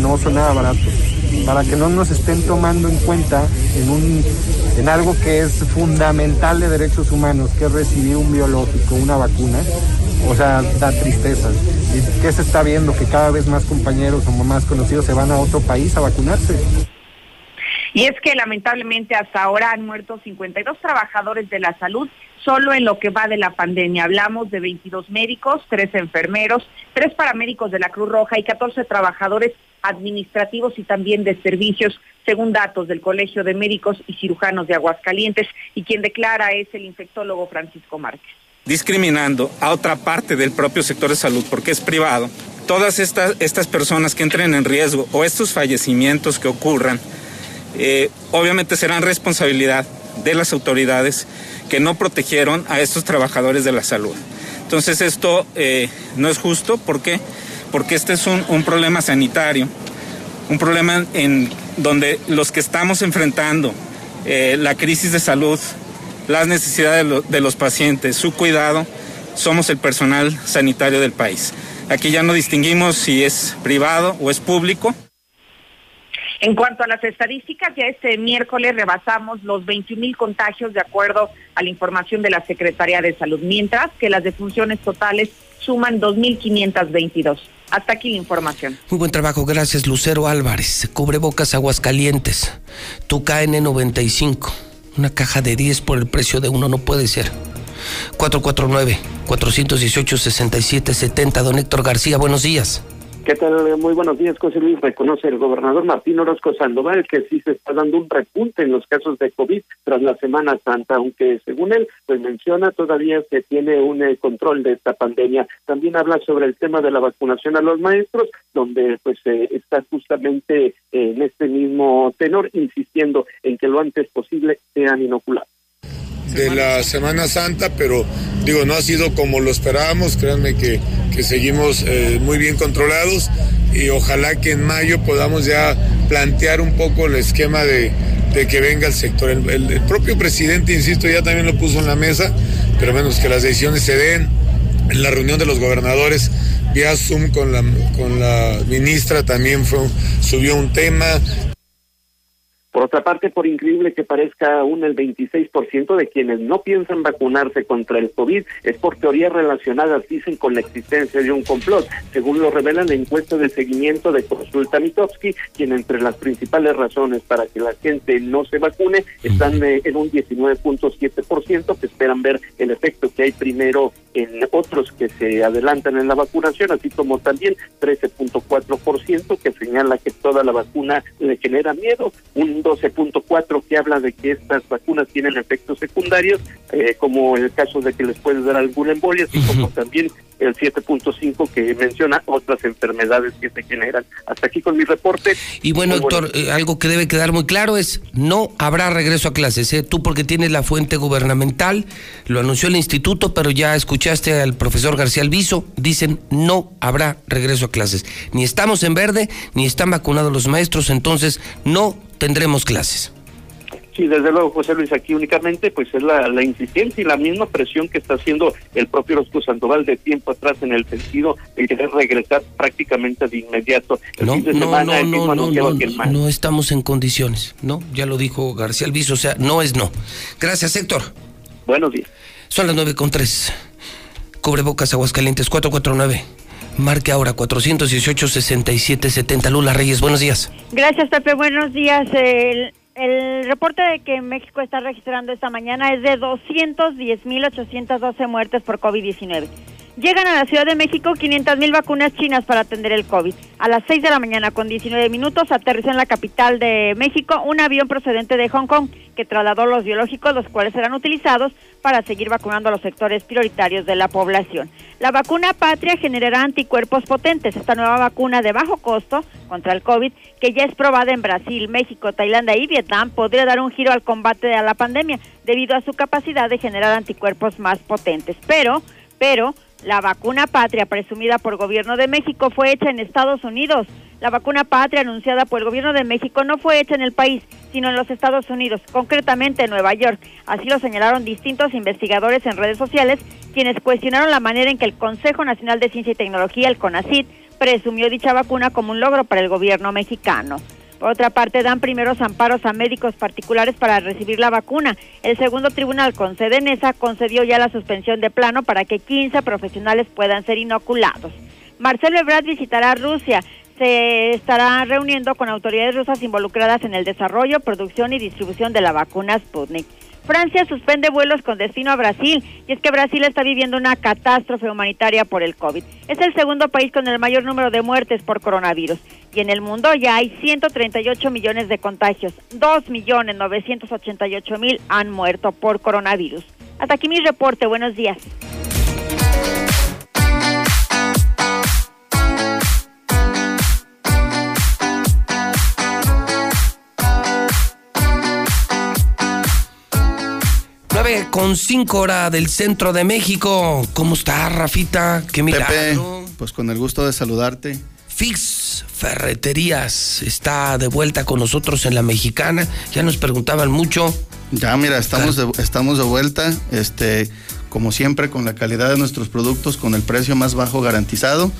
no son nada baratos. Para que no nos estén tomando en cuenta en, un, en algo que es fundamental de derechos humanos, que es recibir un biológico, una vacuna, o sea, da tristeza. ¿Y qué se está viendo? Que cada vez más compañeros o más conocidos se van a otro país a vacunarse. Y es que lamentablemente hasta ahora han muerto 52 trabajadores de la salud solo en lo que va de la pandemia. Hablamos de 22 médicos, 3 enfermeros, 3 paramédicos de la Cruz Roja y 14 trabajadores administrativos y también de servicios, según datos del Colegio de Médicos y Cirujanos de Aguascalientes, y quien declara es el infectólogo Francisco Márquez. Discriminando a otra parte del propio sector de salud porque es privado, todas estas, estas personas que entren en riesgo o estos fallecimientos que ocurran, eh, obviamente serán responsabilidad de las autoridades que no protegieron a estos trabajadores de la salud. Entonces esto eh, no es justo, ¿por qué? Porque este es un, problema sanitario, un problema en donde los que estamos enfrentando eh, la crisis de salud, las necesidades de los pacientes, su cuidado, somos el personal sanitario del país. Aquí ya no distinguimos si es privado o es público. En cuanto a las estadísticas, ya este miércoles rebasamos los 21 mil contagios de acuerdo a la información de la Secretaría de Salud, mientras que las defunciones totales suman 2.522. Hasta aquí la información. Muy buen trabajo, gracias Lucero Álvarez. Cubrebocas Aguascalientes, tu KN95, una caja de 10 por el precio de uno, no puede ser. 449-418-6770, don Héctor García, buenos días. ¿Qué tal? Muy buenos días, José Luis. Reconoce el gobernador Martín Orozco Sandoval que sí se está dando un repunte en los casos de COVID tras la Semana Santa, aunque según él, pues menciona todavía se tiene un eh, control de esta pandemia. También habla sobre el tema de la vacunación a los maestros, donde pues eh, está justamente en este mismo tenor, insistiendo en que lo antes posible sean inoculados de la Semana Santa, pero digo, no ha sido como lo esperábamos, créanme que, que seguimos eh, muy bien controlados y ojalá que en mayo podamos ya plantear un poco el esquema de, de que venga el sector. El, propio presidente, insisto, ya también lo puso en la mesa, pero menos que las decisiones se den. En la reunión de los gobernadores vía Zoom con la, con la ministra también fue, subió un tema, por otra parte, por increíble que parezca aún el 26% de quienes no piensan vacunarse contra el COVID es por teorías relacionadas, dicen, con la existencia de un complot, según lo revela la encuesta de seguimiento de Consulta Mitofsky, quien entre las principales razones para que la gente no se vacune están eh, en un 19.7%, que esperan ver el efecto que hay primero en otros que se adelantan en la vacunación, así como también 13.4% que señala que toda la vacuna le genera miedo, un 12.4 que habla de que estas vacunas tienen efectos secundarios, eh, como el caso de que les puede dar algún embolia, así como también el 7.5 que menciona otras enfermedades que se generan. Hasta aquí con mi reporte. Y bueno, doctor, eh, algo que debe quedar muy claro es no habrá regreso a clases. ¿eh? Tú porque tienes la fuente gubernamental, lo anunció el instituto, pero ya escuchaste al profesor García Alviso, dicen no habrá regreso a clases. Ni estamos en verde, ni están vacunados los maestros, entonces no tendremos clases. Sí, desde luego, José Luis, aquí únicamente pues es la, insistencia y la misma presión que está haciendo el propio Rosco Sandoval de tiempo atrás en el sentido de querer regresar prácticamente de inmediato. no, no, no, no, no, no, estamos en condiciones, ¿no? Ya lo dijo García Alviso, o sea, no es no. Gracias, Héctor. Buenos días. Son las nueve con tres. Cubrebocas Aguascalientes 449. Marque ahora 418-6770. Lula Reyes, buenos días. Gracias, Pepe. Buenos días. El, el reporte de que México está registrando esta mañana es de 210.812 muertes por COVID-19. Llegan a la Ciudad de México 500.000 vacunas chinas para atender el COVID. A las 6 de la mañana con 19 minutos aterrizó en la capital de México un avión procedente de Hong Kong que trasladó los biológicos, los cuales serán utilizados para seguir vacunando a los sectores prioritarios de la población. La vacuna Patria generará anticuerpos potentes. Esta nueva vacuna de bajo costo contra el COVID, que ya es probada en Brasil, México, Tailandia y Vietnam, podría dar un giro al combate a la pandemia debido a su capacidad de generar anticuerpos más potentes. Pero, pero, la vacuna patria presumida por gobierno de México fue hecha en Estados Unidos. La vacuna patria anunciada por el gobierno de México no fue hecha en el país, sino en los Estados Unidos, concretamente en Nueva York. Así lo señalaron distintos investigadores en redes sociales, quienes cuestionaron la manera en que el Consejo Nacional de Ciencia y Tecnología, el CONACYT, presumió dicha vacuna como un logro para el gobierno mexicano. Por otra parte, dan primeros amparos a médicos particulares para recibir la vacuna. El segundo tribunal con sede en esa concedió ya la suspensión de plano para que 15 profesionales puedan ser inoculados. Marcelo Ebrard visitará Rusia. Se estará reuniendo con autoridades rusas involucradas en el desarrollo, producción y distribución de la vacuna Sputnik. Francia suspende vuelos con destino a Brasil y es que Brasil está viviendo una catástrofe humanitaria por el COVID. Es el segundo país con el mayor número de muertes por coronavirus y en el mundo ya hay 138 millones de contagios. 2 millones 988 mil han muerto por coronavirus. Hasta aquí mi reporte. Buenos días. 9 con 5 horas del centro de México. ¿Cómo está, Rafita? Qué Pepe, pues con el gusto de saludarte. Fix Ferreterías está de vuelta con nosotros en la mexicana. Ya nos preguntaban mucho. Ya, mira, estamos de, estamos de vuelta. Este, como siempre, con la calidad de nuestros productos, con el precio más bajo garantizado.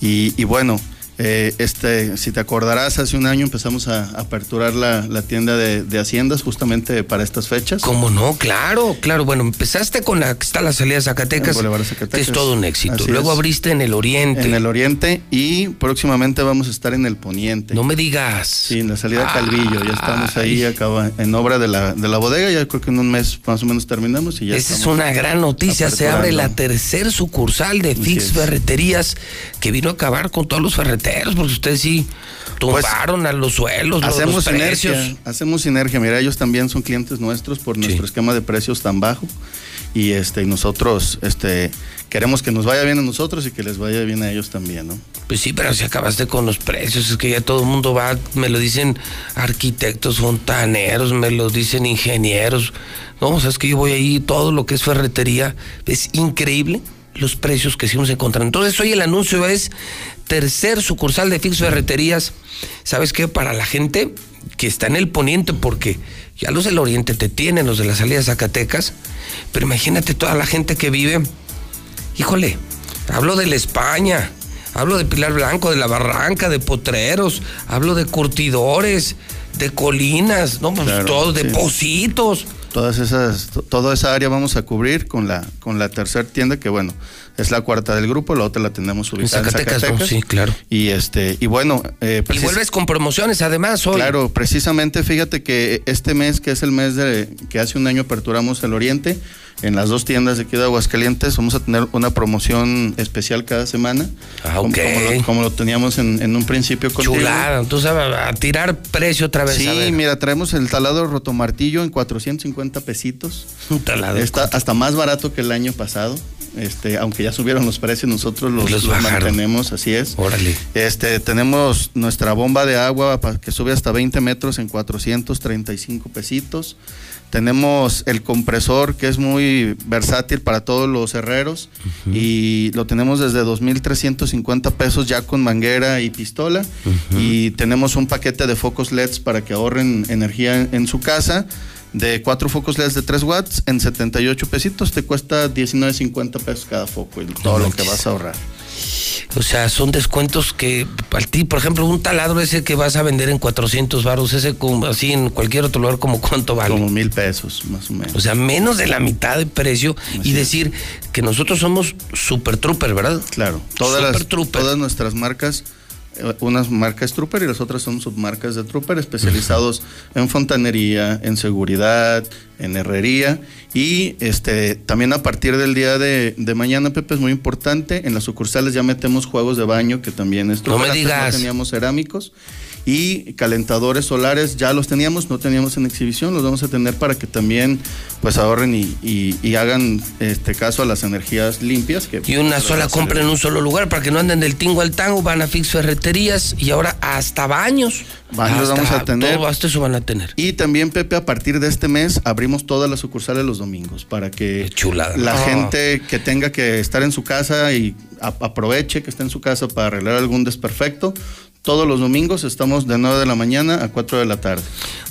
Y, y bueno, Eh, este, si te acordarás, hace un año empezamos a, aperturar la, tienda de, haciendas justamente para estas fechas. ¿Cómo no? Claro, claro. Bueno, empezaste con la que está la salida de Zacatecas, que es todo un éxito. Luego abriste en el Oriente. En el Oriente y próximamente vamos a estar en el Poniente. No me digas. Sí, en la salida de Calvillo. Ya estamos ahí acaba, en obra de la, de la bodega. Ya creo que en un mes más o menos terminamos y ya Esa es una gran noticia. Se abre la tercer sucursal de Fix Ferreterías que vino a acabar con todos los ferreteros porque ustedes sí tumbaron a los suelos. Hacemos los sinergia, hacemos sinergia. Mira, ellos también son clientes nuestros por nuestro esquema de precios tan bajo y este nosotros este queremos que nos vaya bien a nosotros y que les vaya bien a ellos también, ¿no? Pues sí, pero si acabaste con los precios, es que ya todo el mundo va, me lo dicen arquitectos, fontaneros, me lo dicen ingenieros. No, o sea, es que yo voy ahí, todo lo que es ferretería, es increíble los precios que seguimos encontrando. Entonces, hoy el anuncio es tercer sucursal de Fix Ferreterías. ¿Sabes qué? Para la gente que está en el poniente, porque ya los del oriente te tienen, los de la salida de Zacatecas, pero imagínate toda la gente que vive. Híjole, hablo de la España, hablo de Pilar Blanco, de la Barranca, de Potreros, hablo de curtidores, de colinas, no, pues todos, de Positos todas esas, toda esa área vamos a cubrir con la, con la tercera tienda que bueno, es la cuarta del grupo, la otra la tenemos ubicada en Zacatecas. sí, claro. Y este, y bueno, eh, y vuelves con promociones además hoy. Claro, precisamente fíjate que este mes, que es el mes de que hace un año aperturamos el Oriente, en las dos tiendas de aquí de Aguascalientes vamos a tener una promoción especial cada semana. Ah, ok. Como, lo, teníamos en, un principio contigo. Chulada, entonces a, tirar precio otra vez. Sí, mira, traemos el taladro rotomartillo en 450 pesitos. [LAUGHS] Un taladro. Está hasta más barato que el año pasado. Este, aunque ya subieron los precios, nosotros los, los, mantenemos, así es. Órale. Este, tenemos nuestra bomba de agua que sube hasta 20 metros en 435 pesitos. Tenemos el compresor que es muy versátil para todos los herreros y lo tenemos desde 2.350 pesos ya con manguera y pistola. Y tenemos un paquete de focos LEDs para que ahorren energía en, su casa de cuatro focos LEDs de 3 watts en 78 pesitos te cuesta 19.50 pesos cada foco y todo lo que vas a ahorrar. O sea, son descuentos que al ti, por ejemplo, un taladro ese que vas a vender en 400 baros, ese así en cualquier otro lugar, como cuánto vale? Como mil pesos, más o menos. O sea, menos de la mitad de precio y decir que nosotros somos Super Trooper, ¿verdad? Claro, todas, las, todas nuestras marcas unas marcas Trooper y las otras son submarcas de Trooper especializados en fontanería, en seguridad, en herrería. Y este también a partir del día de, mañana Pepe es muy importante. En las sucursales ya metemos juegos de baño que también es Trooper, no me digas. no teníamos cerámicos y calentadores solares ya los teníamos, no teníamos en exhibición, los vamos a tener para que también pues ahorren y, hagan este caso a las energías limpias. Que, y una sola compra en un solo lugar para que no anden del tingo al tango, van a Fix Ferreterías y ahora hasta baños. Baños vamos a tener. Todo hasta eso van a tener. Y también, Pepe, a partir de este mes abrimos todas las sucursales los domingos para que la gente que tenga que estar en su casa y aproveche que esté en su casa para arreglar algún desperfecto, todos los domingos estamos de 9 de la mañana a 4 de la tarde.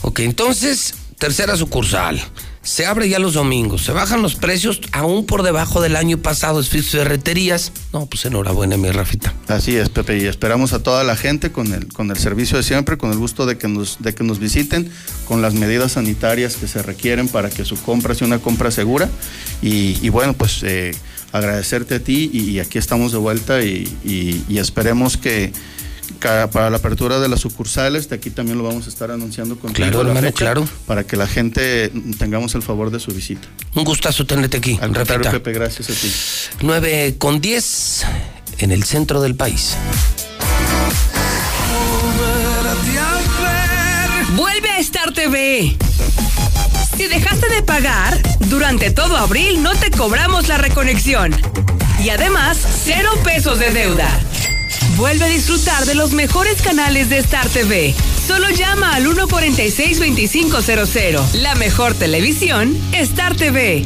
Ok, entonces, tercera sucursal. Se abre ya los domingos, se bajan los precios aún por debajo del año pasado, es de ferreterías. No, pues enhorabuena, mi Rafita. Así es, Pepe, y esperamos a toda la gente con el, con el servicio de siempre, con el gusto de que, nos, de que nos visiten, con las medidas sanitarias que se requieren para que su compra sea una compra segura. Y, bueno, pues eh, agradecerte a ti y, aquí estamos de vuelta y esperemos que para la apertura de las sucursales, de aquí también lo vamos a estar anunciando con claro, hermano, claro. para que la gente tengamos el favor de su visita. Un gustazo tenerte aquí. Al contrario, Pepe, gracias a ti. 9 con 10 en el centro del país. Vuelve a Star TV. Si dejaste de pagar, durante todo abril no te cobramos la reconexión. Y además, cero pesos de deuda. Vuelve a disfrutar de los mejores canales de Star TV. Solo llama al 146-2500. La mejor televisión, Star TV.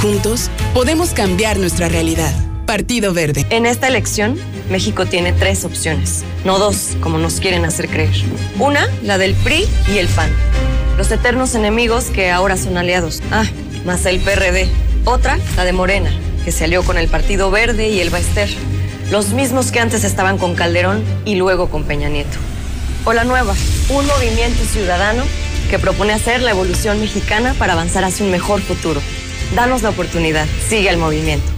Juntos podemos cambiar nuestra realidad. Partido Verde. En esta elección, México tiene tres opciones, no dos, como nos quieren hacer creer. Una, la del PRI y el PAN, los eternos enemigos que ahora son aliados. Ah, más el PRD. Otra, la de Morena, que se alió con el Partido Verde y el Baester, los mismos que antes estaban con Calderón y luego con Peña Nieto. O la nueva, un movimiento ciudadano que propone hacer la evolución mexicana para avanzar hacia un mejor futuro. Danos la oportunidad. Sigue el movimiento.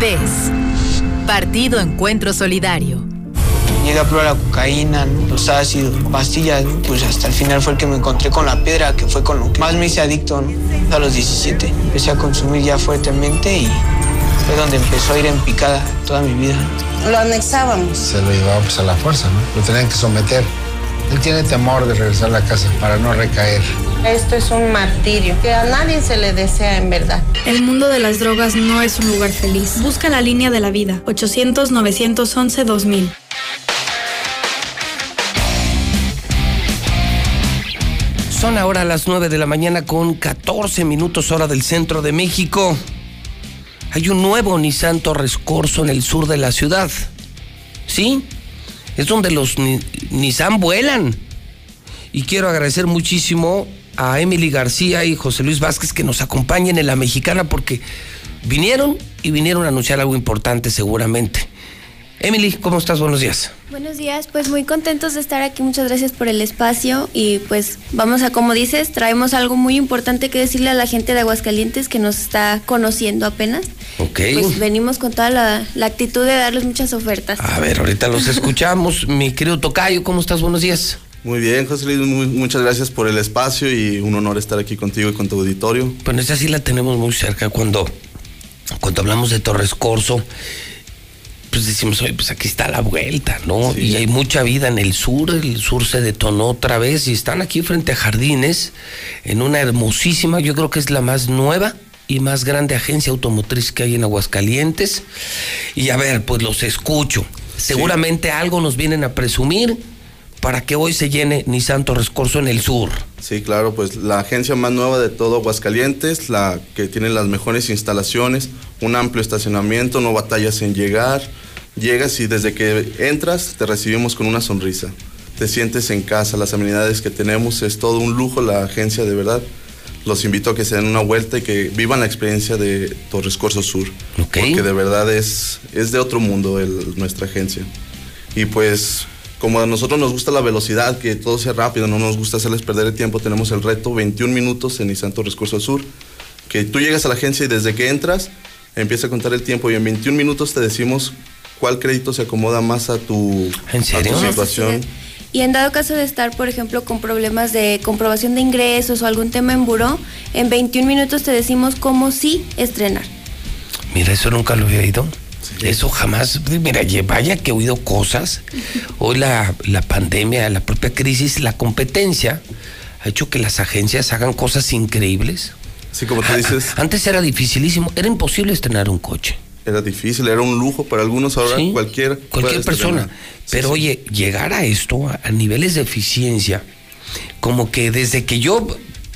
PES. Partido Encuentro Solidario. Llegué a probar la cocaína, los ácidos, pastillas, pues hasta el final fue el que me encontré con la piedra, que fue con lo que más me hice adicto ¿no? a los 17. Empecé a consumir ya fuertemente y fue donde empezó a ir en picada toda mi vida. Lo anexábamos. Se lo llevaba pues a la fuerza, ¿no? Lo tenían que someter. Él tiene temor de regresar a la casa para no recaer. Esto es un martirio que a nadie se le desea en verdad. El mundo de las drogas no es un lugar feliz. Busca la línea de la vida. 800-911-2000. Son ahora las 9 de la mañana con 14 minutos hora del centro de México. Hay un nuevo Nissan Torres Corso en el sur de la ciudad. ¿Sí? Es donde los ni Nissan vuelan. Y quiero agradecer muchísimo a Emily García y José Luis Vázquez que nos acompañen en la mexicana porque vinieron y vinieron a anunciar algo importante seguramente. Emily, ¿cómo estás? Buenos días. Buenos días, pues muy contentos de estar aquí, muchas gracias por el espacio y pues vamos a, como dices, traemos algo muy importante que decirle a la gente de Aguascalientes que nos está conociendo apenas. Ok. Pues venimos con toda la, la actitud de darles muchas ofertas. A ver, ahorita los escuchamos. [LAUGHS] Mi querido Tocayo, ¿cómo estás? Buenos días. Muy bien, José Luis, muy- muchas gracias por el espacio y un honor estar aquí contigo y con tu auditorio. Bueno, esa sí la tenemos muy cerca cuando, cuando hablamos de Torres Corso. Pues decimos, oye, pues aquí está la vuelta, ¿no? Y hay mucha vida en el sur, el sur se detonó otra vez y están aquí frente a Jardines, en una hermosísima, yo creo que es la más nueva y más grande agencia automotriz que hay en Aguascalientes. Y a ver, pues los escucho. Seguramente algo nos vienen a presumir para que hoy se llene Nissan Torres Corso en el sur. Sí, claro, pues la agencia más nueva de todo Aguascalientes, la que tiene las mejores instalaciones, un amplio estacionamiento, no batallas en llegar. Llegas y desde que entras te recibimos con una sonrisa. Te sientes en casa, las amenidades que tenemos, es todo un lujo la agencia de verdad. Los invito a que se den una vuelta y que vivan la experiencia de Torres Corso Sur. Porque de verdad es, es de otro mundo el- nuestra agencia. Y pues como a nosotros nos gusta la velocidad, que todo sea rápido, no nos gusta hacerles perder el tiempo, tenemos el reto 21 minutos en Nissan Torres Corso Sur, que tú llegas a la agencia y desde que entras empieza a contar el tiempo y en 21 minutos te decimos cuál crédito se acomoda más a tu, ¿En serio? a tu situación. Y en dado caso de estar, por ejemplo, con problemas de comprobación de ingresos o algún tema en buró, en 21 minutos te decimos cómo sí estrenar. Mira, eso nunca lo había oído. Eso jamás, mira, vaya que he oído cosas. Hoy la, la pandemia, la propia crisis, la competencia ha hecho que las agencias hagan cosas increíbles. Sí, como tú dices. Antes era dificilísimo, era imposible estrenar un coche. Era difícil, era un lujo para algunos, ahora Sí, cualquier, Cualquier persona. Pero oye, llegar a esto, a, a niveles de eficiencia, como que desde que yo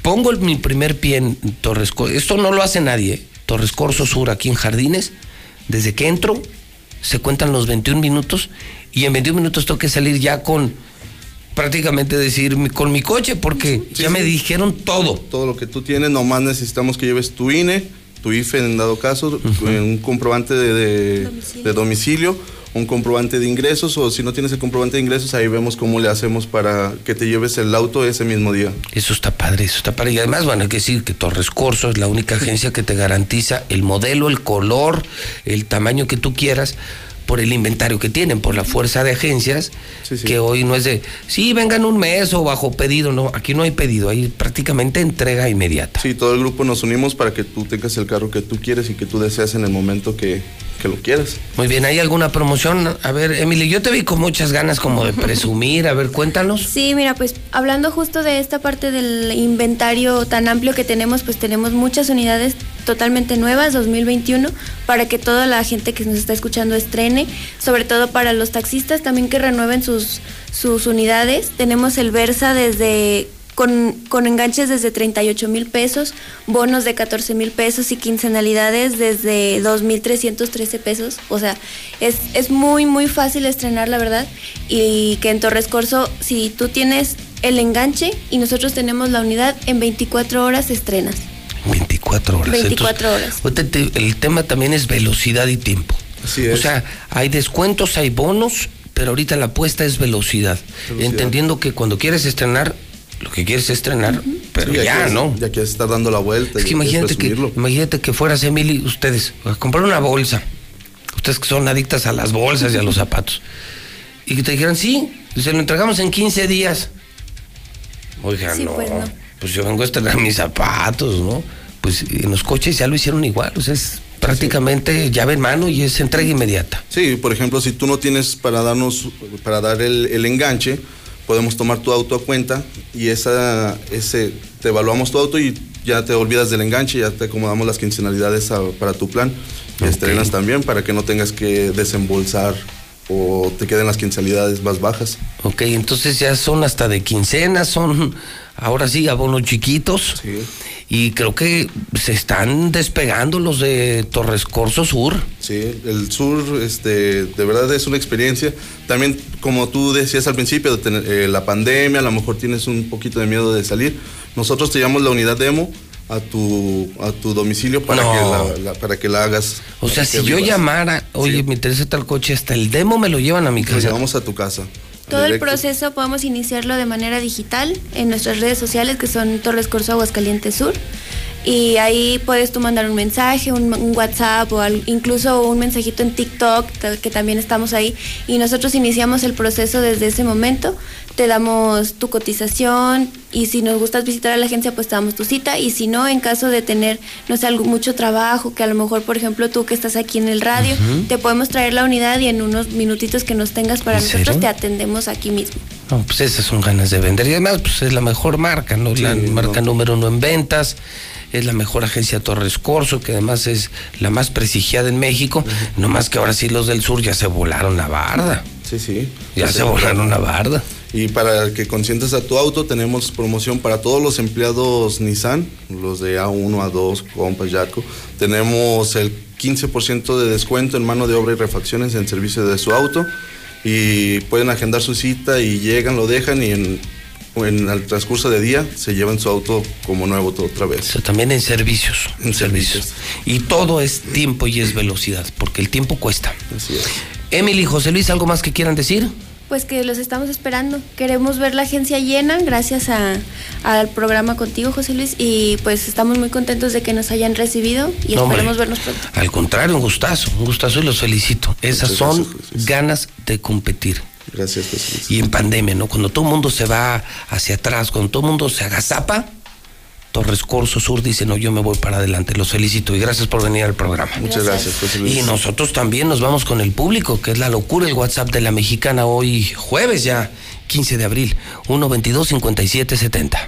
pongo el- mi primer pie en Torres Corso, esto no lo hace nadie, ¿eh? Torres Corso Sur, aquí en Jardines, desde que entro, se cuentan los 21 minutos y en 21 minutos tengo que salir ya con prácticamente decir con mi coche porque ya me dijeron todo. Todo lo que tú tienes, nomás necesitamos que lleves tu INE, tu IFE en dado caso, un comprobante de, de- de domicilio, un comprobante de ingresos, o si no tienes el comprobante de ingresos, ahí vemos cómo le hacemos para que te lleves el auto ese mismo día. Eso está padre, eso está padre. Y además, bueno, hay que decir que Torres Corso es la única agencia que te garantiza el modelo, el color, el tamaño que tú quieras por el inventario que tienen, por la fuerza de agencias, que hoy no es de, sí, vengan un mes o bajo pedido, no, aquí no hay pedido, hay prácticamente entrega inmediata. Sí, todo el grupo nos unimos para que tú tengas el carro que tú quieres y que tú deseas en el momento que, que lo quieras. Muy bien, ¿hay alguna promoción? A ver, Emily, yo te vi con muchas ganas como de presumir, a ver, cuéntanos. Sí, mira, pues hablando justo de esta parte del inventario tan amplio que tenemos, pues tenemos muchas unidades totalmente nuevas, 2021, para que toda la gente que nos está escuchando estrene, sobre todo para los taxistas también que renueven sus, sus unidades. Tenemos el Versa desde con, con enganches desde 38 mil pesos, bonos de 14 mil pesos y quincenalidades desde 2.313 pesos. O sea, es, es muy, muy fácil estrenar, la verdad. Y que en Torres Corso, si tú tienes el enganche y nosotros tenemos la unidad, en 24 horas estrenas. 24 horas. 24 horas. el tema también es velocidad y tiempo. O sea, hay descuentos, hay bonos, pero ahorita la apuesta es velocidad. Velocidad. Entendiendo que cuando quieres estrenar, lo que quieres es estrenar, pero Sí, ya, quieres- ¿no? Ya quieres estar dando la vuelta. Es que ya imagínate que, imagínate que fueras Emily, ustedes, a comprar una bolsa. Ustedes que son adictas a las bolsas y a los zapatos. Y que te dijeran, sí, se lo entregamos en 15 días. Oigan, Sí, no, pues, no. pues yo vengo a estrenar mis zapatos, ¿no? Pues en los coches ya lo hicieron igual. O sea, es prácticamente llave en mano y es entrega inmediata. Sí, por ejemplo, si tú no tienes para darnos, para dar el, el enganche, podemos tomar tu auto a cuenta y esa, ese, te evaluamos tu auto y ya te olvidas del enganche, ya te acomodamos las quincenalidades a- para tu plan. Y estrenas también para que no tengas que desembolsar o te queden las quincenalidades más bajas. Ok, entonces ya son hasta de quincenas, son ahora sí abonos chiquitos. Y creo que se están despegando los de Torres Corso Sur. Sí, el sur, este, de verdad es una experiencia. También, como tú decías al principio, de tener, eh, la pandemia, a lo mejor tienes un poquito de miedo de salir. Nosotros te llevamos la unidad demo a tu, a tu domicilio para, No. que la, la- para que la hagas. O sea, si yo llamara, oye, me interesa tal coche, hasta el demo me lo llevan a mi Lo casa. llevamos a tu casa. Todo el proceso podemos iniciarlo de manera digital en nuestras redes sociales que son Torres Corso Aguascalientes Sur. Y ahí puedes tú mandar un mensaje, un, un WhatsApp o al- incluso un mensajito en TikTok, que también estamos ahí, y nosotros iniciamos el proceso desde ese momento, te damos tu cotización y si nos gustas visitar a la agencia pues te damos tu cita y si no, en caso de tener, no sé, algo, mucho trabajo, que a lo mejor, por ejemplo, tú que estás aquí en el radio, te podemos traer la unidad y en unos minutitos que nos tengas para ¿En nosotros serio? te atendemos aquí mismo. No, pues esas son ganas de vender. Y además, pues es la mejor marca, ¿no? la marca número uno en ventas. Es la mejor agencia Torres Corso, que además es la más prestigiada en México. No más que ahora sí los del sur ya se volaron la barda. Sí, sí. Ya Sí, se volaron la barda. Y para que consientas a tu auto, tenemos promoción para todos los empleados Nissan, los de A1, A2, Compass, Yarco. Tenemos el 15% de descuento en mano de obra y refacciones en servicio de su auto. Y pueden agendar su cita y llegan, lo dejan y en, en el transcurso de día se llevan su auto como nuevo otra vez. también en servicios. En servicios. Y todo es tiempo y es velocidad, porque el tiempo cuesta. Así es. Emily, José Luis, ¿algo más que quieran decir? Pues que los estamos esperando. Queremos ver la agencia llena gracias a- al programa contigo, José Luis, y pues estamos muy contentos de que nos hayan recibido y No, hombre. esperemos vernos pronto. Al contrario, un gustazo, un gustazo y los felicito. Esas Muchas son gracias, ganas de competir. Gracias, José Luis. Y en pandemia, ¿no? Cuando todo el mundo se va hacia atrás, cuando todo el mundo se agazapa, Torres Corso Sur dice, no, yo me voy para adelante. Los felicito y gracias por venir al programa. Muchas gracias, José Luis. Y nosotros también nos vamos con el público, que es la locura, el WhatsApp de la mexicana hoy jueves ya, 15 de abril, 122-5770.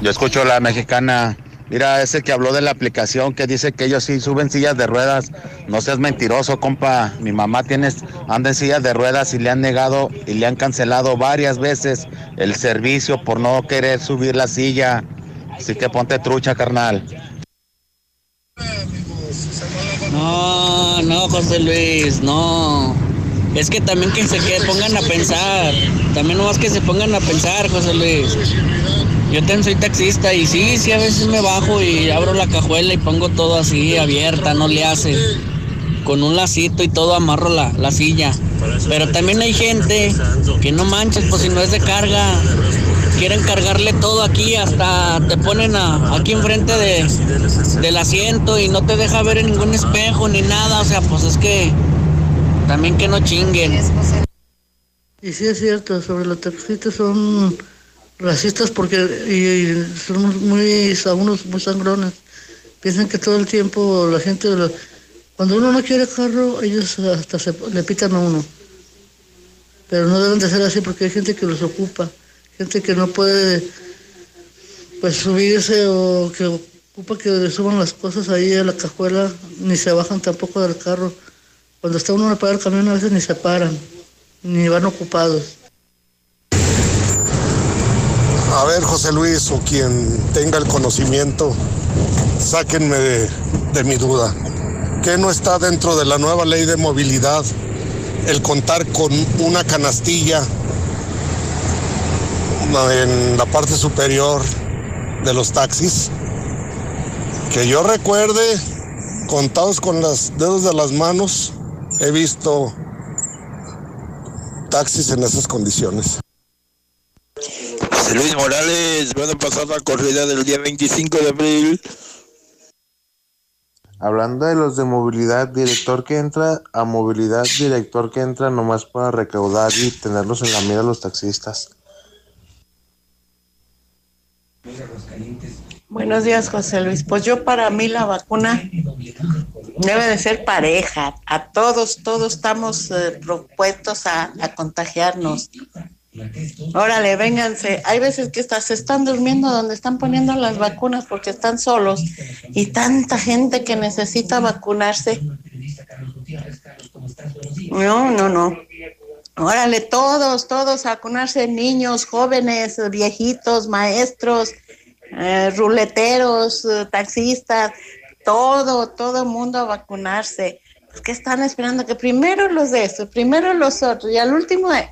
Yo escucho a la mexicana. Mira, ese que habló de la aplicación que dice que ellos sí suben sillas de ruedas. No seas mentiroso, compa. Mi mamá tiene, anda en sillas de ruedas y le han negado y le han cancelado varias veces el servicio por no querer subir la silla. Así que ponte trucha, carnal. No, no, José Luis, no. Es que también que se que pongan a pensar. También no más que se pongan a pensar, José Luis. Yo también soy taxista y sí, sí, a veces me bajo y abro la cajuela y pongo todo así abierta, no le hace. Con un lacito y todo amarro la, la silla. Pero también hay gente que no manches, pues si no es de carga. Quieren cargarle todo aquí, hasta te ponen aquí enfrente de, del asiento y no te deja ver en ningún espejo ni nada. O sea, pues es que también que no chinguen. Y sí es cierto, sobre los taxistas son racistas porque y, y son muy, algunos muy sangrones. Piensan que todo el tiempo la gente, cuando uno no quiere carro, ellos hasta se, le pitan a uno. Pero no deben de ser así porque hay gente que los ocupa, gente que no puede pues subirse o que ocupa que suban las cosas ahí a la cajuela, ni se bajan tampoco del carro. Cuando está uno a pagar el camión a veces ni se paran, ni van ocupados. A ver, José Luis, o quien tenga el conocimiento, sáquenme de, de mi duda. ¿Qué no está dentro de la nueva ley de movilidad el contar con una canastilla en la parte superior de los taxis? Que yo recuerde, contados con los dedos de las manos, he visto taxis en esas condiciones. José Luis Morales, van a pasar la corrida del día 25 de abril. Hablando de los de movilidad, director que entra a movilidad, director que entra nomás para recaudar y tenerlos en la mira los taxistas. Buenos días, José Luis. Pues yo para mí la vacuna debe de ser pareja. A todos, todos estamos eh, propuestos a, a contagiarnos. Órale, vénganse. Hay veces que hasta se están durmiendo donde están poniendo las vacunas porque están solos y tanta gente que necesita vacunarse. No, no, no. Órale, todos, todos vacunarse, niños, jóvenes, viejitos, maestros, eh, ruleteros, eh, taxistas, todo, todo mundo a vacunarse. Que están esperando que primero los de estos, primero los otros y al último de...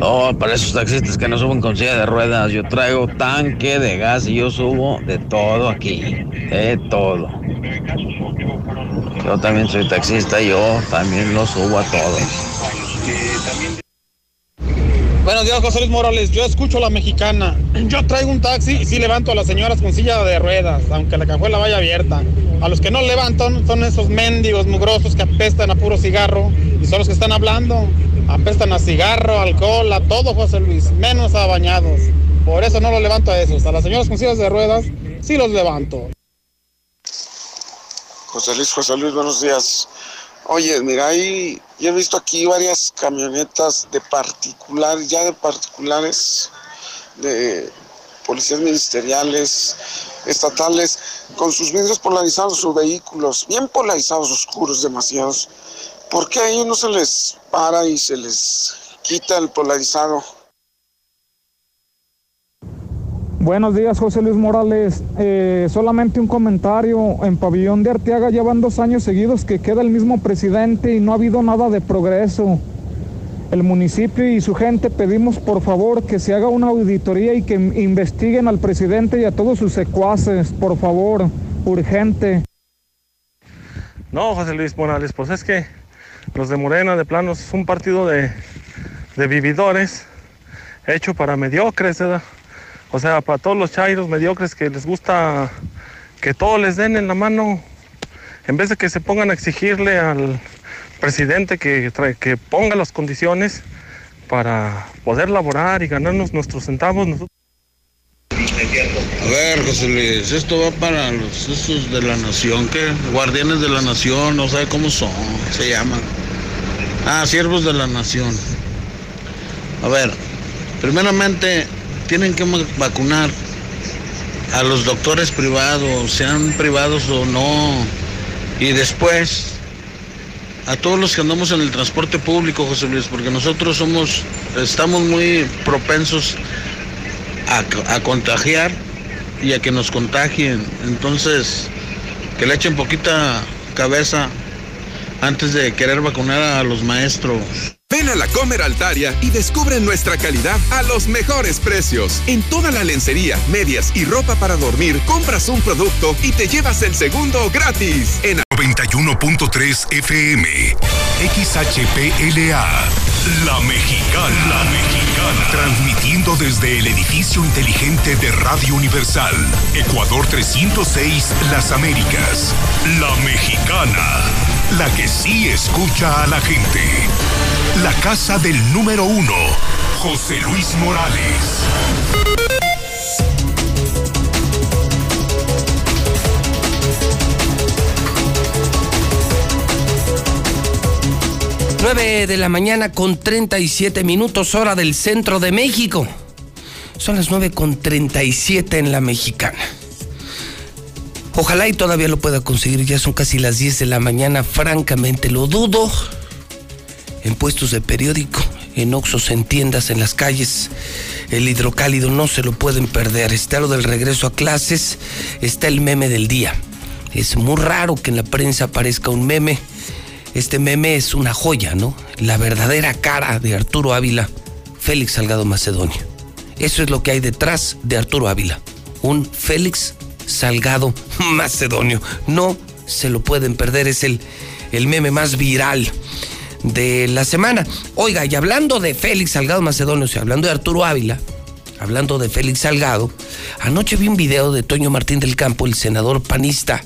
Oh, para esos taxistas que no suben con silla de ruedas, yo traigo tanque de gas y yo subo de todo aquí, de todo. Yo también soy taxista, yo también lo subo a todos. Buenos días, José Luis Morales. Yo escucho la mexicana. Yo traigo un taxi y sí levanto a las señoras con silla de ruedas, aunque la cajuela vaya abierta. A los que no levantan son esos mendigos mugrosos que apestan a puro cigarro y son los que están hablando. Apestan a cigarro, alcohol, a todo, José Luis, menos a bañados. Por eso no los levanto a esos. A las señoras con sillas de ruedas sí los levanto. José Luis, José Luis, buenos días. Oye, mira, ahí yo he visto aquí varias camionetas de particulares, ya de particulares, de policías ministeriales, estatales, con sus vidrios polarizados, sus vehículos, bien polarizados, oscuros, demasiados. ¿Por qué a ellos no se les para y se les quita el polarizado? Buenos días, José Luis Morales. Eh, solamente un comentario. En Pabellón de Arteaga ya van dos años seguidos que queda el mismo presidente y no ha habido nada de progreso. El municipio y su gente pedimos por favor que se haga una auditoría y que investiguen al presidente y a todos sus secuaces, por favor, urgente. No, José Luis Morales, pues es que los de Morena de plano es un partido de, de vividores hecho para mediocres. O sea, para todos los chairos mediocres que les gusta que todo les den en la mano, en vez de que se pongan a exigirle al presidente que, que ponga las condiciones para poder laborar y ganarnos nuestros centavos. Nosotros... A ver, José Luis, esto va para los esos de la nación, ¿qué? Guardianes de la nación, no sabe cómo son, se llaman. Ah, siervos de la nación. A ver, primeramente, tienen que vacunar a los doctores privados, sean privados o no, y después a todos los que andamos en el transporte público, José Luis, porque nosotros somos, estamos muy propensos a, a contagiar y a que nos contagien. Entonces, que le echen poquita cabeza antes de querer vacunar a los maestros. Ven a la Comer Altaria y descubre nuestra calidad a los mejores precios. En toda la lencería, medias y ropa para dormir, compras un producto y te llevas el segundo gratis. 91.3 FM, XHPLA, La Mexicana, La Mexicana, transmitiendo desde el edificio inteligente de Radio Universal, Ecuador 306, Las Américas, La Mexicana, la que sí escucha a la gente. La casa del número uno, José Luis Morales. Nueve de la mañana con 37 minutos hora del centro de México. Son las nueve con 37 en la mexicana. Ojalá y todavía lo pueda conseguir, ya son casi las 10 de la mañana, francamente lo dudo. En puestos de periódico, en oxos, en tiendas, en las calles, el hidrocálido no se lo pueden perder. Está lo del regreso a clases, está el meme del día. Es muy raro que en la prensa aparezca un meme. Este meme es una joya, ¿no? La verdadera cara de Arturo Ávila, Félix Salgado Macedonio. Eso es lo que hay detrás de Arturo Ávila. Un Félix Salgado [LAUGHS] Macedonio. No se lo pueden perder, es el, el meme más viral de la semana. Oiga, y hablando de Félix Salgado Macedonio, o sea, hablando de Arturo Ávila, hablando de Félix Salgado, anoche vi un video de Toño Martín del Campo, el senador panista,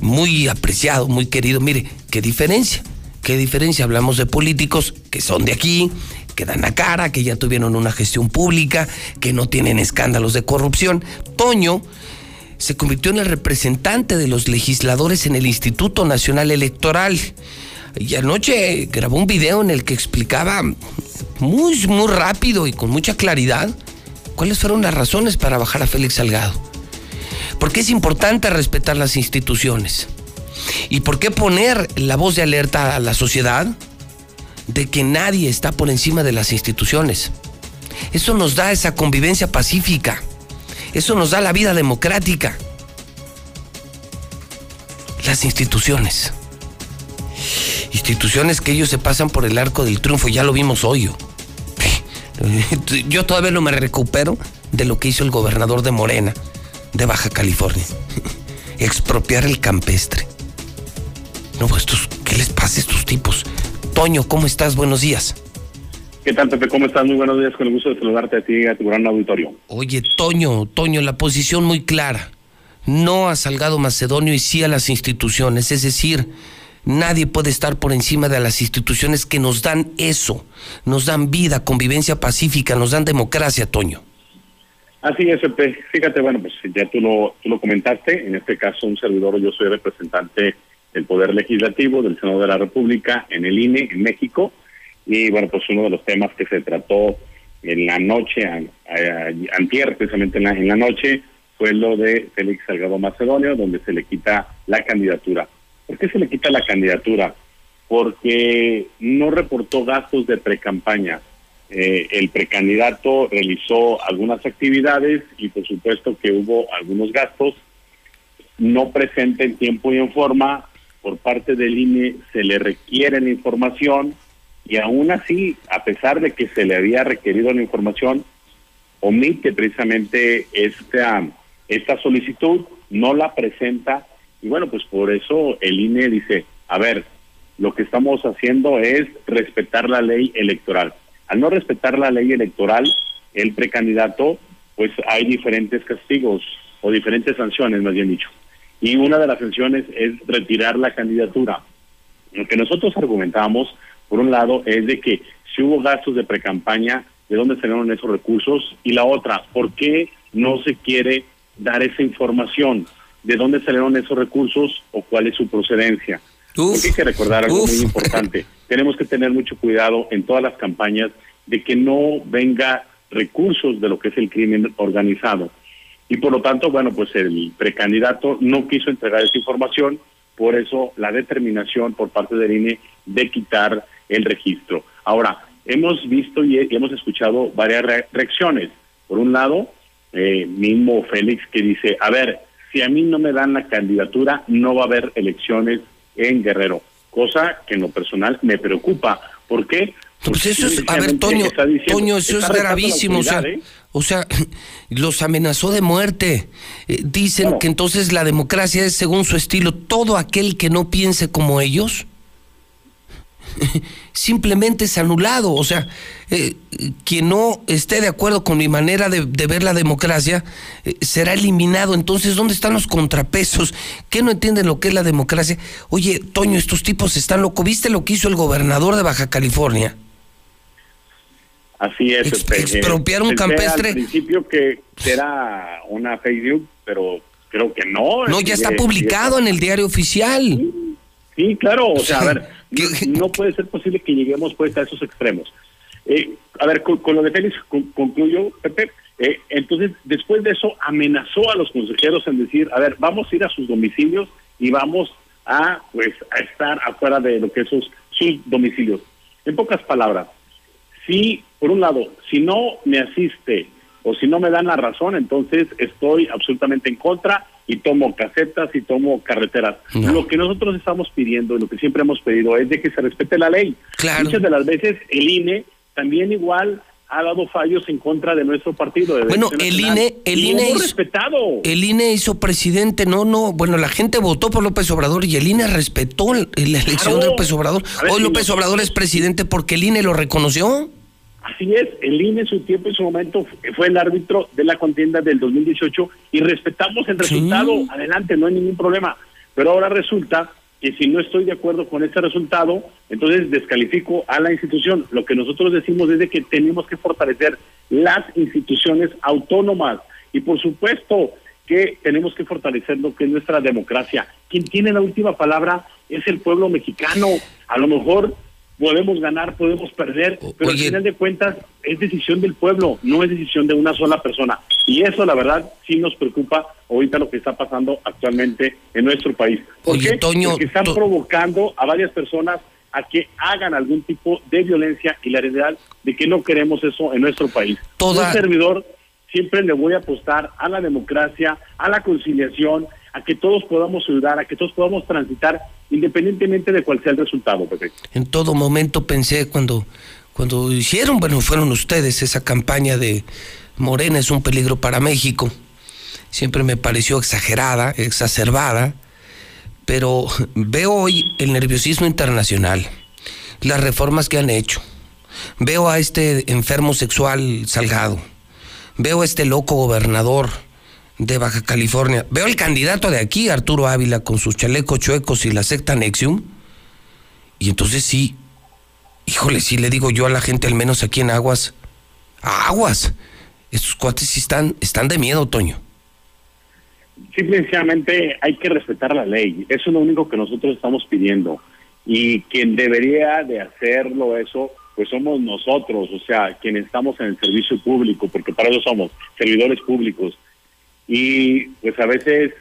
muy apreciado, muy querido. Mire, qué diferencia, qué diferencia. Hablamos de políticos que son de aquí, que dan la cara, que ya tuvieron una gestión pública, que no tienen escándalos de corrupción. Toño se convirtió en el representante de los legisladores en el Instituto Nacional Electoral. Y anoche grabó un video en el que explicaba muy, muy rápido y con mucha claridad cuáles fueron las razones para bajar a Félix Salgado. ¿Por qué es importante respetar las instituciones? ¿Y por qué poner la voz de alerta a la sociedad de que nadie está por encima de las instituciones? Eso nos da esa convivencia pacífica. Eso nos da la vida democrática. Las instituciones. Instituciones que ellos se pasan por el arco del triunfo, ya lo vimos hoy. [LAUGHS] Yo todavía no me recupero de lo que hizo el gobernador de Morena, de Baja California. [LAUGHS] Expropiar el campestre. No, pues estos, ¿qué les pasa a estos tipos? Toño, ¿cómo estás? Buenos días. ¿Qué tal, Pepe? ¿Cómo estás? Muy buenos días, con el gusto de saludarte a ti y a tu gran auditorio. Oye, Toño, Toño, la posición muy clara. No a Salgado Macedonio y sí a las instituciones. Es decir, nadie puede estar por encima de las instituciones que nos dan eso. Nos dan vida, convivencia pacífica, nos dan democracia, Toño. Así es. Fíjate, bueno, pues ya tú lo, tú lo comentaste. En este caso, un servidor, yo soy representante del Poder Legislativo del Senado de la República en el INE, en México y bueno, pues uno de los temas que se trató en la noche, antier precisamente en la, en la noche, fue lo de Félix Salgado Macedonio, donde se le quita la candidatura. ¿Por qué se le quita la candidatura? Porque no reportó gastos de precampaña. Eh, el precandidato realizó algunas actividades y por supuesto que hubo algunos gastos no presente en tiempo y en forma. Por parte del INE se le requiere la información y aún así, a pesar de que se le había requerido la información, omite precisamente esta, esta solicitud, no la presenta y bueno, pues por eso el INE dice, a ver, lo que estamos haciendo es respetar la ley electoral. Al no respetar la ley electoral, el precandidato, pues hay diferentes castigos o diferentes sanciones, más bien dicho. Y una de las sanciones es retirar la candidatura. Lo que nosotros argumentamos por un lado, es de que si hubo gastos de precampaña, ¿de dónde salieron esos recursos? Y la otra, ¿por qué no se quiere dar esa información? ¿De dónde salieron esos recursos o cuál es su procedencia? Hay que recordar algo muy importante. [LAUGHS] Tenemos que tener mucho cuidado en todas las campañas de que no venga recursos de lo que es el crimen organizado. Y por lo tanto, bueno, pues el precandidato no quiso entregar esa información, por eso la determinación por parte del INE de quitar el registro. Ahora, hemos visto y hemos escuchado varias reacciones. Por un lado, eh, mismo Félix que dice, a ver, si a mí no me dan la candidatura, no va a haber elecciones en Guerrero, cosa que en lo personal me preocupa. ¿Por qué? Pues eso es, a ver, Toño, Toño, eso es gravísimo. O sea, ¿eh? o sea, [CLEARS THROAT] los amenazó de muerte. Eh, dicen que entonces la democracia es según su estilo. Todo aquel que no piense como ellos [LAUGHS] simplemente es anulado. O sea, eh, quien no esté de acuerdo con mi manera de, ver la democracia eh, será eliminado. Entonces, ¿dónde están los contrapesos? ¿Qué no entienden lo que es la democracia? Oye, Toño, estos tipos están locos. ¿Viste lo que hizo el gobernador de Baja California? Así es. expropiar un campestre. Al principio que era una Facebook, pero creo que no. No, ya está publicado en el diario oficial. Sí, claro, o sea, a ver, [LAUGHS] no, puede ser posible que lleguemos pues a esos extremos. Eh, a ver, con, lo de Félix concluyo, Pepe. Eh, entonces, después de eso, amenazó a los consejeros en decir, a ver, vamos a ir a sus domicilios y vamos a, pues, a estar afuera de lo que esos sus domicilios. En pocas palabras, si, por un lado, si no me asiste o si no me dan la razón, entonces estoy absolutamente en contra y tomo casetas y tomo carreteras. Lo que nosotros estamos pidiendo y lo que siempre hemos pedido es de que se respete la ley. Muchas de las veces el INE también igual ha dado fallos en contra de nuestro partido. bueno, el INE, el INE hizo, respetado. El INE hizo presidente, no, no, bueno, la gente votó por López Obrador y el INE respetó la elección de López Obrador. Hoy López Obrador es presidente porque el INE lo reconoció. Así es, el INE en su tiempo, en su momento, fue el árbitro de la contienda del 2018 y respetamos el resultado. Adelante, no hay ningún problema. Pero ahora resulta que si no estoy de acuerdo con ese resultado, entonces descalifico a la institución. Lo que nosotros decimos es de que tenemos que fortalecer las instituciones autónomas y por supuesto que tenemos que fortalecer lo que es nuestra democracia. Quien tiene la última palabra es el pueblo mexicano. A lo mejor podemos ganar, podemos perder, pero al final de cuentas es decisión del pueblo, no es decisión de una sola persona. Y eso, la verdad, sí nos preocupa ahorita lo que está pasando actualmente en nuestro país. ¿Por qué? Porque están provocando a varias personas a que hagan algún tipo de violencia y la realidad de que no queremos eso en nuestro país. Toda... Un servidor siempre le voy a apostar a la democracia, a la conciliación, a que todos podamos ayudar, a que todos podamos transitar independientemente de cuál sea el resultado, Pepe. En todo momento pensé cuando, cuando hicieron, bueno, fueron ustedes esa campaña de Morena es un peligro para México. Siempre me pareció exagerada, exacerbada, pero veo hoy el nerviosismo internacional, las reformas que han hecho, Veo a este enfermo sexual Salgado. Veo a este loco gobernador de Baja California. Veo al candidato de aquí, Arturo Ávila, con sus chalecos chuecos y la secta Nexium. Y entonces sí, híjole, sí le digo yo a la gente, al menos aquí en Aguas, Aguas, estos cuates sí están, están de miedo, Toño. Simplemente hay que respetar la ley. Eso es lo único que nosotros estamos pidiendo. Y quien debería de hacerlo eso, pues somos nosotros, o sea, quienes estamos en el servicio público, porque para eso somos servidores públicos. Y pues a veces,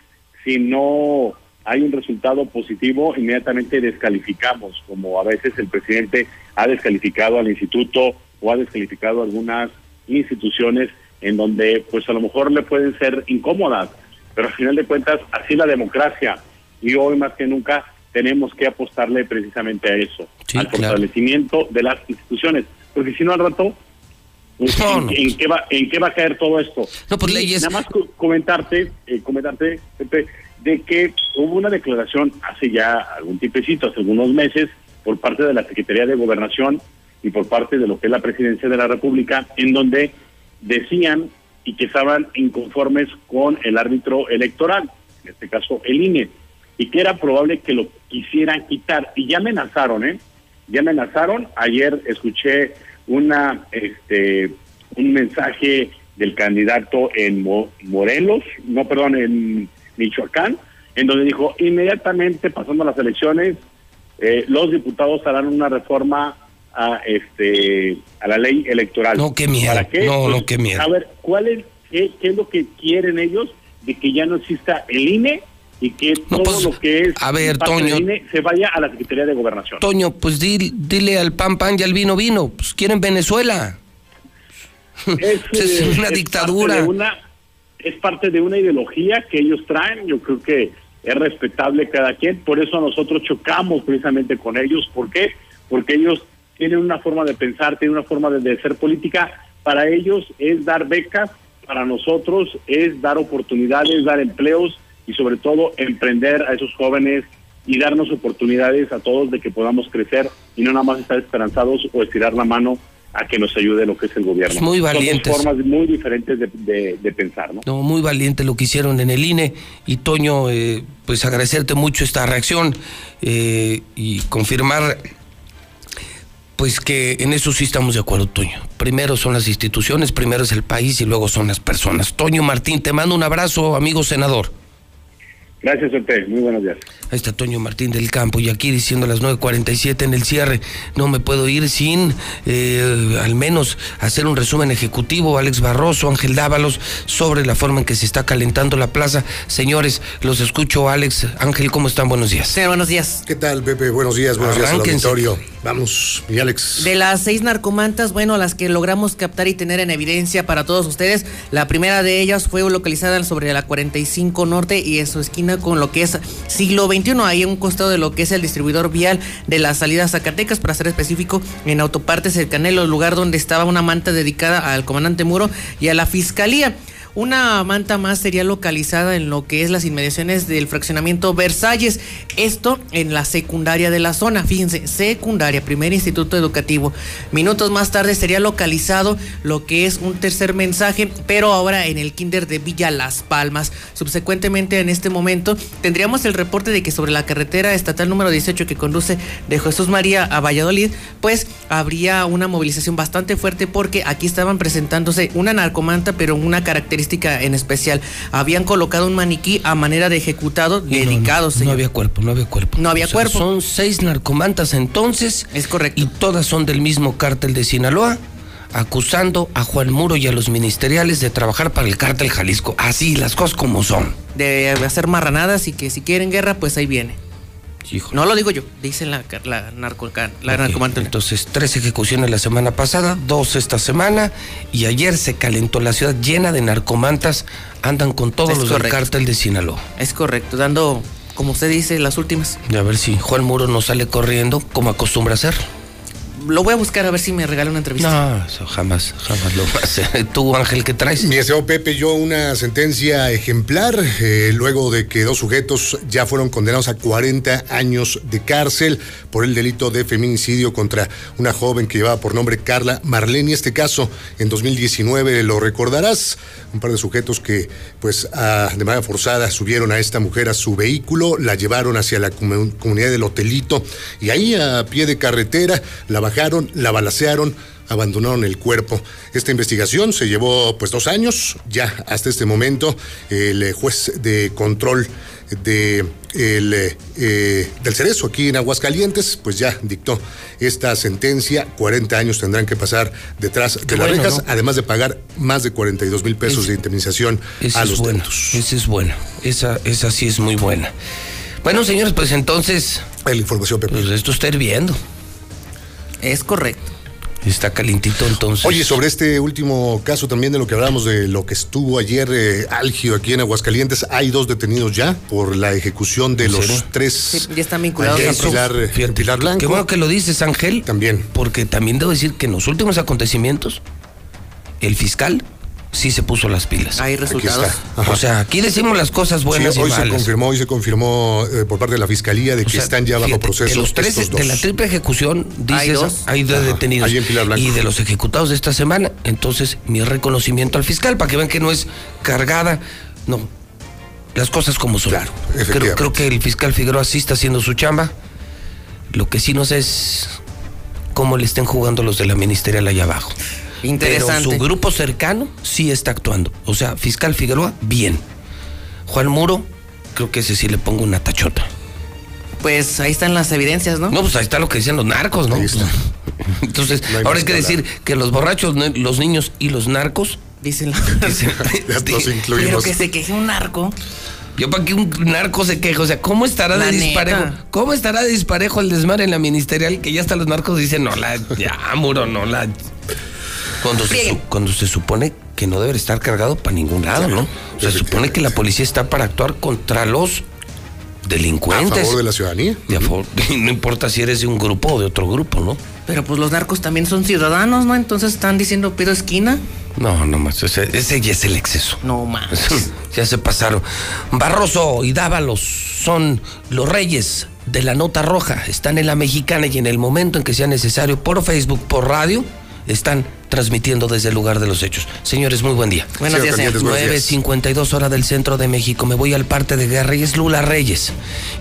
si no hay un resultado positivo, inmediatamente descalificamos, como a veces el presidente ha descalificado al instituto o ha descalificado algunas instituciones en donde pues a lo mejor le pueden ser incómodas, pero al final de cuentas así la democracia y hoy más que nunca tenemos que apostarle precisamente a eso, al fortalecimiento de las instituciones, porque si no al rato pues, ¿en, qué va, ¿En qué va a caer todo esto? No, pues leyes. Nada más comentarte, eh, comentarte, Pepe, de que hubo una declaración hace ya algún tipecito, hace algunos meses, por parte de la Secretaría de Gobernación y por parte de lo que es la Presidencia de la República, en donde decían y que estaban inconformes con el árbitro electoral, en este caso el INE, y que era probable que lo quisieran quitar. Y ya amenazaron, ¿eh? Ya amenazaron. Ayer escuché una, este, un mensaje del candidato en Morelos, no, perdón, en Michoacán, en donde dijo, inmediatamente pasando las elecciones, eh, los diputados harán una reforma a este a la ley electoral. No, qué miedo. ¿Para qué? No, no, qué miedo. A ver, ¿cuál es, qué, es lo que quieren ellos de que ya no exista el INE y que todo pues, lo que es a ver, Toño, INE se vaya a la Secretaría de Gobernación? Toño, pues dile, al pan pan y al vino vino, pues quieren Venezuela. Es, [LAUGHS] es una dictadura. una, es parte de una ideología que ellos traen, yo creo que es respetable cada quien, por eso nosotros chocamos precisamente con ellos, ¿por qué? Porque ellos tienen una forma de pensar, tienen una forma de, de ser política, para ellos es dar becas, para nosotros es dar oportunidades, dar empleos y sobre todo emprender a esos jóvenes y darnos oportunidades a todos de que podamos crecer y no nada más estar esperanzados o estirar la mano a que nos ayude lo que es el gobierno. Muy valientes. Son formas muy diferentes de, pensar, ¿no? No, muy valiente lo que hicieron en el INE. Y Toño, eh, pues agradecerte mucho esta reacción eh, y confirmar pues que en eso sí estamos de acuerdo, Toño. Primero son las instituciones, primero es el país y luego son las personas. Toño Martín, te mando un abrazo, amigo senador. Gracias, Pepe. Muy buenos días. Ahí está Toño Martín del Campo y aquí diciendo a las 9.47 en el cierre, no me puedo ir sin eh, al menos hacer un resumen ejecutivo, Alex Barroso, Ángel Dávalos, sobre la forma en que se está calentando la plaza. Señores, los escucho, Alex, Ángel, ¿cómo están? Buenos días. Sí, buenos días. ¿Qué tal, Pepe? Buenos días, buenos días al auditorio. Vamos, mi Alex. De las seis narcomantas, bueno, las que logramos captar y tener en evidencia para todos ustedes, la primera de ellas fue localizada sobre la 45 Norte y en su esquina con lo que es siglo XX ahí en un costado de lo que es el distribuidor vial de la salida Zacatecas, para ser específico, en Autopartes El Canelo, lugar donde estaba una manta dedicada al comandante Muro y a la fiscalía. Una manta más sería localizada en lo que es las inmediaciones del fraccionamiento Versalles. Esto en la secundaria de la zona. Fíjense, secundaria, primer instituto educativo. Minutos más tarde sería localizado lo que es un tercer mensaje, pero ahora en el kinder de Villa Las Palmas. Subsecuentemente, en este momento, tendríamos el reporte de que sobre la carretera estatal número 18 que conduce de Jesús María a Valladolid, pues habría una movilización bastante fuerte porque aquí estaban presentándose una narcomanta, pero una característica en especial. Habían colocado un maniquí a manera de ejecutado dedicado, no, había cuerpo, no había cuerpo. No había cuerpo. Son seis narcomantas entonces. Es correcto. Y todas son del mismo cártel de Sinaloa acusando a Juan Muro y a los ministeriales de trabajar para el cártel Jalisco. Así, las cosas como son. De hacer marranadas y que si quieren guerra, pues ahí viene. No lo digo yo, dice la, la, narco, la Entonces, tres ejecuciones la semana pasada, dos esta semana, y ayer se calentó la ciudad llena de narcomantas, andan con todos los del cártel de Sinaloa. Es correcto, dando, como usted dice, las últimas. Y a ver si Juan Muro no sale corriendo como acostumbra hacer. Lo voy a buscar a ver si me regala una entrevista. No, eso jamás, jamás lo va a hacer. [LAUGHS] ¿Tú, Ángel, qué traes? Mi estimado Pepe, yo una sentencia ejemplar, eh, luego de que dos sujetos ya fueron condenados a 40 años de cárcel por el delito de feminicidio contra una joven que llevaba por nombre Carla Marlene. Este caso, en 2019, lo recordarás, un par de sujetos que, pues, de manera forzada subieron a esta mujer a su vehículo, la llevaron hacia la comunidad del hotelito y ahí a pie de carretera la bajaron, la balacearon, abandonaron el cuerpo. Esta investigación se llevó pues dos años. Ya hasta este momento el juez de control de el, eh, del Cerezo aquí en Aguascalientes, pues ya dictó esta sentencia. 40 años tendrán que pasar detrás de las rejas, además de pagar más de 42 mil pesos de indemnización a los bueno, Esa es buena, esa, esa sí es muy buena. Bueno, señores, pues entonces. La información, Pepe. Pues esto está hirviendo. Es correcto. Está calentito entonces. Oye, sobre este último caso también de lo que hablamos de lo que estuvo ayer eh, Algio aquí en Aguascalientes, hay dos detenidos ya por la ejecución de los tres. ya están vinculados a Pilar, Pilar Blanco. Qué bueno que lo dices, Ángel. También. Porque también debo decir que en los últimos acontecimientos, el fiscal sí se puso las pilas. Hay resultados. O sea, aquí decimos las cosas buenas hoy se confirmó, hoy se confirmó eh, por parte de la fiscalía de que están ya bajo proceso. De los tres de la triple ejecución, dices, hay dos, detenidos. y de los ejecutados de esta semana, entonces mi reconocimiento al fiscal para que vean que no es cargada, no. Las cosas como son. Claro, creo, creo que el fiscal Figueroa sí está haciendo su chamba. Lo que sí no sé es cómo le estén jugando los de la ministerial allá abajo. Interesante. Pero su grupo cercano sí está actuando. O sea, fiscal Figueroa, bien. Juan Muro, creo que ese sí le pongo una tachota. Pues ahí están las evidencias, ¿no? No, pues ahí está lo que decían los narcos, ¿no? Entonces, ahora hay que decir que los borrachos, los niños y los narcos. Dicen, [LAUGHS] dicen [LAUGHS] Pero que se queje un narco. Yo para que un narco se queje, o sea, ¿cómo estará de disparejo? ¿Cómo estará de disparejo el desmar en la ministerial que ya hasta los narcos dicen, no la, ya, muro, no la. Cuando se, cuando se supone que no debe estar cargado para ningún lado, ¿no? Se supone que la policía está para actuar contra los delincuentes. A favor de la ciudadanía. [LAUGHS] no importa si eres de un grupo o de otro grupo, ¿no? Pero pues los narcos también son ciudadanos, ¿no? Entonces están diciendo pido esquina. No, no más, ese, ya es el exceso. No más. [LAUGHS] ya se pasaron. Barroso y Dávalos son los reyes de la nota roja. Están en la mexicana y en el momento en que sea necesario por Facebook, por radio, están transmitiendo desde el lugar de los hechos. Señores, muy buen día. Buenos días, 9.52 hora del centro de México. Me voy al parte de guerra y es Lula Reyes.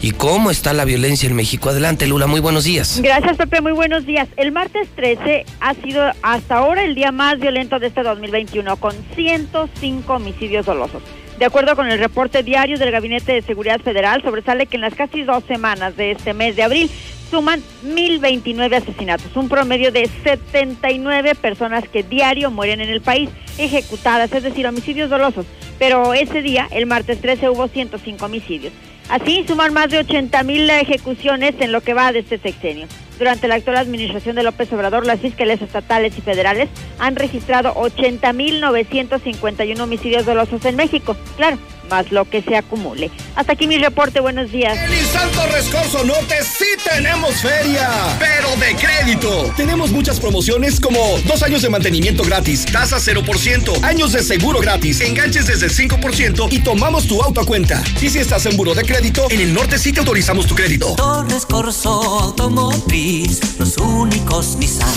¿Y cómo está la violencia en México? Adelante, Lula, muy buenos días. Gracias, Pepe, muy buenos días. El martes 13 ha sido hasta ahora el día más violento de este 2021, con 105 homicidios dolosos. De acuerdo con el reporte diario del Gabinete de Seguridad Federal, sobresale que en las casi dos semanas de este mes de abril suman 1.029 asesinatos, un promedio de 79 personas que diario mueren en el país, ejecutadas, es decir, homicidios dolosos. Pero ese día, el martes 13, hubo 105 homicidios. Así suman más de 80 mil ejecuciones en lo que va de este sexenio. Durante la actual administración de López Obrador, las fiscalías estatales y federales han registrado 80.951 homicidios dolosos en México. Claro, más lo que se acumule. Hasta aquí mi reporte, buenos días. En Santo Rescorso Norte sí tenemos feria, pero de crédito. Tenemos muchas promociones como dos años de mantenimiento gratis, tasa 0%, años de seguro gratis, enganches desde 5% y tomamos tu auto a cuenta. Y si estás en buro de crédito, en el norte sí te autorizamos tu crédito. Torres Corso Automotriz, los únicos Nissan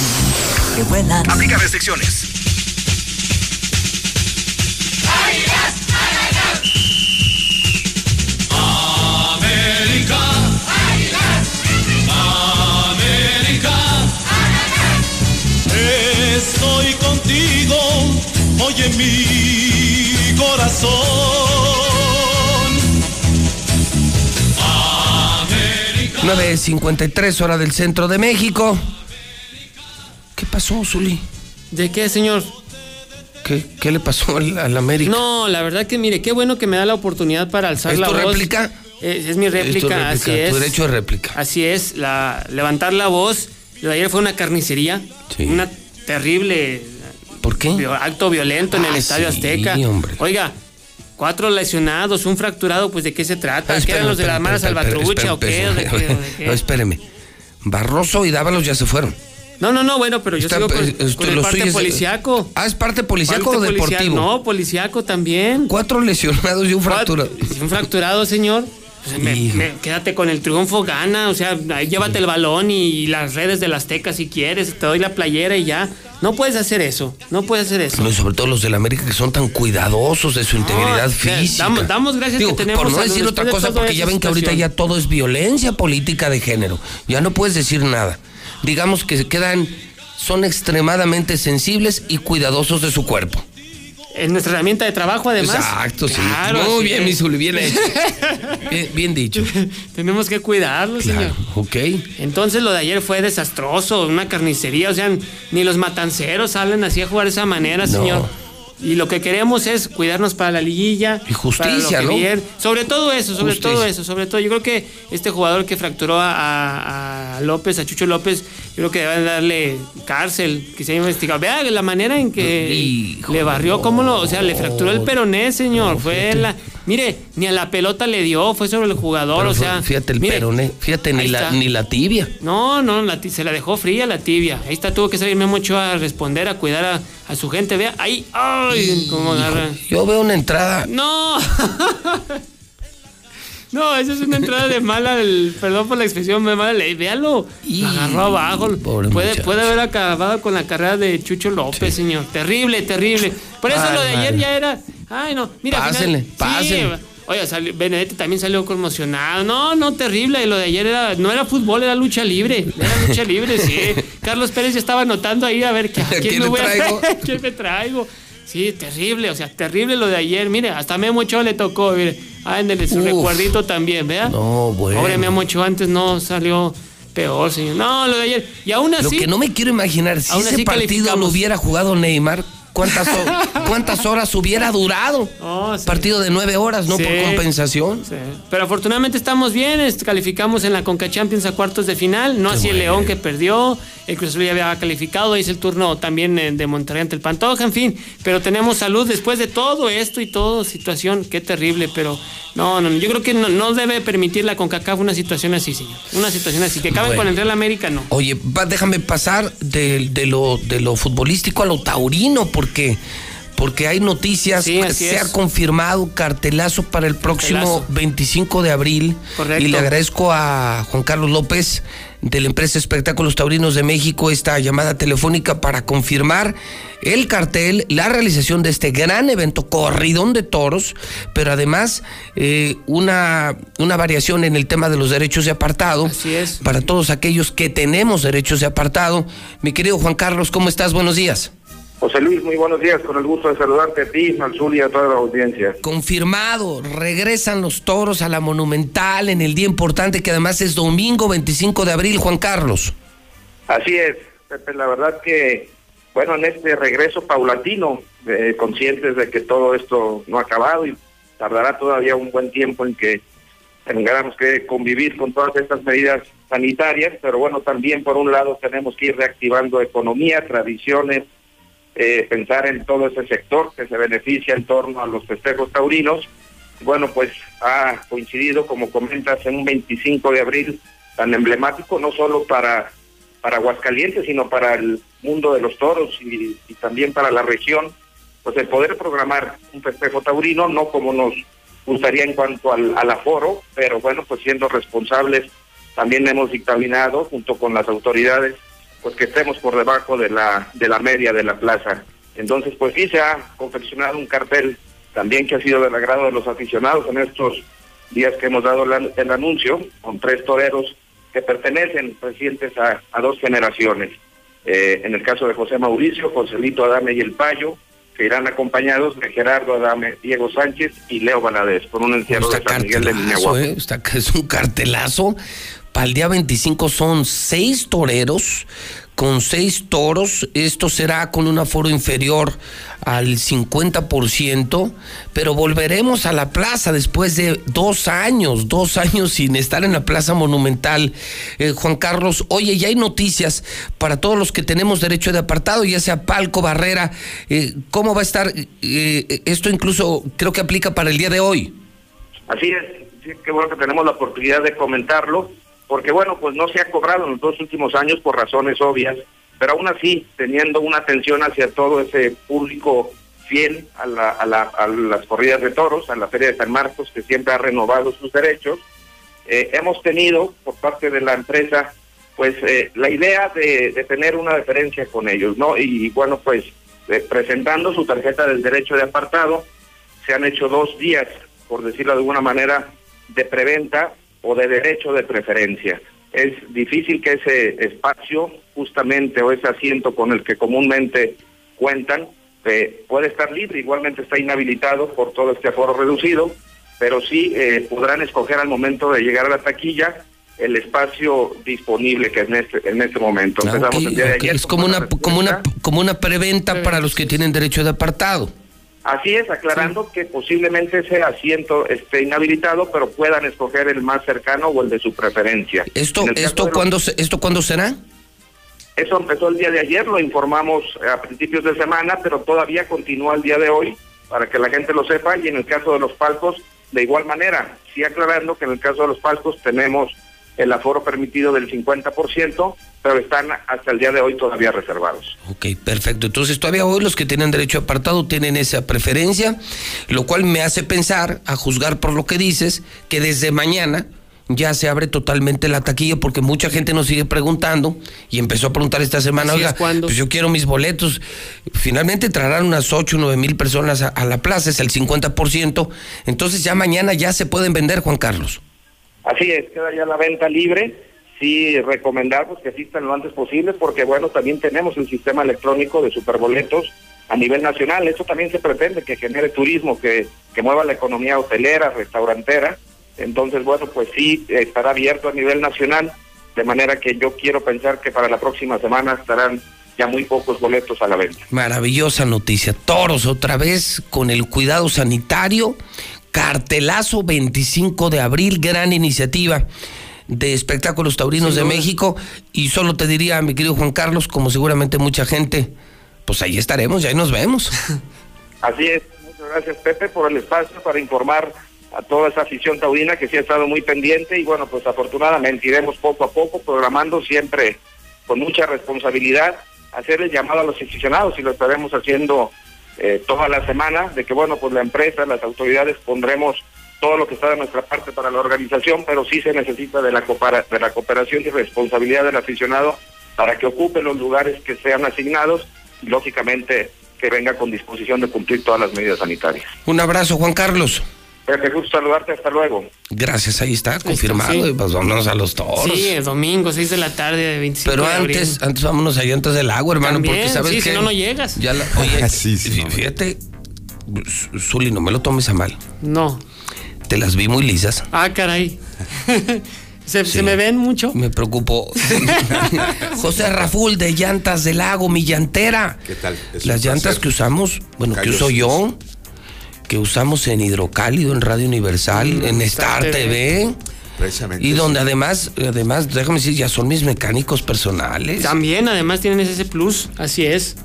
que vuelan. Aplica restricciones. Contigo, oye mi corazón. América. 9.53 hora del centro de México. ¿Qué pasó, Zuli? ¿De qué, señor? ¿Qué, ¿Qué, le pasó al, América? No, la verdad que mire, qué bueno que me da la oportunidad para alzar ¿Es la tu voz. réplica? Es, es, mi réplica, es tu réplica, así es. Tu derecho de réplica. Así es, la, levantar la voz. Lo de ayer fue una carnicería, sí. una terrible ¿Por qué? acto violento en el ah, Estadio sí, Azteca. Hombre. Oiga, cuatro lesionados, un fracturado, pues ¿de qué se trata? Ah, ¿Qué eran los de la Mara Salvatrucha o qué? No, espéreme. Barroso y Dávalos ya se fueron. No, no, no, bueno, pero yo Está, sigo con, eh, esto, con el lo parte suyo es- policiaco. Ah, ¿es parte policíaco o policial- deportivo? No, policiaco también. Cuatro lesionados y un fracturado. Un fracturado, señor. Pues, me- me- quédate con el triunfo, gana. O sea, ahí llévate el balón y, las redes de las tecas si quieres. Te doy la playera y ya. No puedes hacer eso. No puedes hacer eso. No, y sobre todo los del América que son tan cuidadosos de su integridad física. damos- damos gracias Digo, que tenemos Por no decir otra cosa, porque ya ven que ahorita ya todo es violencia política de género. Ya no puedes decir nada. Digamos que se quedan, son extremadamente sensibles y cuidadosos de su cuerpo. Es nuestra herramienta de trabajo, además. Exacto, sí. Claro, Muy así bien, mi Zuli, bien hecho. [LAUGHS] Bien, bien dicho. Tenemos que cuidarlo, señor. Ok. Entonces lo de ayer fue desastroso, una carnicería, o sea, ni los matanceros salen así a jugar de esa manera, No. señor. Y lo que queremos es cuidarnos para la liguilla. Y justicia, ¿no? Sobre todo eso, sobre Justicia. todo eso, sobre todo. Yo creo que este jugador que fracturó a, a- a López, a Chucho López, yo creo que deben darle cárcel, que se haya investigado. Vea la manera en que le barrió, cómo lo, o sea, le fracturó el peroné, señor. fue la, mire, ni a la pelota le dio, fue sobre el jugador, Pero o sea. fíjate el mire, peroné, fíjate ni la, ni la tibia. No, no, la se la dejó fría la tibia. Ahí está, tuvo que salir Memo Ochoa a responder, a cuidar a, a su gente. Vea, ahí, ay, cómo agarra. Yo veo una entrada. No. [LAUGHS] No, esa es una entrada de mala, el- perdón por la expresión, de mala ley. Véalo, lo agarró abajo. Puede, muchacho. puede haber acabado con la carrera de Chucho López, señor. Terrible, terrible. Por eso Ay, lo de ayer madre. ya era. Ay, no. Mira, Pásenle, final- pásenle. Sí, Oye, salió- Benedetti también salió conmocionado. No, no, terrible. Lo de ayer era, no era fútbol, era lucha libre. Era lucha libre, sí. [LAUGHS] Carlos Pérez ya estaba anotando ahí a ver ¿a quién, quién me a traigo? [LAUGHS] ¿Quién me traigo? Sí, terrible, o sea, terrible lo de ayer. Mire, hasta Memo Ochoa le tocó, mire. Ándele su Uf. recuerdito también, ¿vea? No, bueno. Pobre Memo Ochoa antes no salió peor, señor. No, lo de ayer. Y aún así. Lo que no me quiero imaginar, si ese partido lo hubiera jugado Neymar, ¿cuántas, [LAUGHS] cuántas horas hubiera durado? Oh, sí. Partido de nueve horas, ¿no? Sí. Por compensación. Sí. Pero afortunadamente estamos bien, calificamos en la Conca Champions a cuartos de final, no así el León que perdió, el Cruz Azul ya había calificado, es el turno también eh, de Monterrey ante el Pantoja, en fin, pero tenemos salud después de todo esto y todo, situación, qué terrible, pero no, no, yo creo que no, no debe permitir la CONCACAF una situación así, señor, una situación así, que acaben Bueno. con el Real América, no. Oye, déjame pasar de, de lo, de lo futbolístico a lo taurino, porque, porque hay noticias, Sí, se es. ha confirmado cartelazo para el próximo Cartelazo. 25 de abril. Correcto. Y le agradezco a Juan Carlos López de la empresa Espectáculos Taurinos de México esta llamada telefónica para confirmar el cartel, la realización de este gran evento, corridón de toros, pero además eh, una, una variación en el tema de los derechos de apartado. Así es. Para todos aquellos que tenemos derechos de apartado. Mi querido Juan Carlos, ¿cómo estás? Buenos días. José Luis, muy buenos días, con el gusto de saludarte a ti, Mansul y a toda la audiencia. Confirmado, regresan los toros a la Monumental en el día importante que además es domingo 25 de abril, Juan Carlos. Así es, Pepe, la verdad que, bueno, en este regreso paulatino, eh, conscientes de que todo esto no ha acabado y tardará todavía un buen tiempo en que tengamos que convivir con todas estas medidas sanitarias, pero bueno, también por un lado tenemos que ir reactivando economía, tradiciones, eh, pensar en todo ese sector que se beneficia en torno a los festejos taurinos. Bueno, pues ha coincidido, como comentas, en un 25 de abril tan emblemático, no solo para, para Aguascalientes, sino para el mundo de los toros y, también para la región, pues el poder programar un festejo taurino, no como nos gustaría en cuanto al, al aforo, pero bueno, pues siendo responsables, también hemos dictaminado junto con las autoridades pues que estemos por debajo de la de la media de la plaza. Entonces, pues sí se ha confeccionado un cartel también que ha sido del agrado de los aficionados en estos días que hemos dado la- el anuncio, con tres toreros que pertenecen recientes a, a dos generaciones. Eh, en el caso de José Mauricio, Joselito Adame y El Payo, que irán acompañados de Gerardo Adame, Diego Sánchez y Leo Valadez, por un encierro de San Miguel de Lineaguapo. ¿eh? Está- es [LAUGHS] un cartelazo. Para el día 25 son seis toreros con seis toros. Esto será con un aforo inferior al 50%, pero volveremos a la plaza después de dos años, dos años sin estar en la plaza monumental. Eh, Juan Carlos, oye, ya hay noticias para todos los que tenemos derecho de apartado, ya sea Palco, Barrera. eh, ¿Cómo va a estar? eh, esto incluso creo que aplica para el día de hoy. Así es, qué bueno que tenemos la oportunidad de comentarlo, porque bueno, pues no se ha cobrado en los dos últimos años por razones obvias pero aún así teniendo una atención hacia todo ese público fiel a, la- a la- a las corridas de toros, a la Feria de San Marcos, que siempre ha renovado sus derechos. Eh, hemos tenido por parte de la empresa pues eh, la idea de, tener una deferencia con ellos, ¿no? Y bueno, pues eh, presentando su tarjeta del derecho de apartado, se han hecho dos días, por decirlo de alguna manera, de preventa o de derecho de preferencia. Es difícil que ese espacio, justamente, o ese asiento con el que comúnmente cuentan, eh, puede estar libre, igualmente está inhabilitado por todo este aforo reducido, pero sí eh, podrán escoger al momento de llegar a la taquilla el espacio disponible que es en este, en este momento. Ah, Empezamos ok, el día de ok. ayer. Es como una, como una, como una preventa para los que tienen derecho de apartado. Así es, aclarando que posiblemente ese asiento esté inhabilitado, pero puedan escoger el más cercano o el de su preferencia. ¿Esto, esto, los- cuándo, se- ¿Esto cuándo será? Eso empezó el día de ayer, lo informamos a principios de semana, pero todavía continúa el día de hoy para que la gente lo sepa y en el caso de los palcos, de igual manera, sí aclarando que en el caso de los palcos tenemos el aforo permitido del 50%, pero están hasta el día de hoy todavía reservados. Ok, perfecto. Entonces todavía hoy los que tienen derecho a apartado tienen esa preferencia, lo cual me hace pensar, a juzgar por lo que dices, que desde mañana ya se abre totalmente la taquilla porque mucha gente nos sigue preguntando y empezó a preguntar esta semana, Así oiga, es, ¿cuándo? pues yo quiero mis boletos. Finalmente entrarán unas 8 o 9 mil personas a, a la plaza, es el 50%. Entonces ya mañana ya se pueden vender, Juan Carlos. Así es, queda ya la venta libre. Sí, recomendamos que asistan lo antes posible porque, bueno, también tenemos el sistema electrónico de superboletos a nivel nacional. Eso también se pretende que genere turismo, que, que mueva la economía hotelera, restaurantera. Entonces, bueno, pues sí, estará abierto a nivel nacional, de manera que yo quiero pensar que para la próxima semana estarán ya muy pocos boletos a la venta. Maravillosa noticia. Toros otra vez con el cuidado sanitario. Cartelazo 25 de abril, gran iniciativa de espectáculos taurinos de. México. Y solo te diría, mi querido Juan Carlos, como seguramente mucha gente, pues ahí estaremos, ya ahí nos vemos. [LAUGHS] Así es, muchas gracias Pepe por el espacio para informar a toda esa afición taurina que sí ha estado muy pendiente y bueno, pues afortunadamente iremos poco a poco programando siempre con mucha responsabilidad, hacer el llamado a los aficionados y lo estaremos haciendo eh, toda la semana, de que bueno, pues la empresa, las autoridades pondremos todo lo que está de nuestra parte para la organización, pero sí se necesita de la, de la cooperación y responsabilidad del aficionado para que ocupe los lugares que sean asignados y lógicamente que venga con disposición de cumplir todas las medidas sanitarias. Un abrazo, Juan Carlos. Pepe, gusto saludarte, hasta luego. Gracias, ahí está, confirmado. sí. Y pues vámonos a los toros. Sí, el domingo, 6 de la tarde de 25 Pero de abril. antes, antes vámonos a llantas del agua, hermano, También, porque sabes sí, que si no, no llegas. Ya la- oye, [LAUGHS] fí- fíjate, Zuli, no me lo tomes a mal. No. Te las vi muy lisas. Ah, caray. [LAUGHS] ¿Se, se me ven mucho? Me preocupó. [LAUGHS] José Raful de Llantas del Lago, mi llantera. ¿Qué tal? Es Las llantas placer. que usamos, bueno, que uso yo, que usamos en Hidrocálido, en Radio Universal, en Star TV. Precisamente. Y donde además, además, déjame decir, ya son mis mecánicos personales. También, además, tienen ese plus. Así es.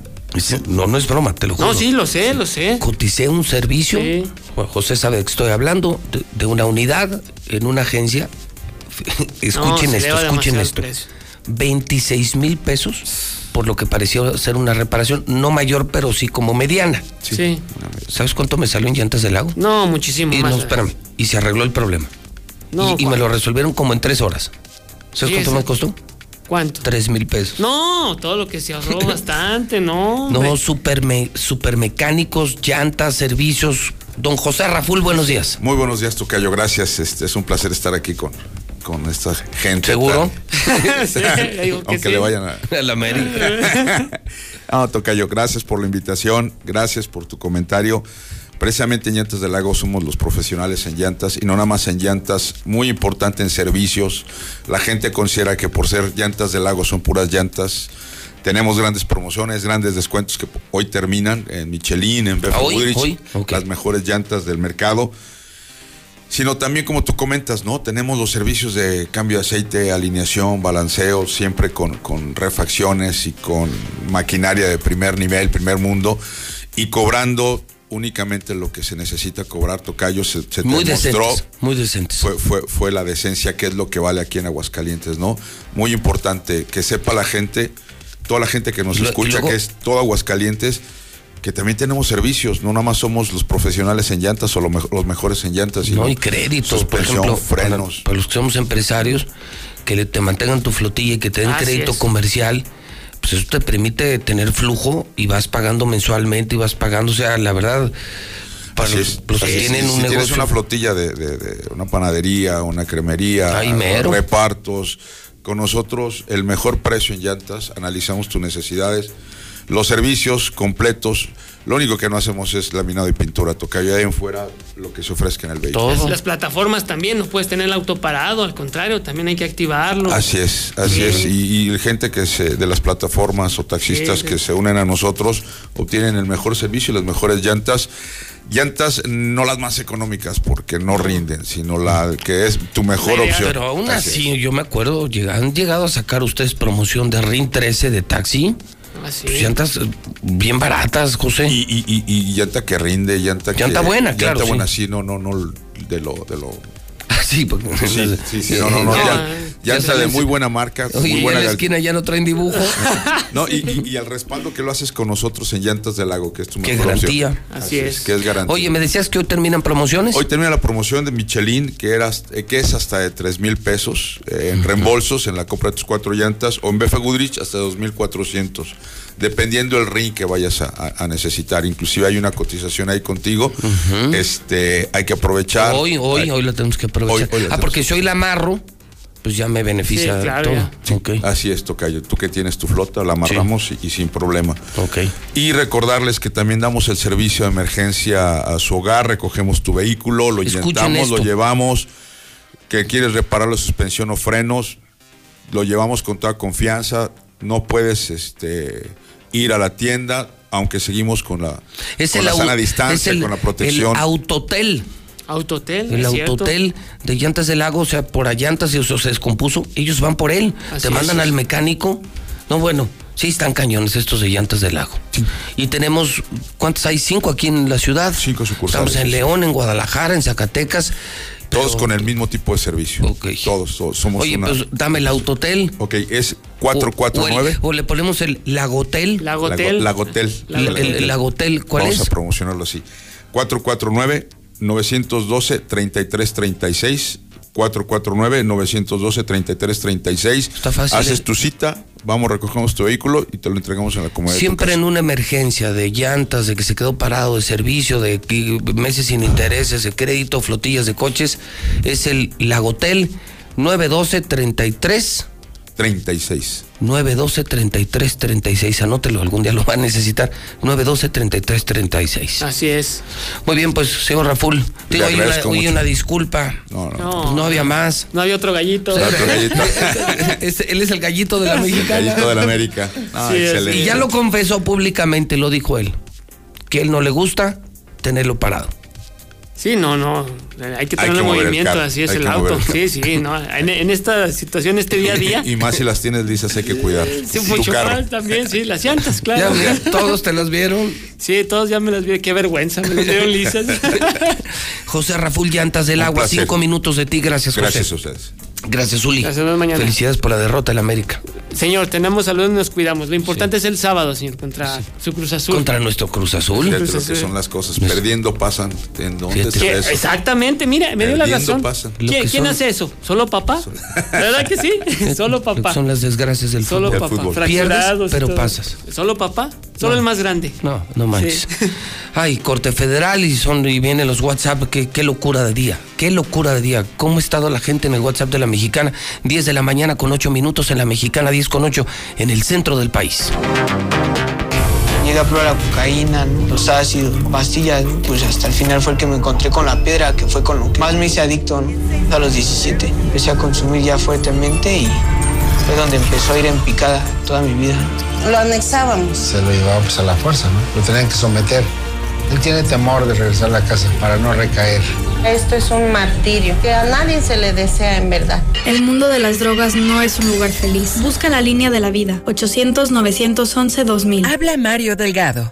No, no es broma, te lo juro. No, sí, lo sé, lo sé. Coticé un servicio. Sí. Bueno, José sabe de que estoy hablando de, de una unidad en una agencia. [LAUGHS] escuchen esto, escuchen esto. precio. 26 mil pesos por lo que pareció ser una reparación, no mayor, pero sí como mediana. Sí. ¿Sabes cuánto me salió en llantas del lago? No, muchísimo Y más. no, espérame. Y se arregló el problema. No, y, y me lo resolvieron como en tres horas. ¿Sabes Sí, cuánto me costó? ¿Cuánto? Tres mil pesos. No, todo lo que se ahorró [LAUGHS] bastante, no. No, superme- supermecánicos, llantas, servicios. Don José Raful, buenos días. Muy buenos días, Tocayo. Gracias. Este, es un placer estar aquí con, con esta gente. ¿Seguro? tan- [LAUGHS] Sí, Aunque sí. le vayan a. A la América. [LAUGHS] No, Tocayo, gracias por la invitación, gracias por tu comentario. Precisamente en Llantas del Lago somos los profesionales en llantas y no nada más en llantas, muy importante en servicios. La gente considera que por ser Llantas del Lago son puras llantas. Tenemos grandes promociones, grandes descuentos que hoy terminan en Michelin, en Befa hoy, Goodrich, hoy, ok. las mejores llantas del mercado. Sino también, como tú comentas, ¿no? Tenemos los servicios de cambio de aceite, alineación, balanceo, siempre con, con refacciones y con maquinaria de primer nivel, primer mundo, y cobrando únicamente lo que se necesita cobrar, Tocayo, se, se Muy demostró decentes. Muy decentes. fue, fue, fue la decencia, que es lo que vale aquí en Aguascalientes, ¿no? Muy importante que sepa la gente toda la gente que nos lo- escucha, luego- que es todo Aguascalientes, que también tenemos servicios, no nada más somos los profesionales en llantas o lo los mejores en llantas, sino No, y créditos, por suspensión, ejemplo, frenos. Para, para los que somos empresarios, que le- te mantengan tu flotilla y que te den Así crédito es. comercial, pues eso te permite tener flujo y vas pagando mensualmente y vas pagando, o sea, la verdad, para Así los, es. los que tienen sí, un si tienes una flotilla de, de- de una panadería, una cremería, Ay, mero. repartos, con nosotros el mejor precio en llantas, analizamos tus necesidades, los servicios completos, lo único que no hacemos es laminado y pintura, tocayo ahí en fuera lo que se ofrezca en el vehículo. Las, las plataformas también, no puedes tener el auto parado, al contrario, también hay que activarlo. Así es, así es. Y, y gente que se, de las plataformas o taxistas Sí, sí. que se unen a nosotros obtienen el mejor servicio y las mejores llantas. Llantas no las más económicas porque no rinden, sino la que es tu mejor opción. Pero aún Así así, yo me acuerdo, llega- han llegado a sacar ustedes promoción de RIN 13 de taxi. Así. Pues llantas eh, bien baratas, José. Y, y, y, y llanta que rinde, llanta que. Llanta buena, claro, Llanta sí. buena, sí, no, no, no, de lo. De lo [LAUGHS] sí, porque. sí, sí, sí, no, no, no. Ya- llan- ya Llanta se de muy buena marca, Oye, muy buena en la esquina ya no traen dibujo. [LAUGHS] No, y, y- y al respaldo que lo haces con nosotros en Llantas del Lago, que es tu mejor opción. garantía. Así es. Que es garantía. Oye, me decías que hoy terminan promociones. Hoy termina la promoción de Michelin, que, era, eh, que es hasta de 3 mil pesos eh, en reembolsos en la compra de tus cuatro llantas, o en Befa Goodrich hasta 2.400, dependiendo el ring que vayas a, necesitar. Inclusive hay una cotización ahí contigo. este Hay que aprovechar. Hoy, hoy, Hay- hoy la tenemos que aprovechar. Hoy- hoy la ah, porque si hoy la amarro, pues ya me beneficia Sí, claro, todo. Así es, Tocayo. Tú que tienes tu flota, la amarramos y, y sin problema. Ok. Y recordarles que también damos el servicio de emergencia a su hogar, recogemos tu vehículo, lo intentamos, lo llevamos, que quieres reparar la suspensión o frenos, lo llevamos con toda confianza, no puedes este, ir a la tienda, aunque seguimos con la, Es con el, la sana distancia, es el- con la protección. El autotel. Autotel, El cierto. autotel de llantas del lago, o sea, por llantas y eso se descompuso, ellos van por él, Así te mandan es. al mecánico. No, bueno, sí están cañones estos de llantas del lago. Y tenemos, ¿cuántos hay? Cinco aquí en la ciudad. Cinco sucursales. Estamos en León, en Guadalajara, en Zacatecas. Todos con el mismo tipo de servicio. Todos, todos somos Oye, una. pues dame el autotel. Ok, es O, el- 449. o le ponemos el Lagotel. Lagotel. Lagotel. El, el- el Lagotel, ¿cuál Vamos es? a promocionarlo así. 449-912-3336. 449-912-3336. Está fácil, Haces ¿eh? tu cita, vamos, recogemos tu vehículo y te lo entregamos en la tu Siempre en una emergencia de llantas, de que se quedó parado de servicio, de meses sin intereses, de crédito, flotillas de coches, es el Lagotel 912-33. 36. 912-3336, anótelo, algún día lo va a necesitar. 912-3336. Así es. Muy bien, pues, señor Raful, digo, una, una disculpa. No, no. No, Pues no había más. No había otro gallito. [LAUGHS] Este, él es el gallito de la mexicana. Gallito de la América. Ah, Sí, es. excelente. Y ya lo confesó públicamente, lo dijo él, que él no le gusta tenerlo parado. Sí, no, no. Hay que tener el movimiento, así es hay el auto. el Sí, sí, no. En, en esta situación, este día a día. [LAUGHS] Y más si las tienes lisas, hay que cuidar. [LAUGHS] Sí, mucho también, sí, las llantas, Ya, claro. todos te las vieron. Sí, todos ya me las vi, qué vergüenza, me las vieron lisas. [LAUGHS] José Raful Llantas del Un Agua, placer. cinco minutos de ti, gracias José. Gracias a ustedes. Gracias, Uli. Gracias, mañana. Felicidades por la derrota del América. Señor, tenemos salud y nos cuidamos. Lo importante es el sábado, señor, contra su Cruz Azul. Contra nuestro Cruz Azul. Fíjate lo es- que son las cosas. Perdiendo pasan. ¿En dónde Fíjate. está ¿Qué? eso? Exactamente, mira, me dio la Perdiendo razón. pasa. Lo ¿Quién, hace eso? ¿Solo papá? ¿Verdad que sí? [LAUGHS] Solo papá. Son las desgracias del Solo fútbol. papá. fútbol. Pierdes, pero todo. pasas. ¿Solo papá? Solo el más grande. No, no manches. Sí. Ay, corte federal y son y vienen los WhatsApp, qué, qué locura de día, qué locura de día. ¿Cómo ha estado la gente en el WhatsApp de la mexicana? 10 de la mañana con 8 minutos en la mexicana, 10 con 8 en el centro del país. Llegué a probar la cocaína, los ácidos, pastillas, pues hasta el final fue el que me encontré con la piedra, que fue con lo que más me hice adicto, ¿no? A los 17 empecé a consumir ya fuertemente y fue donde empezó a ir en picada toda mi vida. Lo anexábamos. Se lo llevaba pues a la fuerza, ¿no? Lo tenían que someter. Él tiene temor de regresar a la casa para no recaer. Esto es un martirio que a nadie se le desea en verdad. El mundo de las drogas no es un lugar feliz. Busca la línea de la vida. 800-911-2000. Habla Mario Delgado.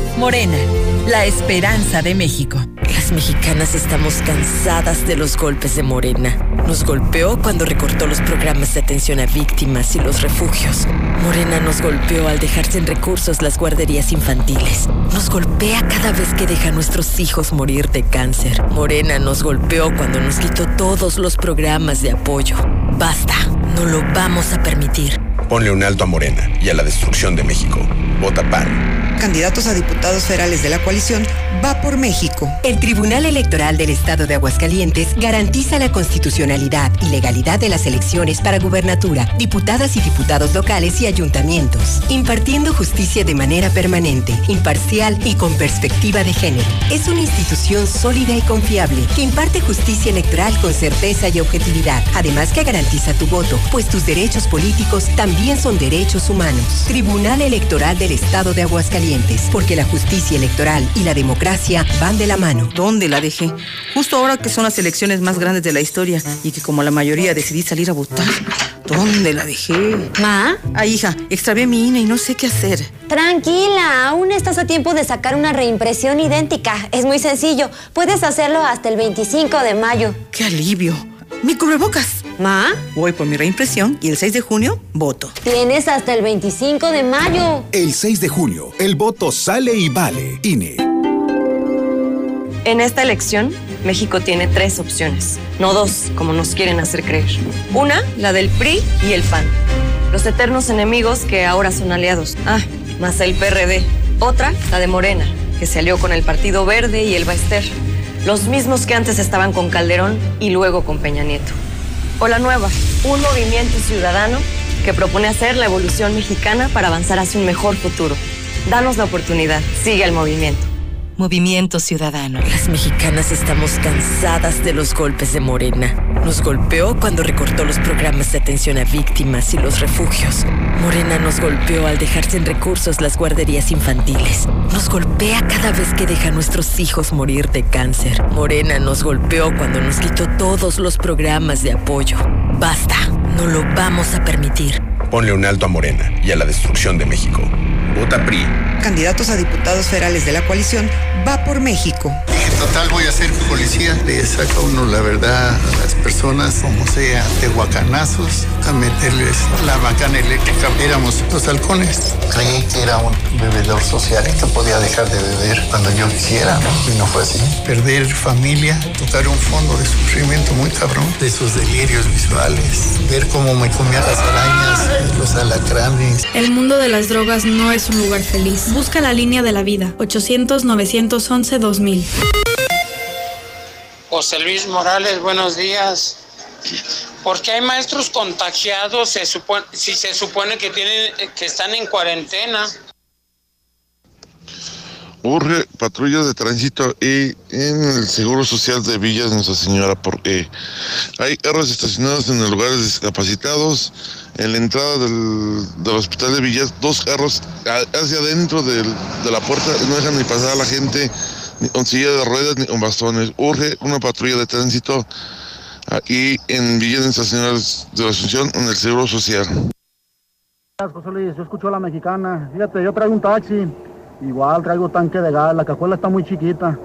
Morena, la esperanza de México. Las mexicanas estamos cansadas de los golpes de Morena. Nos golpeó cuando recortó los programas de atención a víctimas y los refugios. Morena nos golpeó al dejar sin recursos las guarderías infantiles. Nos golpea cada vez que deja a nuestros hijos morir de cáncer. Morena nos golpeó cuando nos quitó todos los programas de apoyo. Basta, no lo vamos a permitir. Ponle un alto a Morena y a la destrucción de México. Vota PAN. Candidatos a diputados federales de la coalición Va por México. El Tribunal Electoral del Estado de Aguascalientes garantiza la constitucionalidad y legalidad de las elecciones para gubernatura, diputadas y diputados locales y ayuntamientos, impartiendo justicia de manera permanente, imparcial y con perspectiva de género. Es una institución sólida y confiable que imparte justicia electoral con certeza y objetividad, además que garantiza tu voto, pues tus derechos políticos también son derechos humanos. Tribunal Electoral del Estado de Aguascalientes, porque la justicia electoral y la democracia van de la mano. ¿Dónde la dejé? Justo ahora que son las elecciones más grandes de la historia y que como la mayoría decidí salir a votar. ¿Dónde la dejé? ¿Ma? Ah, hija, extravié mi INE y no sé qué hacer. Tranquila, aún estás a tiempo de sacar una reimpresión idéntica. Es muy sencillo. Puedes hacerlo hasta el 25 de mayo. ¡Qué alivio! ¡Mi cubrebocas! ¿Ma? Voy por mi reimpresión y el 6 de junio voto. Tienes hasta el 25 de mayo. El 6 de junio, el voto sale y vale. INE. En esta elección, México tiene tres opciones, no dos, como nos quieren hacer creer. Una, la del PRI y el PAN, los eternos enemigos que ahora son aliados. Ah, más el PRD. Otra, la de Morena, que se alió con el Partido Verde y el Baester, los mismos que antes estaban con Calderón y luego con Peña Nieto. O la nueva, un movimiento ciudadano que propone hacer la evolución mexicana para avanzar hacia un mejor futuro. Danos la oportunidad, sigue el movimiento. Movimiento Ciudadano. Las mexicanas estamos cansadas de los golpes de Morena. Nos golpeó cuando recortó los programas de atención a víctimas y los refugios. Morena nos golpeó al dejar sin recursos las guarderías infantiles. Nos golpea cada vez que deja a nuestros hijos morir de cáncer. Morena nos golpeó cuando nos quitó todos los programas de apoyo. Basta, no lo vamos a permitir. Ponle un alto a Morena y a la destrucción de México. Vota PRI. Candidatos a diputados federales de la coalición Va por México. En total voy a ser policía. Le saca uno la verdad a las personas, como sea, de guacanazos, a meterles la bacana eléctrica. Éramos los halcones. Creí que era un bebedor social y que podía dejar de beber cuando yo quisiera, ¿no? Y no fue así. Perder familia, tocar un fondo de sufrimiento muy cabrón, de esos delirios visuales, ver cómo me comía las arañas, los alacranes. El mundo de las drogas no es un lugar feliz. Busca la línea de la vida. 800-911-2000. José Luis Morales, buenos días. ¿Por qué hay maestros contagiados se supone, si se supone que, tienen, que están en cuarentena? Urge patrullas de tránsito y en el Seguro Social de Villas Nuestra Señora porque hay carros estacionados en lugares discapacitados. En la entrada del, del hospital de Villas, dos carros hacia adentro del- de la puerta no dejan ni pasar a la gente ni con silla de ruedas ni con bastones. Urge una patrulla de tránsito aquí en Villas Señora de la Asunción en el Seguro Social. José Luis, yo escucho a la mexicana. Fíjate, yo traigo un taxi. Igual traigo tanque de gas. La cajuela está muy chiquita.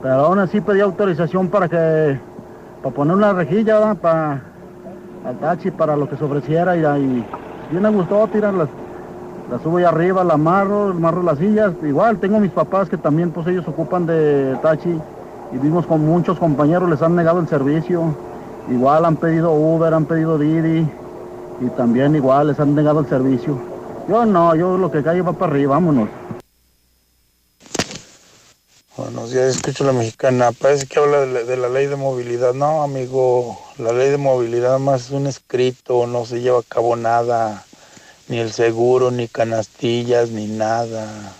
Pero aún así pedí autorización para que. Para poner una rejilla, ¿verdad? Para. Al taxi, para lo que se ofreciera. Y ahí. Bien me gustó tirar las. La subo ahí arriba, la amarro, amarro las sillas. Igual tengo mis papás que también, pues ellos ocupan de taxi. Y vimos con muchos compañeros, les han negado el servicio. Igual han pedido Uber, han pedido Didi. Y también igual les han negado el servicio. Yo no, yo lo que cae va para arriba, vámonos. Buenos días, escucho la mexicana. Parece que habla de la, de la ley de movilidad. No, amigo, la ley de movilidad más es un escrito, no se lleva a cabo nada. Ni el seguro, ni canastillas, ni nada.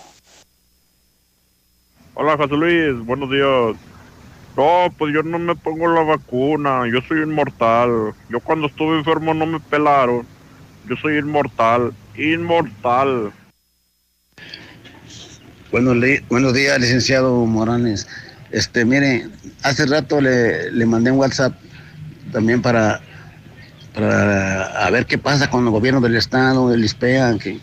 Hola José Luis, buenos días. No, pues yo no me pongo la vacuna, yo soy inmortal. Yo cuando estuve enfermo no me pelaron. Yo soy inmortal, inmortal. Buenos, buenos días, licenciado Morales. Este, mire, hace rato le, le mandé un WhatsApp también para, para ver qué pasa con el gobierno del estado, del ISPEA, que,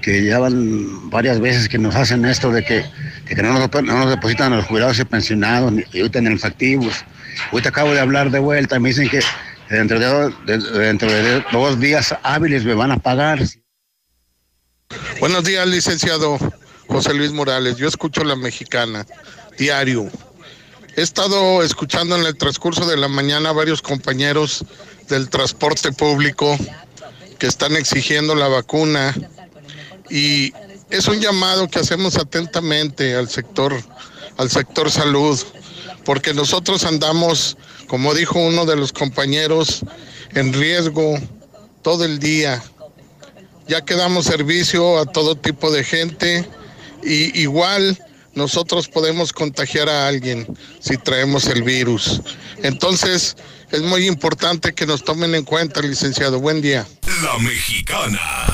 que ya van varias veces que nos hacen esto de que, que no, nos, no, nos, depositan a los jubilados y pensionados, ni ahorita en los activos. Ahorita acabo de hablar de vuelta y me dicen que dentro de, de, dentro de dos días hábiles me van a pagar. Buenos días, licenciado José Luis Morales. Yo escucho la mexicana diario. He estado escuchando en el transcurso de la mañana varios compañeros del transporte público que están exigiendo la vacuna y es un llamado que hacemos atentamente al sector al sector salud porque nosotros andamos, como dijo uno de los compañeros, en riesgo todo el día. Ya que damos servicio a todo tipo de gente y igual nosotros podemos contagiar a alguien si traemos el virus. Entonces, es muy importante que nos tomen en cuenta, licenciado. Buen día. La mexicana.